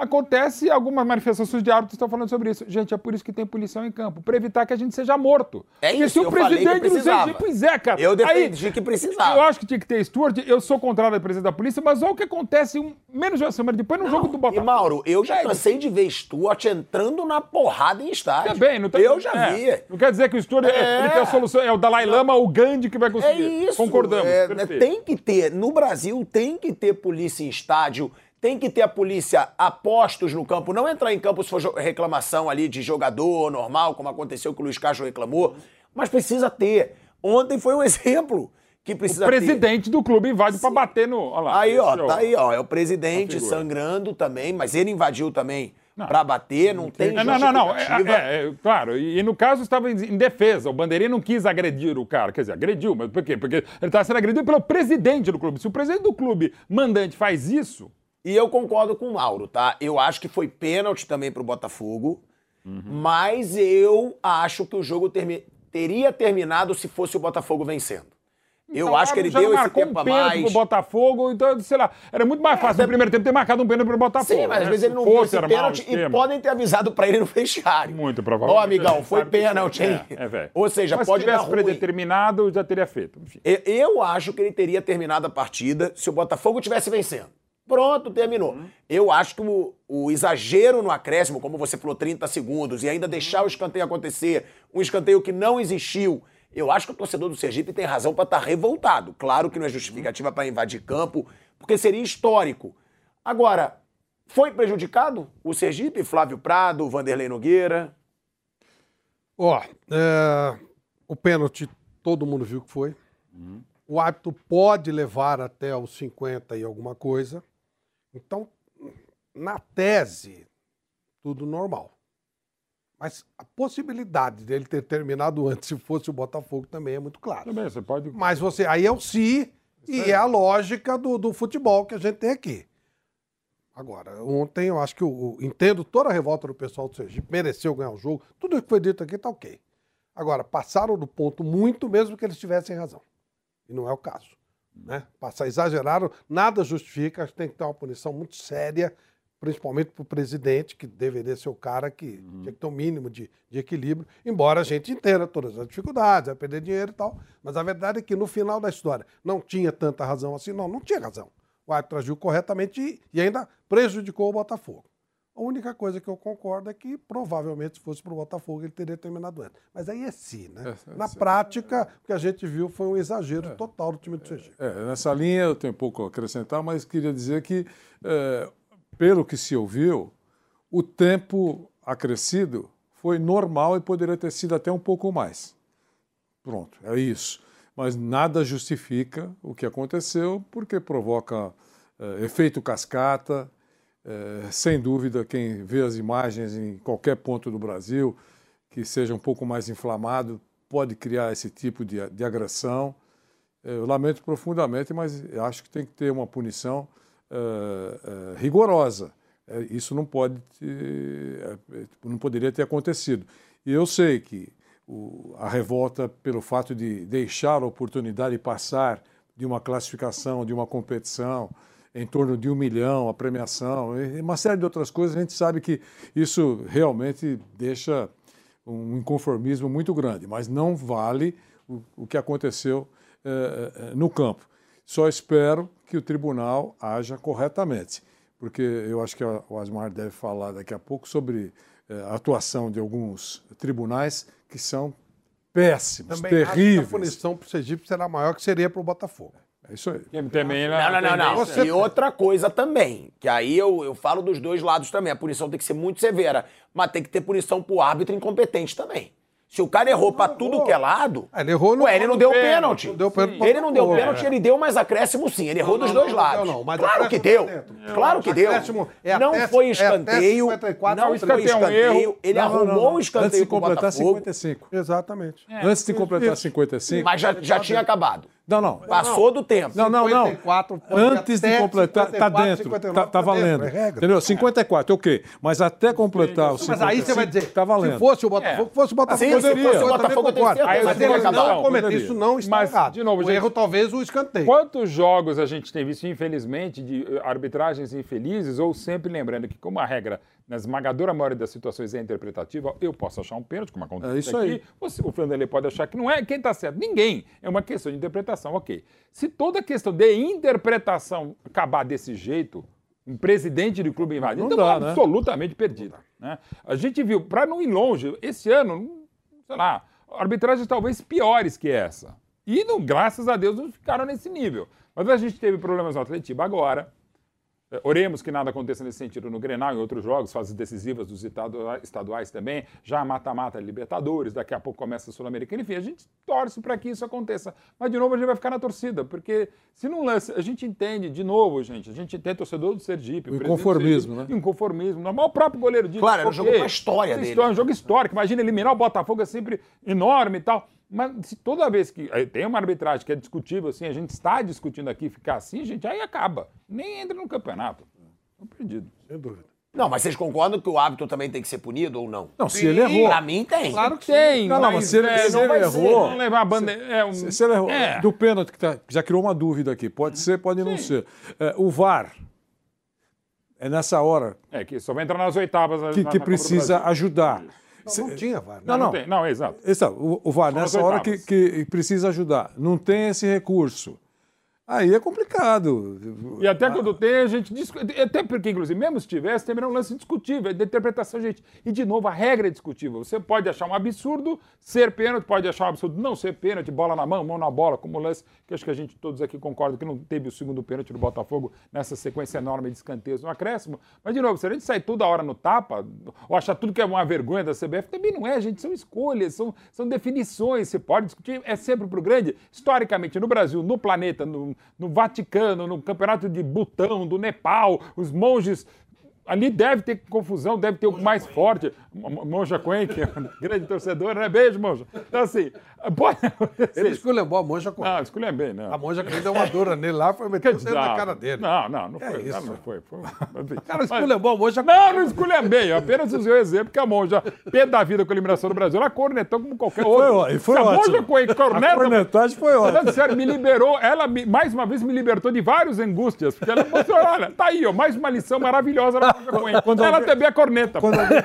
acontece algumas manifestações de árbitros estão falando sobre isso. Gente, é por isso que tem policial em campo, para evitar que a gente seja morto. É isso, se o eu presidente. CG, pois é, cara. Eu defendi Aí, que precisava. Eu acho que tinha que ter Stuart, eu sou contrário da presidente da polícia, mas olha o que acontece um, menos de uma semana depois no jogo do E Botafogo. Mauro, eu já É, cansei de ver Stuart entrando na porrada em estádio. Também, não tem- Eu já é, vi. Não quer dizer que o Stuart É. tem a solução, é o Dalai Lama, o Gandhi que vai É conseguir. isso. Concordamos. é, tem que ter, no Brasil, tem que ter polícia em estádio, tem que ter a polícia a postos no campo, não entrar em campo se for reclamação ali de jogador normal, como aconteceu que o Luiz Castro reclamou, mas precisa ter. Ontem foi um exemplo que precisa O ter. presidente do clube invade pra bater no. Lá, Aí, ó, é o- tá aí, ó. É o presidente sangrando também, mas ele invadiu também pra bater, não, tem É, não, não, não. É, é, é, claro, e, no caso estava em, em defesa. O Bandeirinha não quis agredir o cara. Quer dizer, agrediu, mas por quê? Porque ele estava sendo agredido pelo presidente do clube. Se o presidente do clube mandante faz isso. E eu concordo com o Mauro, tá? Eu acho que foi pênalti também pro Botafogo, mas eu acho que o jogo termi- teria terminado se fosse o Botafogo vencendo. Eu Então, acho que ele deu esse tempo um a mais. pro Botafogo, então, sei lá, era muito mais fácil no primeiro tempo ter marcado um pênalti pro Botafogo. Sim, mas às né? vezes ele não viu esse pênalti e podem ter avisado pra ele no vestiário. Muito Ó, provavelmente. amigão, foi pênalti, hein? É, é, velho. Ou seja, Mas pode se tivesse predeterminado, já teria feito. Enfim. Eu- Eu acho que ele teria terminado a partida se o Botafogo tivesse vencendo. Pronto, terminou. Eu acho que o, o exagero no acréscimo, como você falou, 30 segundos, e ainda deixar o escanteio acontecer, um escanteio que não existiu, eu acho que o torcedor do Sergipe tem razão para estar revoltado. Claro que não é justificativa para invadir campo, porque seria histórico. Agora, foi prejudicado o Sergipe? Flávio Prado, Vanderlei Nogueira? Ó, é, o pênalti todo mundo viu que foi. O árbitro pode levar até os 50 e alguma coisa. Então, na tese, tudo normal. Mas a possibilidade dele ter terminado antes, se fosse o Botafogo, também é muito clara. Também, você pode. Mas você, aí é o se e é a lógica do, do futebol que a gente tem aqui. Agora, ontem eu acho que eu, eu entendo toda a revolta do pessoal do Sergipe, mereceu ganhar o jogo, tudo que foi dito aqui tá ok. Agora, passaram do ponto muito mesmo que eles tivessem razão. E não é o caso. Né? Passar, exageraram, nada justifica, acho que tem que ter uma punição muito séria, principalmente para o presidente, que deveria ser o cara que tinha que ter um mínimo de, de equilíbrio, embora a gente entenda todas as dificuldades, vai perder dinheiro e tal. Mas a verdade é que no final da história não tinha tanta razão assim, não, não tinha razão. O árbitro agiu corretamente e, e ainda prejudicou o Botafogo. A única coisa que eu concordo é que provavelmente se fosse para o Botafogo ele teria terminado antes. Mas aí é sim, né? Na prática, o que a gente viu foi um exagero total do time do Sergipe. É, nessa linha eu tenho pouco a acrescentar, mas queria dizer que, é, pelo que se ouviu, o tempo acrescido foi normal e poderia ter sido até um pouco mais. Pronto, é isso. Mas nada justifica o que aconteceu, porque provoca é, efeito cascata. É, sem dúvida, quem vê as imagens em qualquer ponto do Brasil que seja um pouco mais inflamado pode criar esse tipo de, de agressão. É, Eu lamento profundamente, mas acho que tem que ter uma punição eh, eh, rigorosa. Isso não pode, não poderia ter acontecido. E eu sei que o- a revolta pelo fato de deixar a oportunidade passar de uma classificação, de uma competição, em torno de um milhão, a premiação, e uma série de outras coisas, a gente sabe que isso realmente deixa um inconformismo muito grande, mas não vale o, o que aconteceu eh, eh, no campo. Só espero que o tribunal haja corretamente, porque eu acho que a- o Asmar deve falar daqui a pouco sobre eh, a atuação de alguns tribunais que são péssimos, Também terríveis. a punição para o Sergipe será maior que seria para o Botafogo. É isso aí. Também, Não, não, não, não. Você- E outra coisa também, que aí eu, eu falo dos dois lados também. A punição tem que ser muito severa, mas tem que ter punição pro árbitro incompetente também. Se o cara errou pra tudo que é lado. Ele errou no Ué, ele não deu pênalti. pênalti. Não deu pênalti Ele não deu pênalti, É. ele deu mais acréscimo sim. Ele errou Não, dos não, dois não, lados. não, não, mas claro que deu. tá dentro. Claro que deu. É não até- foi é escanteio. 54, não não, foi escanteio é um erro. Ele Não, não, arrumou não, o não. escanteio Antes de completar Botafogo. 55. Exatamente. Antes de completar Isso. 55. Mas já, já tinha acabado. Não, não. Passou do tempo. Não, não, não. 54 pode Antes de completar, tá 54, dentro, 59, tá, tá tá dentro, valendo. é regra. Entendeu? 54, ok. Mas até completar o 55, Mas aí você vai dizer, tá valendo. se fosse o Botafogo, fosse o Botafogo, Sim, se o Botafogo, concordo. certeza Mas ele não cometeu, isso não está Mas, errado. de novo, o gente- erro talvez o escanteio. Quantos jogos a gente tem visto, infelizmente, de eh, arbitragens infelizes, ou sempre lembrando que, como a regra, na esmagadora maioria das situações é interpretativa, eu posso achar um pênalti, como acontece É isso aqui, aí. você- o Vanderlei pode achar que não é, quem está certo? Ninguém. É uma questão de interpretação, ok. Se toda questão de interpretação acabar desse jeito, um presidente de clube invadido, então dá, né? absolutamente perdido. Né? A gente viu, para não ir longe, esse ano, sei lá, arbitragens talvez piores que essa. E, não, graças a Deus, não ficaram nesse nível. Mas a gente teve problemas no Atletiba agora. É, Oremos que nada aconteça nesse sentido no Grenal e em outros jogos, fases decisivas dos estaduais, também, já mata-mata Libertadores, daqui a pouco começa a Sul-Americana, enfim, a gente torce para que isso aconteça. Mas, de novo, a gente vai ficar na torcida, porque se não lance, a gente entende, de novo, gente, a gente tem torcedor do Sergipe. O do inconformismo, Sergipe, né? Inconformismo, normal, o próprio goleiro diz. Claro, era um jogo pra história essa dele. história, é um jogo histórico, imagina eliminar o Botafogo é sempre enorme e tal. Mas se toda vez que aí tem uma arbitragem que é discutível, assim, a gente está discutindo aqui, ficar assim, gente, aí acaba. Nem entra no campeonato. Estão perdidos. Sem dúvida. Não, mas vocês concordam que o árbitro também tem que ser punido ou não? Não, se ele errou. Pra mim tem. Claro que tem. Não, não, mas se ele, é, se não ele errou. ser, não levar a bandeira. É, um- Se, se ele errou. É. Do pênalti, que tá- já criou uma dúvida aqui. Pode ser, pode não ser. É, o VAR. É nessa hora É, que só vai entrar nas oitavas. que, na- que na do precisa ajudar. Não, não tinha VAR. né? Não, não. tem. Não, exato. Exato, o, o VAR, Só nessa hora que, que precisa ajudar. Não tem esse recurso. Aí é complicado. E até quando tem, a gente discute. Até porque, inclusive, mesmo se tivesse, também é um lance discutível, é de interpretação, gente. E, de novo, a regra é discutível. Você pode achar um absurdo ser pênalti, pode achar um absurdo não ser pênalti, bola na mão, mão na bola, como o lance que acho que a gente todos aqui concordam que não teve o segundo pênalti do Botafogo nessa sequência enorme de escanteios no acréscimo. Mas, de novo, se a gente sair toda hora no tapa, ou achar tudo que é uma vergonha da CBF, também não é, gente. São escolhas, são, são definições. Você pode discutir, é sempre pro grande. Historicamente, no Brasil, no planeta, no, no Vaticano, no campeonato de Butão, do Nepal, os monges. Ali deve ter confusão, deve ter o mais forte. Mo- Monja Coen, que é um grande torcedor, né? Beijo, Monja. Então, assim, pode Ele esculhambou a monja com. Não, escolhi bem, não. A monja que deu uma dura nele lá, foi meter o dedo na cara dele. Não, não, não É foi. isso. Não, não foi. foi O cara esculhambou a monja Não, não esculhambei. Eu apenas usei o exemplo que a monja, pé da vida com a eliminação do Brasil, ela cornetou como qualquer Foi outro. e foi Se a ótimo. monja Coen corneta... A cornetagem foi ótima. sério, me liberou, ela me- mais uma vez me libertou de várias angústias, porque ela mostrou, olha, tá aí, ó, mais uma lição maravilhosa da Monja Coen. Quando ela alguém- também é corneta. Quando alguém,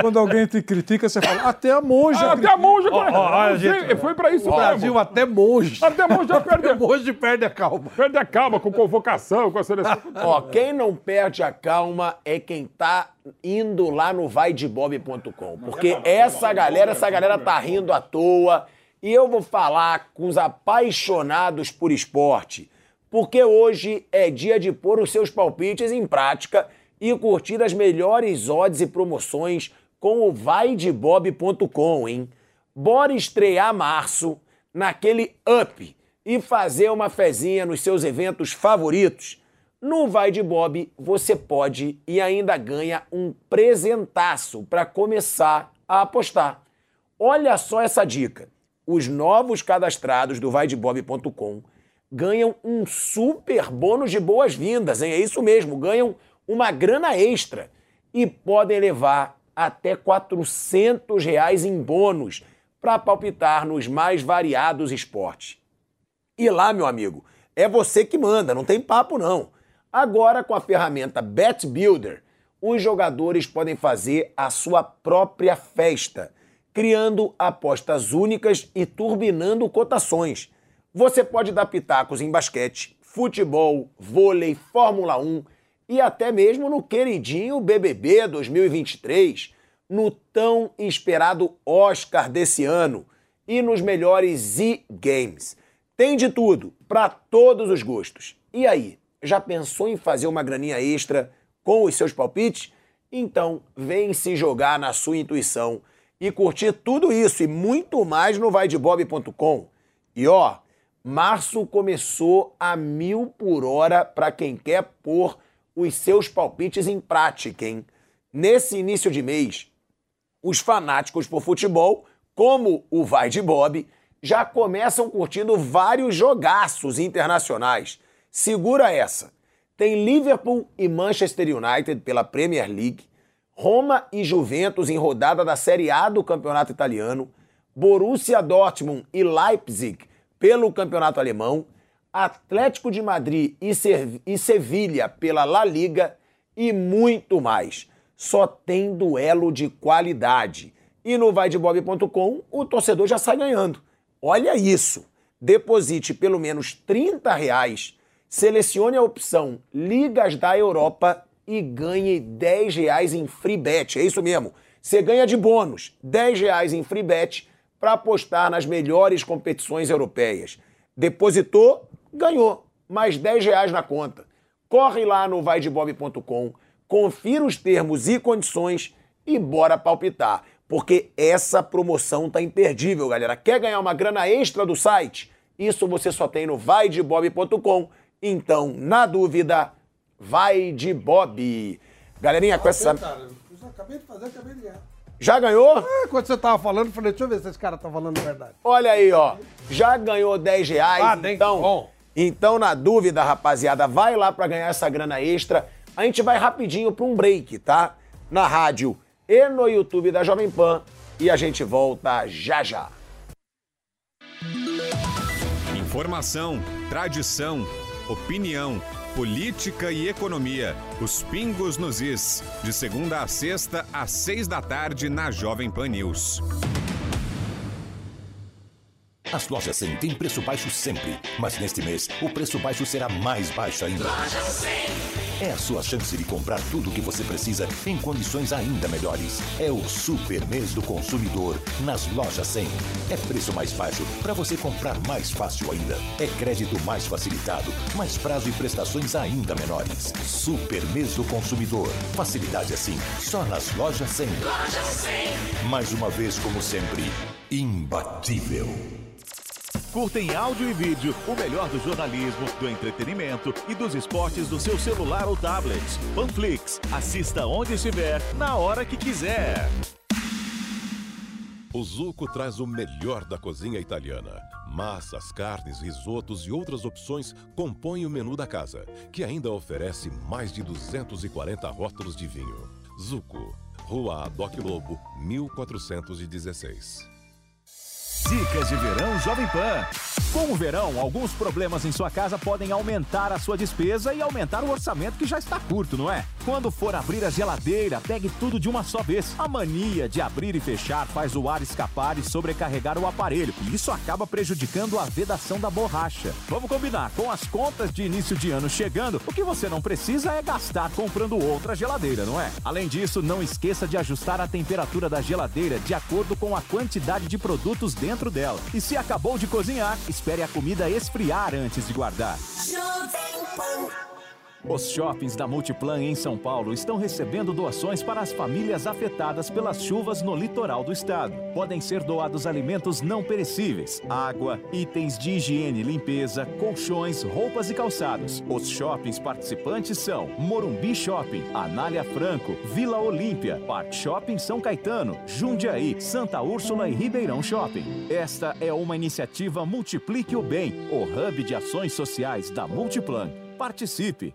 quando alguém te critica, você fala, até a monja. Ah, até a monja corneta. ó, olha, gente, Foi pra isso O mesmo. Brasil até monge. Até a monja perde, monge perde a calma. perde a calma com convocação, com a seleção. Ó, quem não perde a calma é quem tá indo lá no vaidebob.com. Porque essa galera, essa galera tá rindo à toa. E eu vou falar com os apaixonados por esporte. Porque hoje é dia de pôr os seus palpites em prática e curtir as melhores odds e promoções com o vaidebob.com, hein? Bora estrear março naquele up e fazer uma fezinha nos seus eventos favoritos. No Vai de Bob você pode e ainda ganha um presentaço para começar a apostar. Olha só essa dica. Os novos cadastrados do vaidebob.com ganham um super bônus de boas-vindas, hein? É isso mesmo, ganham uma grana extra e podem levar até 400 reais em bônus para palpitar nos mais variados esportes. E lá, meu amigo, é você que manda, não tem papo não. Agora, com a ferramenta Bet Builder, os jogadores podem fazer a sua própria festa, criando apostas únicas e turbinando cotações. Você pode dar pitacos em basquete, futebol, vôlei, Fórmula 1 e até mesmo no queridinho BBB 2023, no tão esperado Oscar desse ano e nos melhores e-games. Tem de tudo, para todos os gostos. E aí, já pensou em fazer uma graninha extra com os seus palpites? Então, vem se jogar na sua intuição e curtir tudo isso e muito mais no vaidebob.com. E ó, março começou a mil por hora para quem quer pôr os seus palpites em prática, hein? Nesse início de mês, os fanáticos por futebol, como o Vai de Bob, já começam curtindo vários jogaços internacionais. Segura essa. Tem Liverpool e Manchester United pela Premier League, Roma e Juventus em rodada da Série A do Campeonato Italiano, Borussia Dortmund e Leipzig pelo Campeonato Alemão, Atlético de Madrid e, Ser- e Sevilha pela La Liga e muito mais. Só tem duelo de qualidade. E no vaidebob.com o torcedor já sai ganhando. Olha isso! Deposite pelo menos 30 reais, selecione a opção Ligas da Europa e ganhe 10 reais em free bet. É isso mesmo. Você ganha de bônus 10 reais em free bet para apostar nas melhores competições europeias. Depositou, ganhou mais 10 reais na conta. Corre lá no vaidebob.com, confira os termos e condições e bora palpitar. Porque essa promoção tá imperdível, galera. Quer ganhar uma grana extra do site? Isso você só tem no vaidebob.com. Então, na dúvida, vai de Bob. Galerinha, com essa. Acabei de fazer, acabei de ganhar. Já ganhou? É, quando você tava falando, eu falei, deixa eu ver se esse cara tá falando a verdade. Olha aí, ó. Já ganhou 10 reais. Ah, então, bom. então, na dúvida, rapaziada, vai lá pra ganhar essa grana extra. A gente vai rapidinho para um break, tá? Na rádio e no YouTube da Jovem Pan. E a gente volta já já. Informação, tradição, opinião, política e economia. Os pingos nos is. De segunda a sexta, às seis da tarde, na Jovem Pan News. As lojas 100 têm preço baixo sempre, mas neste mês o preço baixo será mais baixo ainda. Loja 100. É a sua chance de comprar tudo o que você precisa em condições ainda melhores. É o super mês do consumidor nas lojas 100. É preço mais baixo para você comprar mais fácil ainda. É crédito mais facilitado, mais prazo e prestações ainda menores. Super mês do consumidor. Facilidade assim, só nas lojas 100. Loja 100. Mais uma vez, como sempre, imbatível. Curta em áudio e vídeo o melhor do jornalismo, do entretenimento e dos esportes do seu celular ou tablet. Panflix. Assista onde estiver, na hora que quiser. O Zuco traz o melhor da cozinha italiana. Massas, carnes, risotos e outras opções compõem o menu da casa, que ainda oferece mais de 240 rótulos de vinho. Zuco, Rua Adoc Lobo, 1416. Dicas de verão Jovem Pan. Com o verão, alguns problemas em sua casa podem aumentar a sua despesa e aumentar o orçamento que já está curto, não é? Quando for abrir a geladeira, pegue tudo de uma só vez. A mania de abrir e fechar faz o ar escapar e sobrecarregar o aparelho, e isso acaba prejudicando a vedação da borracha. Vamos combinar, com as contas de início de ano chegando, o que você não precisa é gastar comprando outra geladeira, não é? Além disso, não esqueça de ajustar a temperatura da geladeira de acordo com a quantidade de produtos dentro dela. E se acabou de cozinhar, espere a comida esfriar antes de guardar. Os shoppings da Multiplan em São Paulo estão recebendo doações para as famílias afetadas pelas chuvas no litoral do estado. Podem ser doados alimentos não perecíveis, água, itens de higiene e limpeza, colchões, roupas e calçados. Os shoppings participantes são Morumbi Shopping, Anália Franco, Vila Olímpia, Park Shopping São Caetano, Jundiaí, Santa Úrsula e Ribeirão Shopping. Esta é uma iniciativa Multiplique o Bem, o hub de ações sociais da Multiplan. Participe!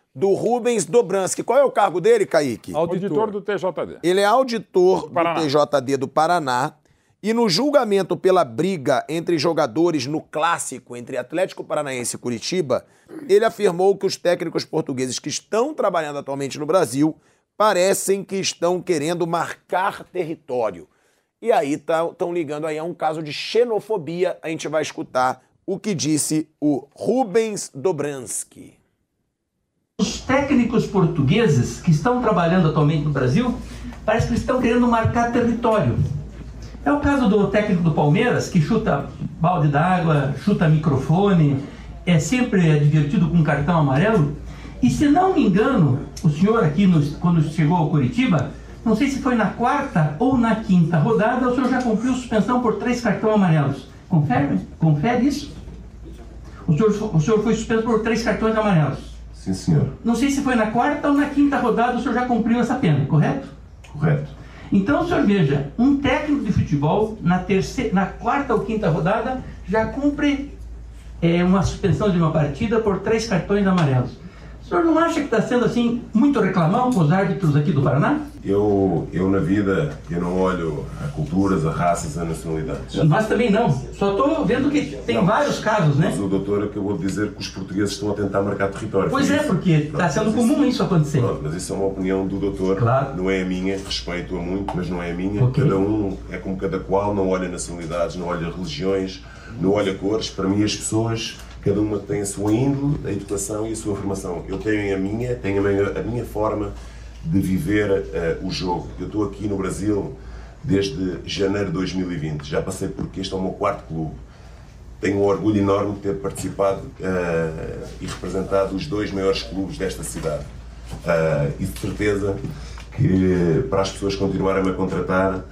do Rubens Dobransky. Qual é o cargo dele, Kaique? Auditor do TJD. Ele é auditor do, Paraná. TJD do Paraná. E no julgamento pela briga entre jogadores no clássico entre Atlético Paranaense e Curitiba, ele afirmou que os técnicos portugueses que estão trabalhando atualmente no Brasil parecem que estão querendo marcar território. E aí estão ligando aí a um caso de xenofobia. A gente vai escutar o que disse o Rubens Dobransky. Os técnicos portugueses que estão trabalhando atualmente no Brasil, parece que estão querendo marcar território. É o caso do técnico do Palmeiras, que chuta balde d'água, chuta microfone, é sempre divertido com cartão amarelo. E se não me engano, o senhor aqui, quando chegou ao Curitiba, não sei se foi na quarta ou na quinta rodada, o senhor já cumpriu suspensão por três cartões amarelos. Confere, confere isso? O senhor, o senhor foi suspenso por três cartões amarelos. Sim, senhor. Não sei se foi na quarta ou na quinta rodada o senhor já cumpriu essa pena, correto? Correto. Então, o senhor veja, um técnico de futebol, na, terceira, na quarta ou quinta rodada, já cumpre é, uma suspensão de uma partida por três cartões amarelos. O senhor não acha que está sendo assim muito reclamão com os árbitros aqui do Paraná? Eu, eu na vida, eu não olho a culturas, a raças, a nacionalidades. Nós também não. Só estou vendo que tem Não. vários casos, né? Mas o doutor acabou de dizer que os portugueses estão a tentar marcar território. Pois é, isso? porque está sendo comum isso acontecer. Pronto, mas isso é uma opinião do doutor, não é a minha, respeito-a muito, mas não é a minha. Ok. Cada um é como cada qual, não olha nacionalidades, não olha religiões, não olha cores. Para mim, as pessoas, cada uma tem a sua índole, a educação e a sua formação. Eu tenho a minha, tenho a minha, a minha forma de viver eh, o jogo. Eu estou aqui no Brasil desde janeiro de 2020, já passei porque este é o meu quarto clube. Tenho um orgulho enorme de ter participado eh, e representado os dois maiores clubes desta cidade. Eh, e de certeza que para as pessoas continuarem a contratar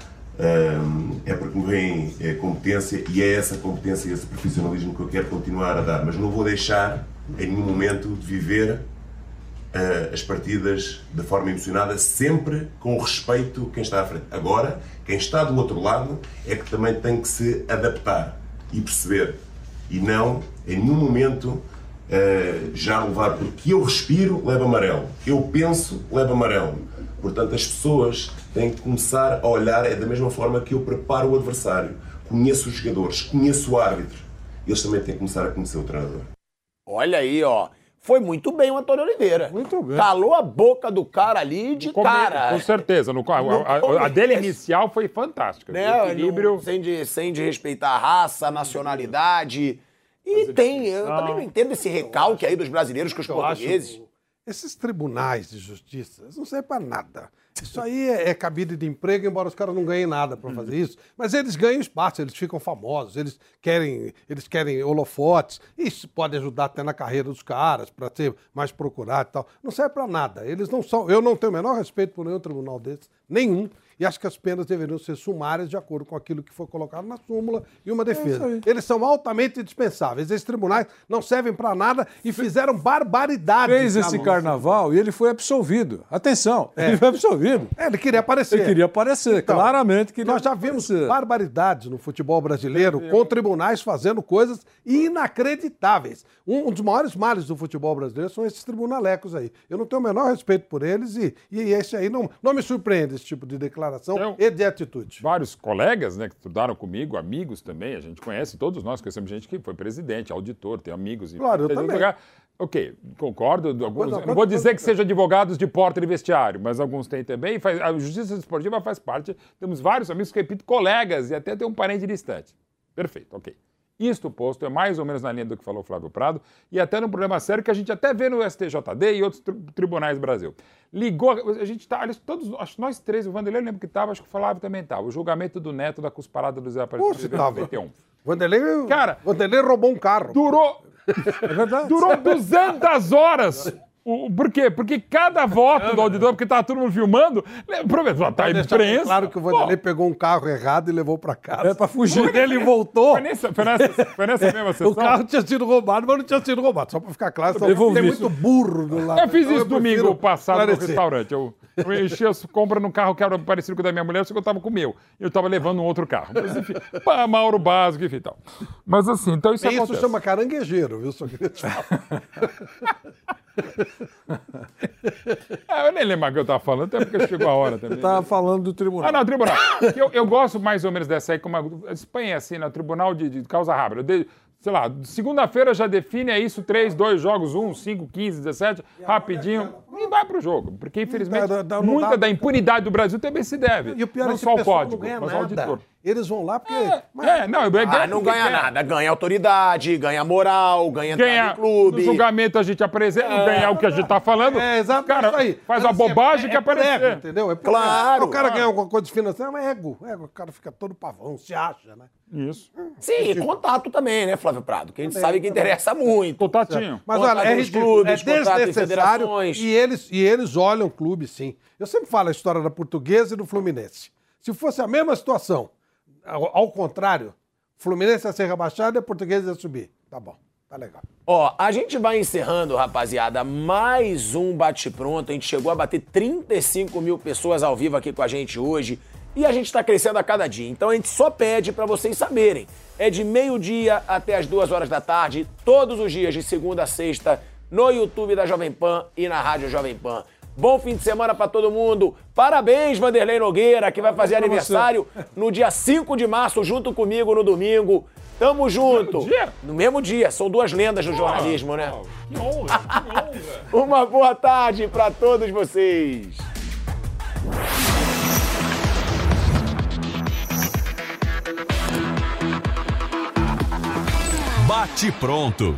é porque me vem é, competência e é essa competência e esse profissionalismo que eu quero continuar a dar. Mas não vou deixar em nenhum momento de viver uh, as partidas de forma emocionada, sempre com respeito quem está à frente. Agora, quem está do outro lado é que também tem que se adaptar e perceber. E não, em nenhum momento, uh, já levar, porque eu respiro, leva amarelo. Eu penso, leva amarelo. Portanto, as pessoas têm que começar a olhar é da mesma forma que eu preparo o adversário. Conheço os jogadores, conheço o árbitro. Eles também têm que começar a conhecer o treinador. Olha aí, ó. Foi muito bem o Antônio Oliveira. Muito bem. Calou a boca do cara ali de cara. Com certeza. No, a, a- a dele inicial foi fantástica. Né? O equilíbrio. Não- sem, de, sem de respeitar a raça, a nacionalidade. E tem, eu também não entendo esse recalque aí dos brasileiros com os Eu acho- portugueses. Esses tribunais de justiça, não servem para nada. Isso aí é, é cabide de emprego, embora os caras não ganhem nada para fazer isso. Mas eles ganham espaço, eles ficam famosos, eles querem, eles querem holofotes. Isso pode ajudar até na carreira dos caras, para ser mais procurado e tal. Não serve para nada. Eles não são. Eu não tenho o menor respeito por nenhum tribunal desses, nenhum. E acho que as penas deveriam ser sumárias de acordo com aquilo que foi colocado na súmula e uma defesa. aí. Eles são altamente dispensáveis. Esses tribunais não servem para nada e fizeram barbaridades. Fez esse carnaval e ele foi absolvido. Atenção, ele foi absolvido. É, ele queria aparecer. Ele queria aparecer, Então, claramente queria Nós já vimos aparecer. barbaridades no futebol brasileiro, com tribunais fazendo coisas inacreditáveis. Um, um dos maiores males do futebol brasileiro são esses tribunalecos aí. Eu não tenho o menor respeito por eles e, e esse aí não, não me surpreende, esse tipo de declaração Então, e de atitude. Vários colegas, né, que estudaram comigo, amigos também, a gente conhece, todos nós conhecemos gente que foi presidente, auditor, tem amigos. e- Claro, eu também. lugar- Ok, concordo. Alguns, não vou dizer que sejam advogados de porta de vestiário, mas alguns têm também. e faz- a justiça esportiva faz parte. Temos vários amigos, repito, colegas e até tem um parente distante. Perfeito, ok. Isto posto é mais ou menos na linha do que falou Flávio Prado e até num problema sério que a gente até vê no STJD e outros tri- tribunais do Brasil. Ligou, a gente tá, aliás, todos, acho que nós três, o Vanderlei eu lembro que estava, acho que o Flávio também estava. O julgamento do neto da cusparada do Zé Aparecido Poxa, de tava. 91. Vanderlei, Cara, Vanderlei roubou um carro. Durou. É. Durou 200 horas. Por quê? Porque cada voto do auditor, porque estava todo mundo filmando, provavelmente tá a Deixar bem imprensa. Claro que o Vanderlei pegou um carro errado e levou para casa. É pra fugir. Quando ele voltou. Foi nessa, foi nessa, foi nessa mesma sessão. O carro tinha sido roubado, mas não tinha sido roubado. Só para ficar claro, devolvi tem muito burro do lado. Eu fiz Então isso domingo prefiro passado no esclarecer. restaurante. Eu, eu enchi as compras num carro que era parecido com o da minha mulher, só que eu tava com o meu. Eu tava levando um outro carro. Mas enfim, pá, Mauro básico, enfim tal. Mas assim, então isso Isso acontece. chama caranguejeiro, viu? Só queria te falar. Ah, eu nem lembro mais o que eu tava falando, até porque chegou a hora também. Eu tava falando do tribunal. Ah, não, tribunal. Eu, eu gosto mais ou menos dessa aí, como a, Espanha é assim, no tribunal de, de causa rápida. De- sei lá, segunda-feira já define, é isso, três, dois jogos, um, cinco, quinze, 17, rapidinho, e vai pro jogo. Porque, infelizmente, Dá- dá- muita dá- da impunidade do Brasil também se deve. E o pior não é que só o código, não ganha mas o nada. Eles vão lá porque... É, não, eu Ah, não ganha nada. Ganha autoridade, ganha moral, ganha Ganhar em clube. no julgamento a gente apresenta, ganhar o que a gente tá falando. É, exato. Cara, aí. faz Mas, a assim, bobagem é- que é por aparecer. ego, entendeu? É Claro. O cara ganha alguma coisa de financeiro, é ego. ego. O cara fica todo pavão, se acha, né? Isso. Sim, e contato também, né, Flávio Prado? Que a gente sabe que interessa muito. Contatinho. Mas olha, é clubes, é desnecessário e eles, e eles olham o clube, sim. Eu sempre falo a história da Portuguesa e do Fluminense. Se fosse a mesma situação, ao, ao contrário, Fluminense ia ser rebaixado e a Portuguesa ia subir. Tá bom, tá legal. Ó, a gente vai encerrando, rapaziada, mais um bate-pronto. A gente chegou a bater 35 mil pessoas ao vivo aqui com a gente hoje. E a gente tá crescendo a cada dia. Então a gente só pede pra vocês saberem. É de meio-dia até as duas horas da tarde, todos os dias, de segunda a sexta, no YouTube da Jovem Pan e na Rádio Jovem Pan. Bom fim de semana pra todo mundo. Parabéns, Vanderlei Nogueira, que vai fazer aniversário no dia 5 de março, junto comigo no domingo. Tamo junto. dia? No mesmo dia. São duas lendas do jornalismo, né? Que honra, que honra. Uma boa tarde pra todos vocês. Bate pronto.